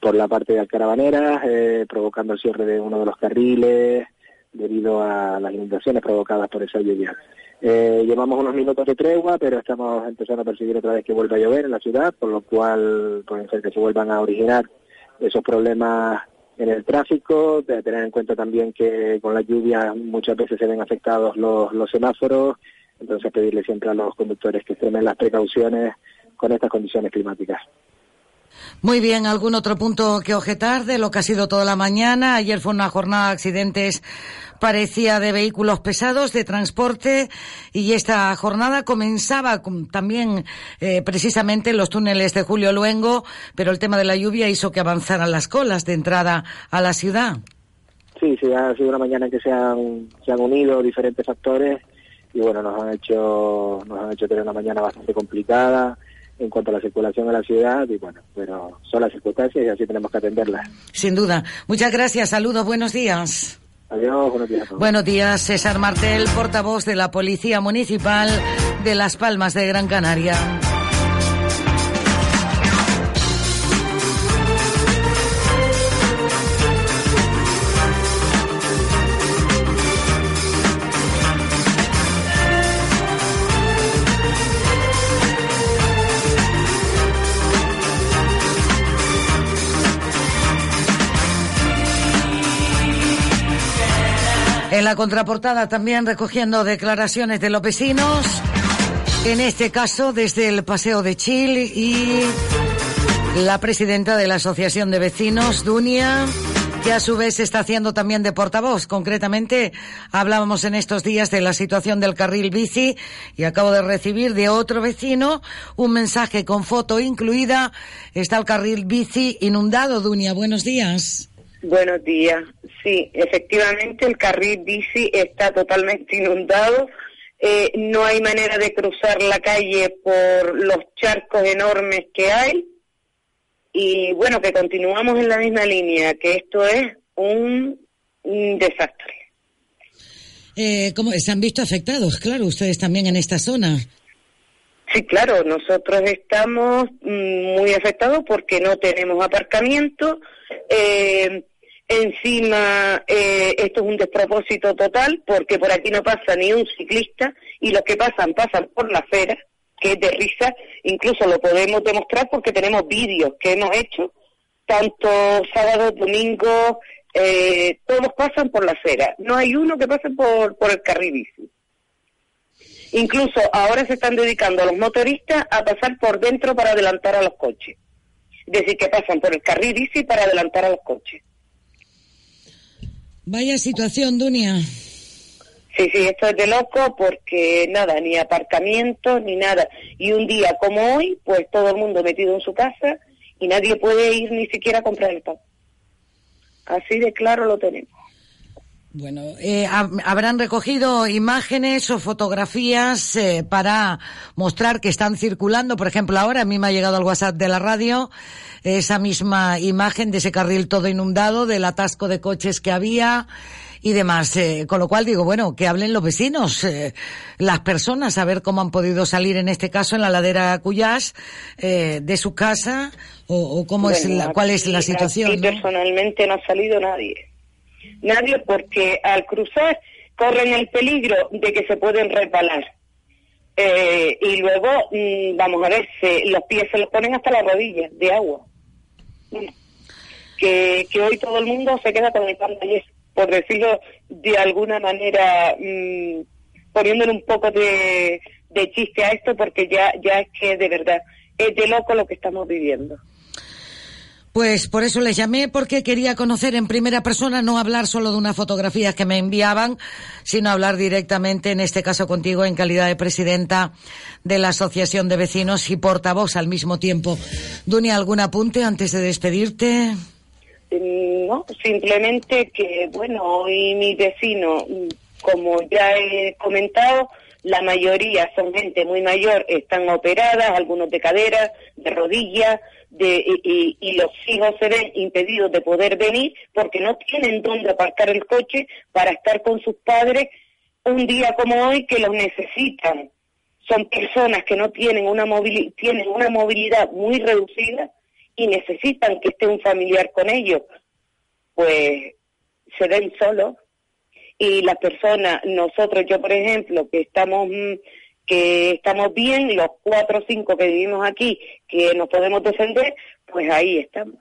por la parte de Alcarabaneras, eh, provocando el cierre de uno de los carriles debido a las inundaciones provocadas por esa lluvia. Eh, llevamos unos minutos de tregua, pero estamos empezando a percibir otra vez que vuelve a llover en la ciudad, por lo cual pueden ser que se vuelvan a originar esos problemas en el tráfico, de tener en cuenta también que con la lluvia muchas veces se ven afectados los semáforos, entonces pedirle siempre a los conductores que extremen las precauciones con estas condiciones climáticas. Muy bien, ¿algún otro punto que objetar de lo que ha sido toda la mañana? Ayer fue una jornada de accidentes, parecía de vehículos pesados, de transporte, y esta jornada comenzaba con- también eh, precisamente en los túneles de Julio Luengo, pero el tema de la lluvia hizo que avanzaran las colas de entrada a la ciudad. Sí, sí, ha sido una mañana en que se han, se han unido diferentes factores y bueno, nos han hecho, nos han hecho tener una mañana bastante complicada. en cuanto a la circulación a la ciudad y bueno, pero son las circunstancias y así tenemos que atenderlas. Sin duda. Muchas gracias, saludos, buenos días. Adiós, buenos días. Buenos días, César Martel, portavoz de la Policía Municipal de Las Palmas de Gran Canaria. En la contraportada también recogiendo declaraciones de los vecinos, en este caso desde el Paseo de Chile y la presidenta de la Asociación de Vecinos, Dunia, que a su vez está haciendo también de portavoz. Concretamente, hablábamos en estos días de la situación del carril bici y acabo de recibir de otro vecino un mensaje con foto incluida. Está el carril bici inundado, Dunia. Buenos días. Buenos días. Sí, efectivamente el carril bici está totalmente inundado. Eh, no hay manera de cruzar la calle por los charcos enormes que hay. Y bueno, que continuamos en la misma línea, que esto es un, un desastre. Eh, ¿Cómo se han visto afectados? Claro, ustedes también en esta zona. Sí, claro, nosotros estamos mm, muy afectados porque no tenemos aparcamiento. Eh, Encima, eh, esto es un despropósito total porque por aquí no pasa ni un ciclista y los que pasan pasan por la acera, que es de risa. Incluso lo podemos demostrar porque tenemos vídeos que hemos hecho, tanto sábados, domingos, eh, todos pasan por la acera. No hay uno que pase por, por el carril bici. Incluso ahora se están dedicando a los motoristas a pasar por dentro para adelantar a los coches. Es decir, que pasan por el carril bici para adelantar a los coches. Vaya situación, Dunia. Sí, sí, esto es de loco porque nada, ni aparcamiento, ni nada. Y un día como hoy, pues todo el mundo metido en su casa y nadie puede ir ni siquiera a comprar el pan. Así de claro lo tenemos. Bueno, eh, habrán recogido imágenes o fotografías eh, para mostrar que están circulando. Por ejemplo, ahora a mí me ha llegado al WhatsApp de la radio esa misma imagen de ese carril todo inundado, del atasco de coches que había y demás. Eh, con lo cual digo, bueno, que hablen los vecinos, las personas, a ver cómo han podido salir en este caso en la ladera Cuyás de su casa o, cómo es la, cuál es la situación. Aquí personalmente no ha salido nadie nadie porque al cruzar corren el peligro de que se pueden repalar. Eh, y luego, mm, vamos a ver, los pies se los ponen hasta las rodillas de agua. Que, que hoy todo el mundo se queda con el pan de por decirlo de alguna manera, mm, poniéndole un poco de, de chiste a esto, porque ya, ya es que de verdad es de loco lo que estamos viviendo. Pues por eso les llamé, porque quería conocer en primera persona, no hablar solo de una fotografía que me enviaban, sino hablar directamente, en este caso contigo, en calidad de presidenta de la Asociación de Vecinos y portavoz al mismo tiempo. Dunia, ¿algún apunte antes de despedirte? Mm, no, simplemente que, bueno, hoy mis vecinos, como ya he comentado, la mayoría son gente muy mayor, están operadas, algunos de cadera, de rodillas, de, y, los hijos se ven impedidos de poder venir porque no tienen dónde aparcar el coche para estar con sus padres un día como hoy que los necesitan. Son personas que no tienen una, tienen una movilidad muy reducida y necesitan que esté un familiar con ellos. Pues se ven solos y las personas, nosotros, yo por ejemplo, que estamos mm, que estamos bien, los cuatro o cinco que vivimos aquí, que nos podemos defender, pues ahí estamos.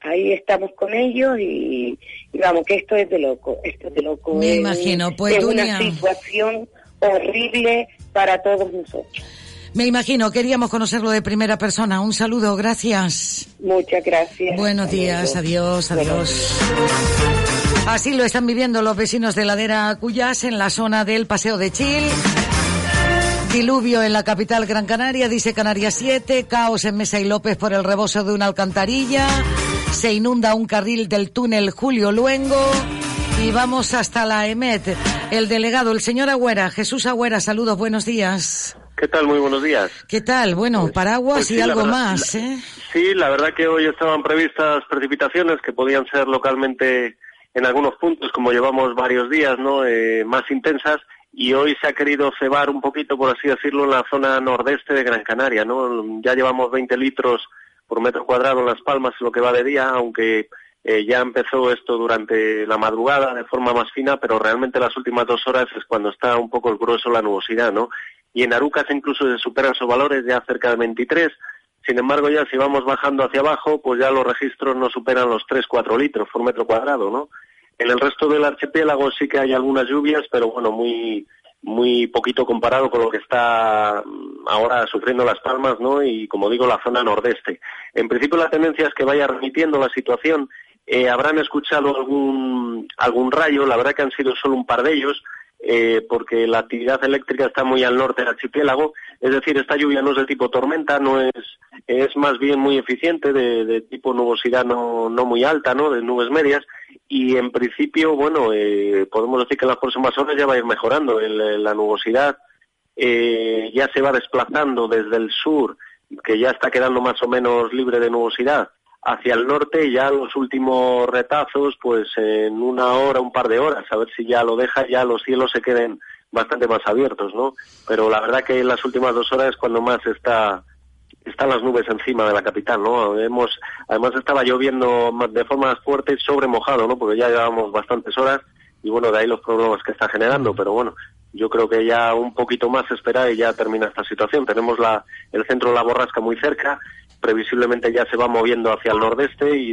Ahí estamos con ellos y, vamos, que esto es de loco, esto es de loco. Me imagino, pues Es una situación horrible para todos nosotros. Me imagino, queríamos conocerlo de primera persona. Un saludo, gracias. Muchas gracias. Buenos días, adiós, adiós. Así lo están viviendo los vecinos de Ladera Cuyas en la zona del Paseo de Chil. Diluvio en la capital Gran Canaria, dice Canarias 7, caos en Mesa y López por el rebozo de una alcantarilla, se inunda un carril del túnel Julio Luengo y vamos hasta la EMET. El delegado, el señor Agüera, Jesús Agüera, saludos, buenos días. ¿Qué tal? Muy buenos días. ¿Qué tal? Bueno, paraguas pues sí, y la algo verdad- más, ¿eh? Sí, la verdad que hoy estaban previstas precipitaciones que podían ser localmente en algunos puntos, como llevamos varios días, ¿no? Eh, más intensas. Y hoy se ha querido cebar un poquito, por así decirlo, en la zona nordeste de Gran Canaria, ¿no? Ya llevamos 20 litros por metro cuadrado en Las Palmas lo que va de día, aunque eh, ya empezó esto durante la madrugada de forma más fina, pero realmente las últimas dos horas es cuando está un poco el grueso la nubosidad, ¿no? Y en Arucas incluso se superan esos valores ya cerca de 23. Sin embargo, ya si vamos bajando hacia abajo, pues ya los registros no superan los 3-4 litros por metro cuadrado, ¿no? En el resto del archipiélago sí que hay algunas lluvias, pero bueno, muy muy poquito comparado con lo que está mm, ahora sufriendo Las Palmas, ¿no? Y como digo, la zona nordeste. En principio la tendencia es que vaya remitiendo la situación. Eh, habrán escuchado algún algún rayo, la verdad que han sido solo un par de ellos, eh, porque la actividad eléctrica está muy al norte del archipiélago, es decir, esta lluvia no es de tipo tormenta, no es, es más bien muy eficiente, de, tipo nubosidad no, no muy alta, ¿no? de nubes medias, y en principio, bueno, eh, podemos decir que en las próximas horas ya va a ir mejorando, El- la nubosidad eh, ya se va desplazando desde el sur, que ya está quedando más o menos libre de nubosidad, hacia el norte y ya los últimos retazos, pues en una hora, un par de horas, a ver si ya lo deja, ya los cielos se queden bastante más abiertos, ¿no? Pero la verdad que en las últimas dos horas es cuando más está están las nubes encima de la capital, ¿no? Hemos, además estaba lloviendo de forma más fuerte sobre mojado, ¿no? Porque ya llevábamos bastantes horas y bueno, de ahí los problemas que está generando, pero bueno, yo creo que ya un poquito más se espera y ya termina esta situación. Tenemos la, el centro de la borrasca muy cerca, previsiblemente ya se va moviendo hacia el nordeste y,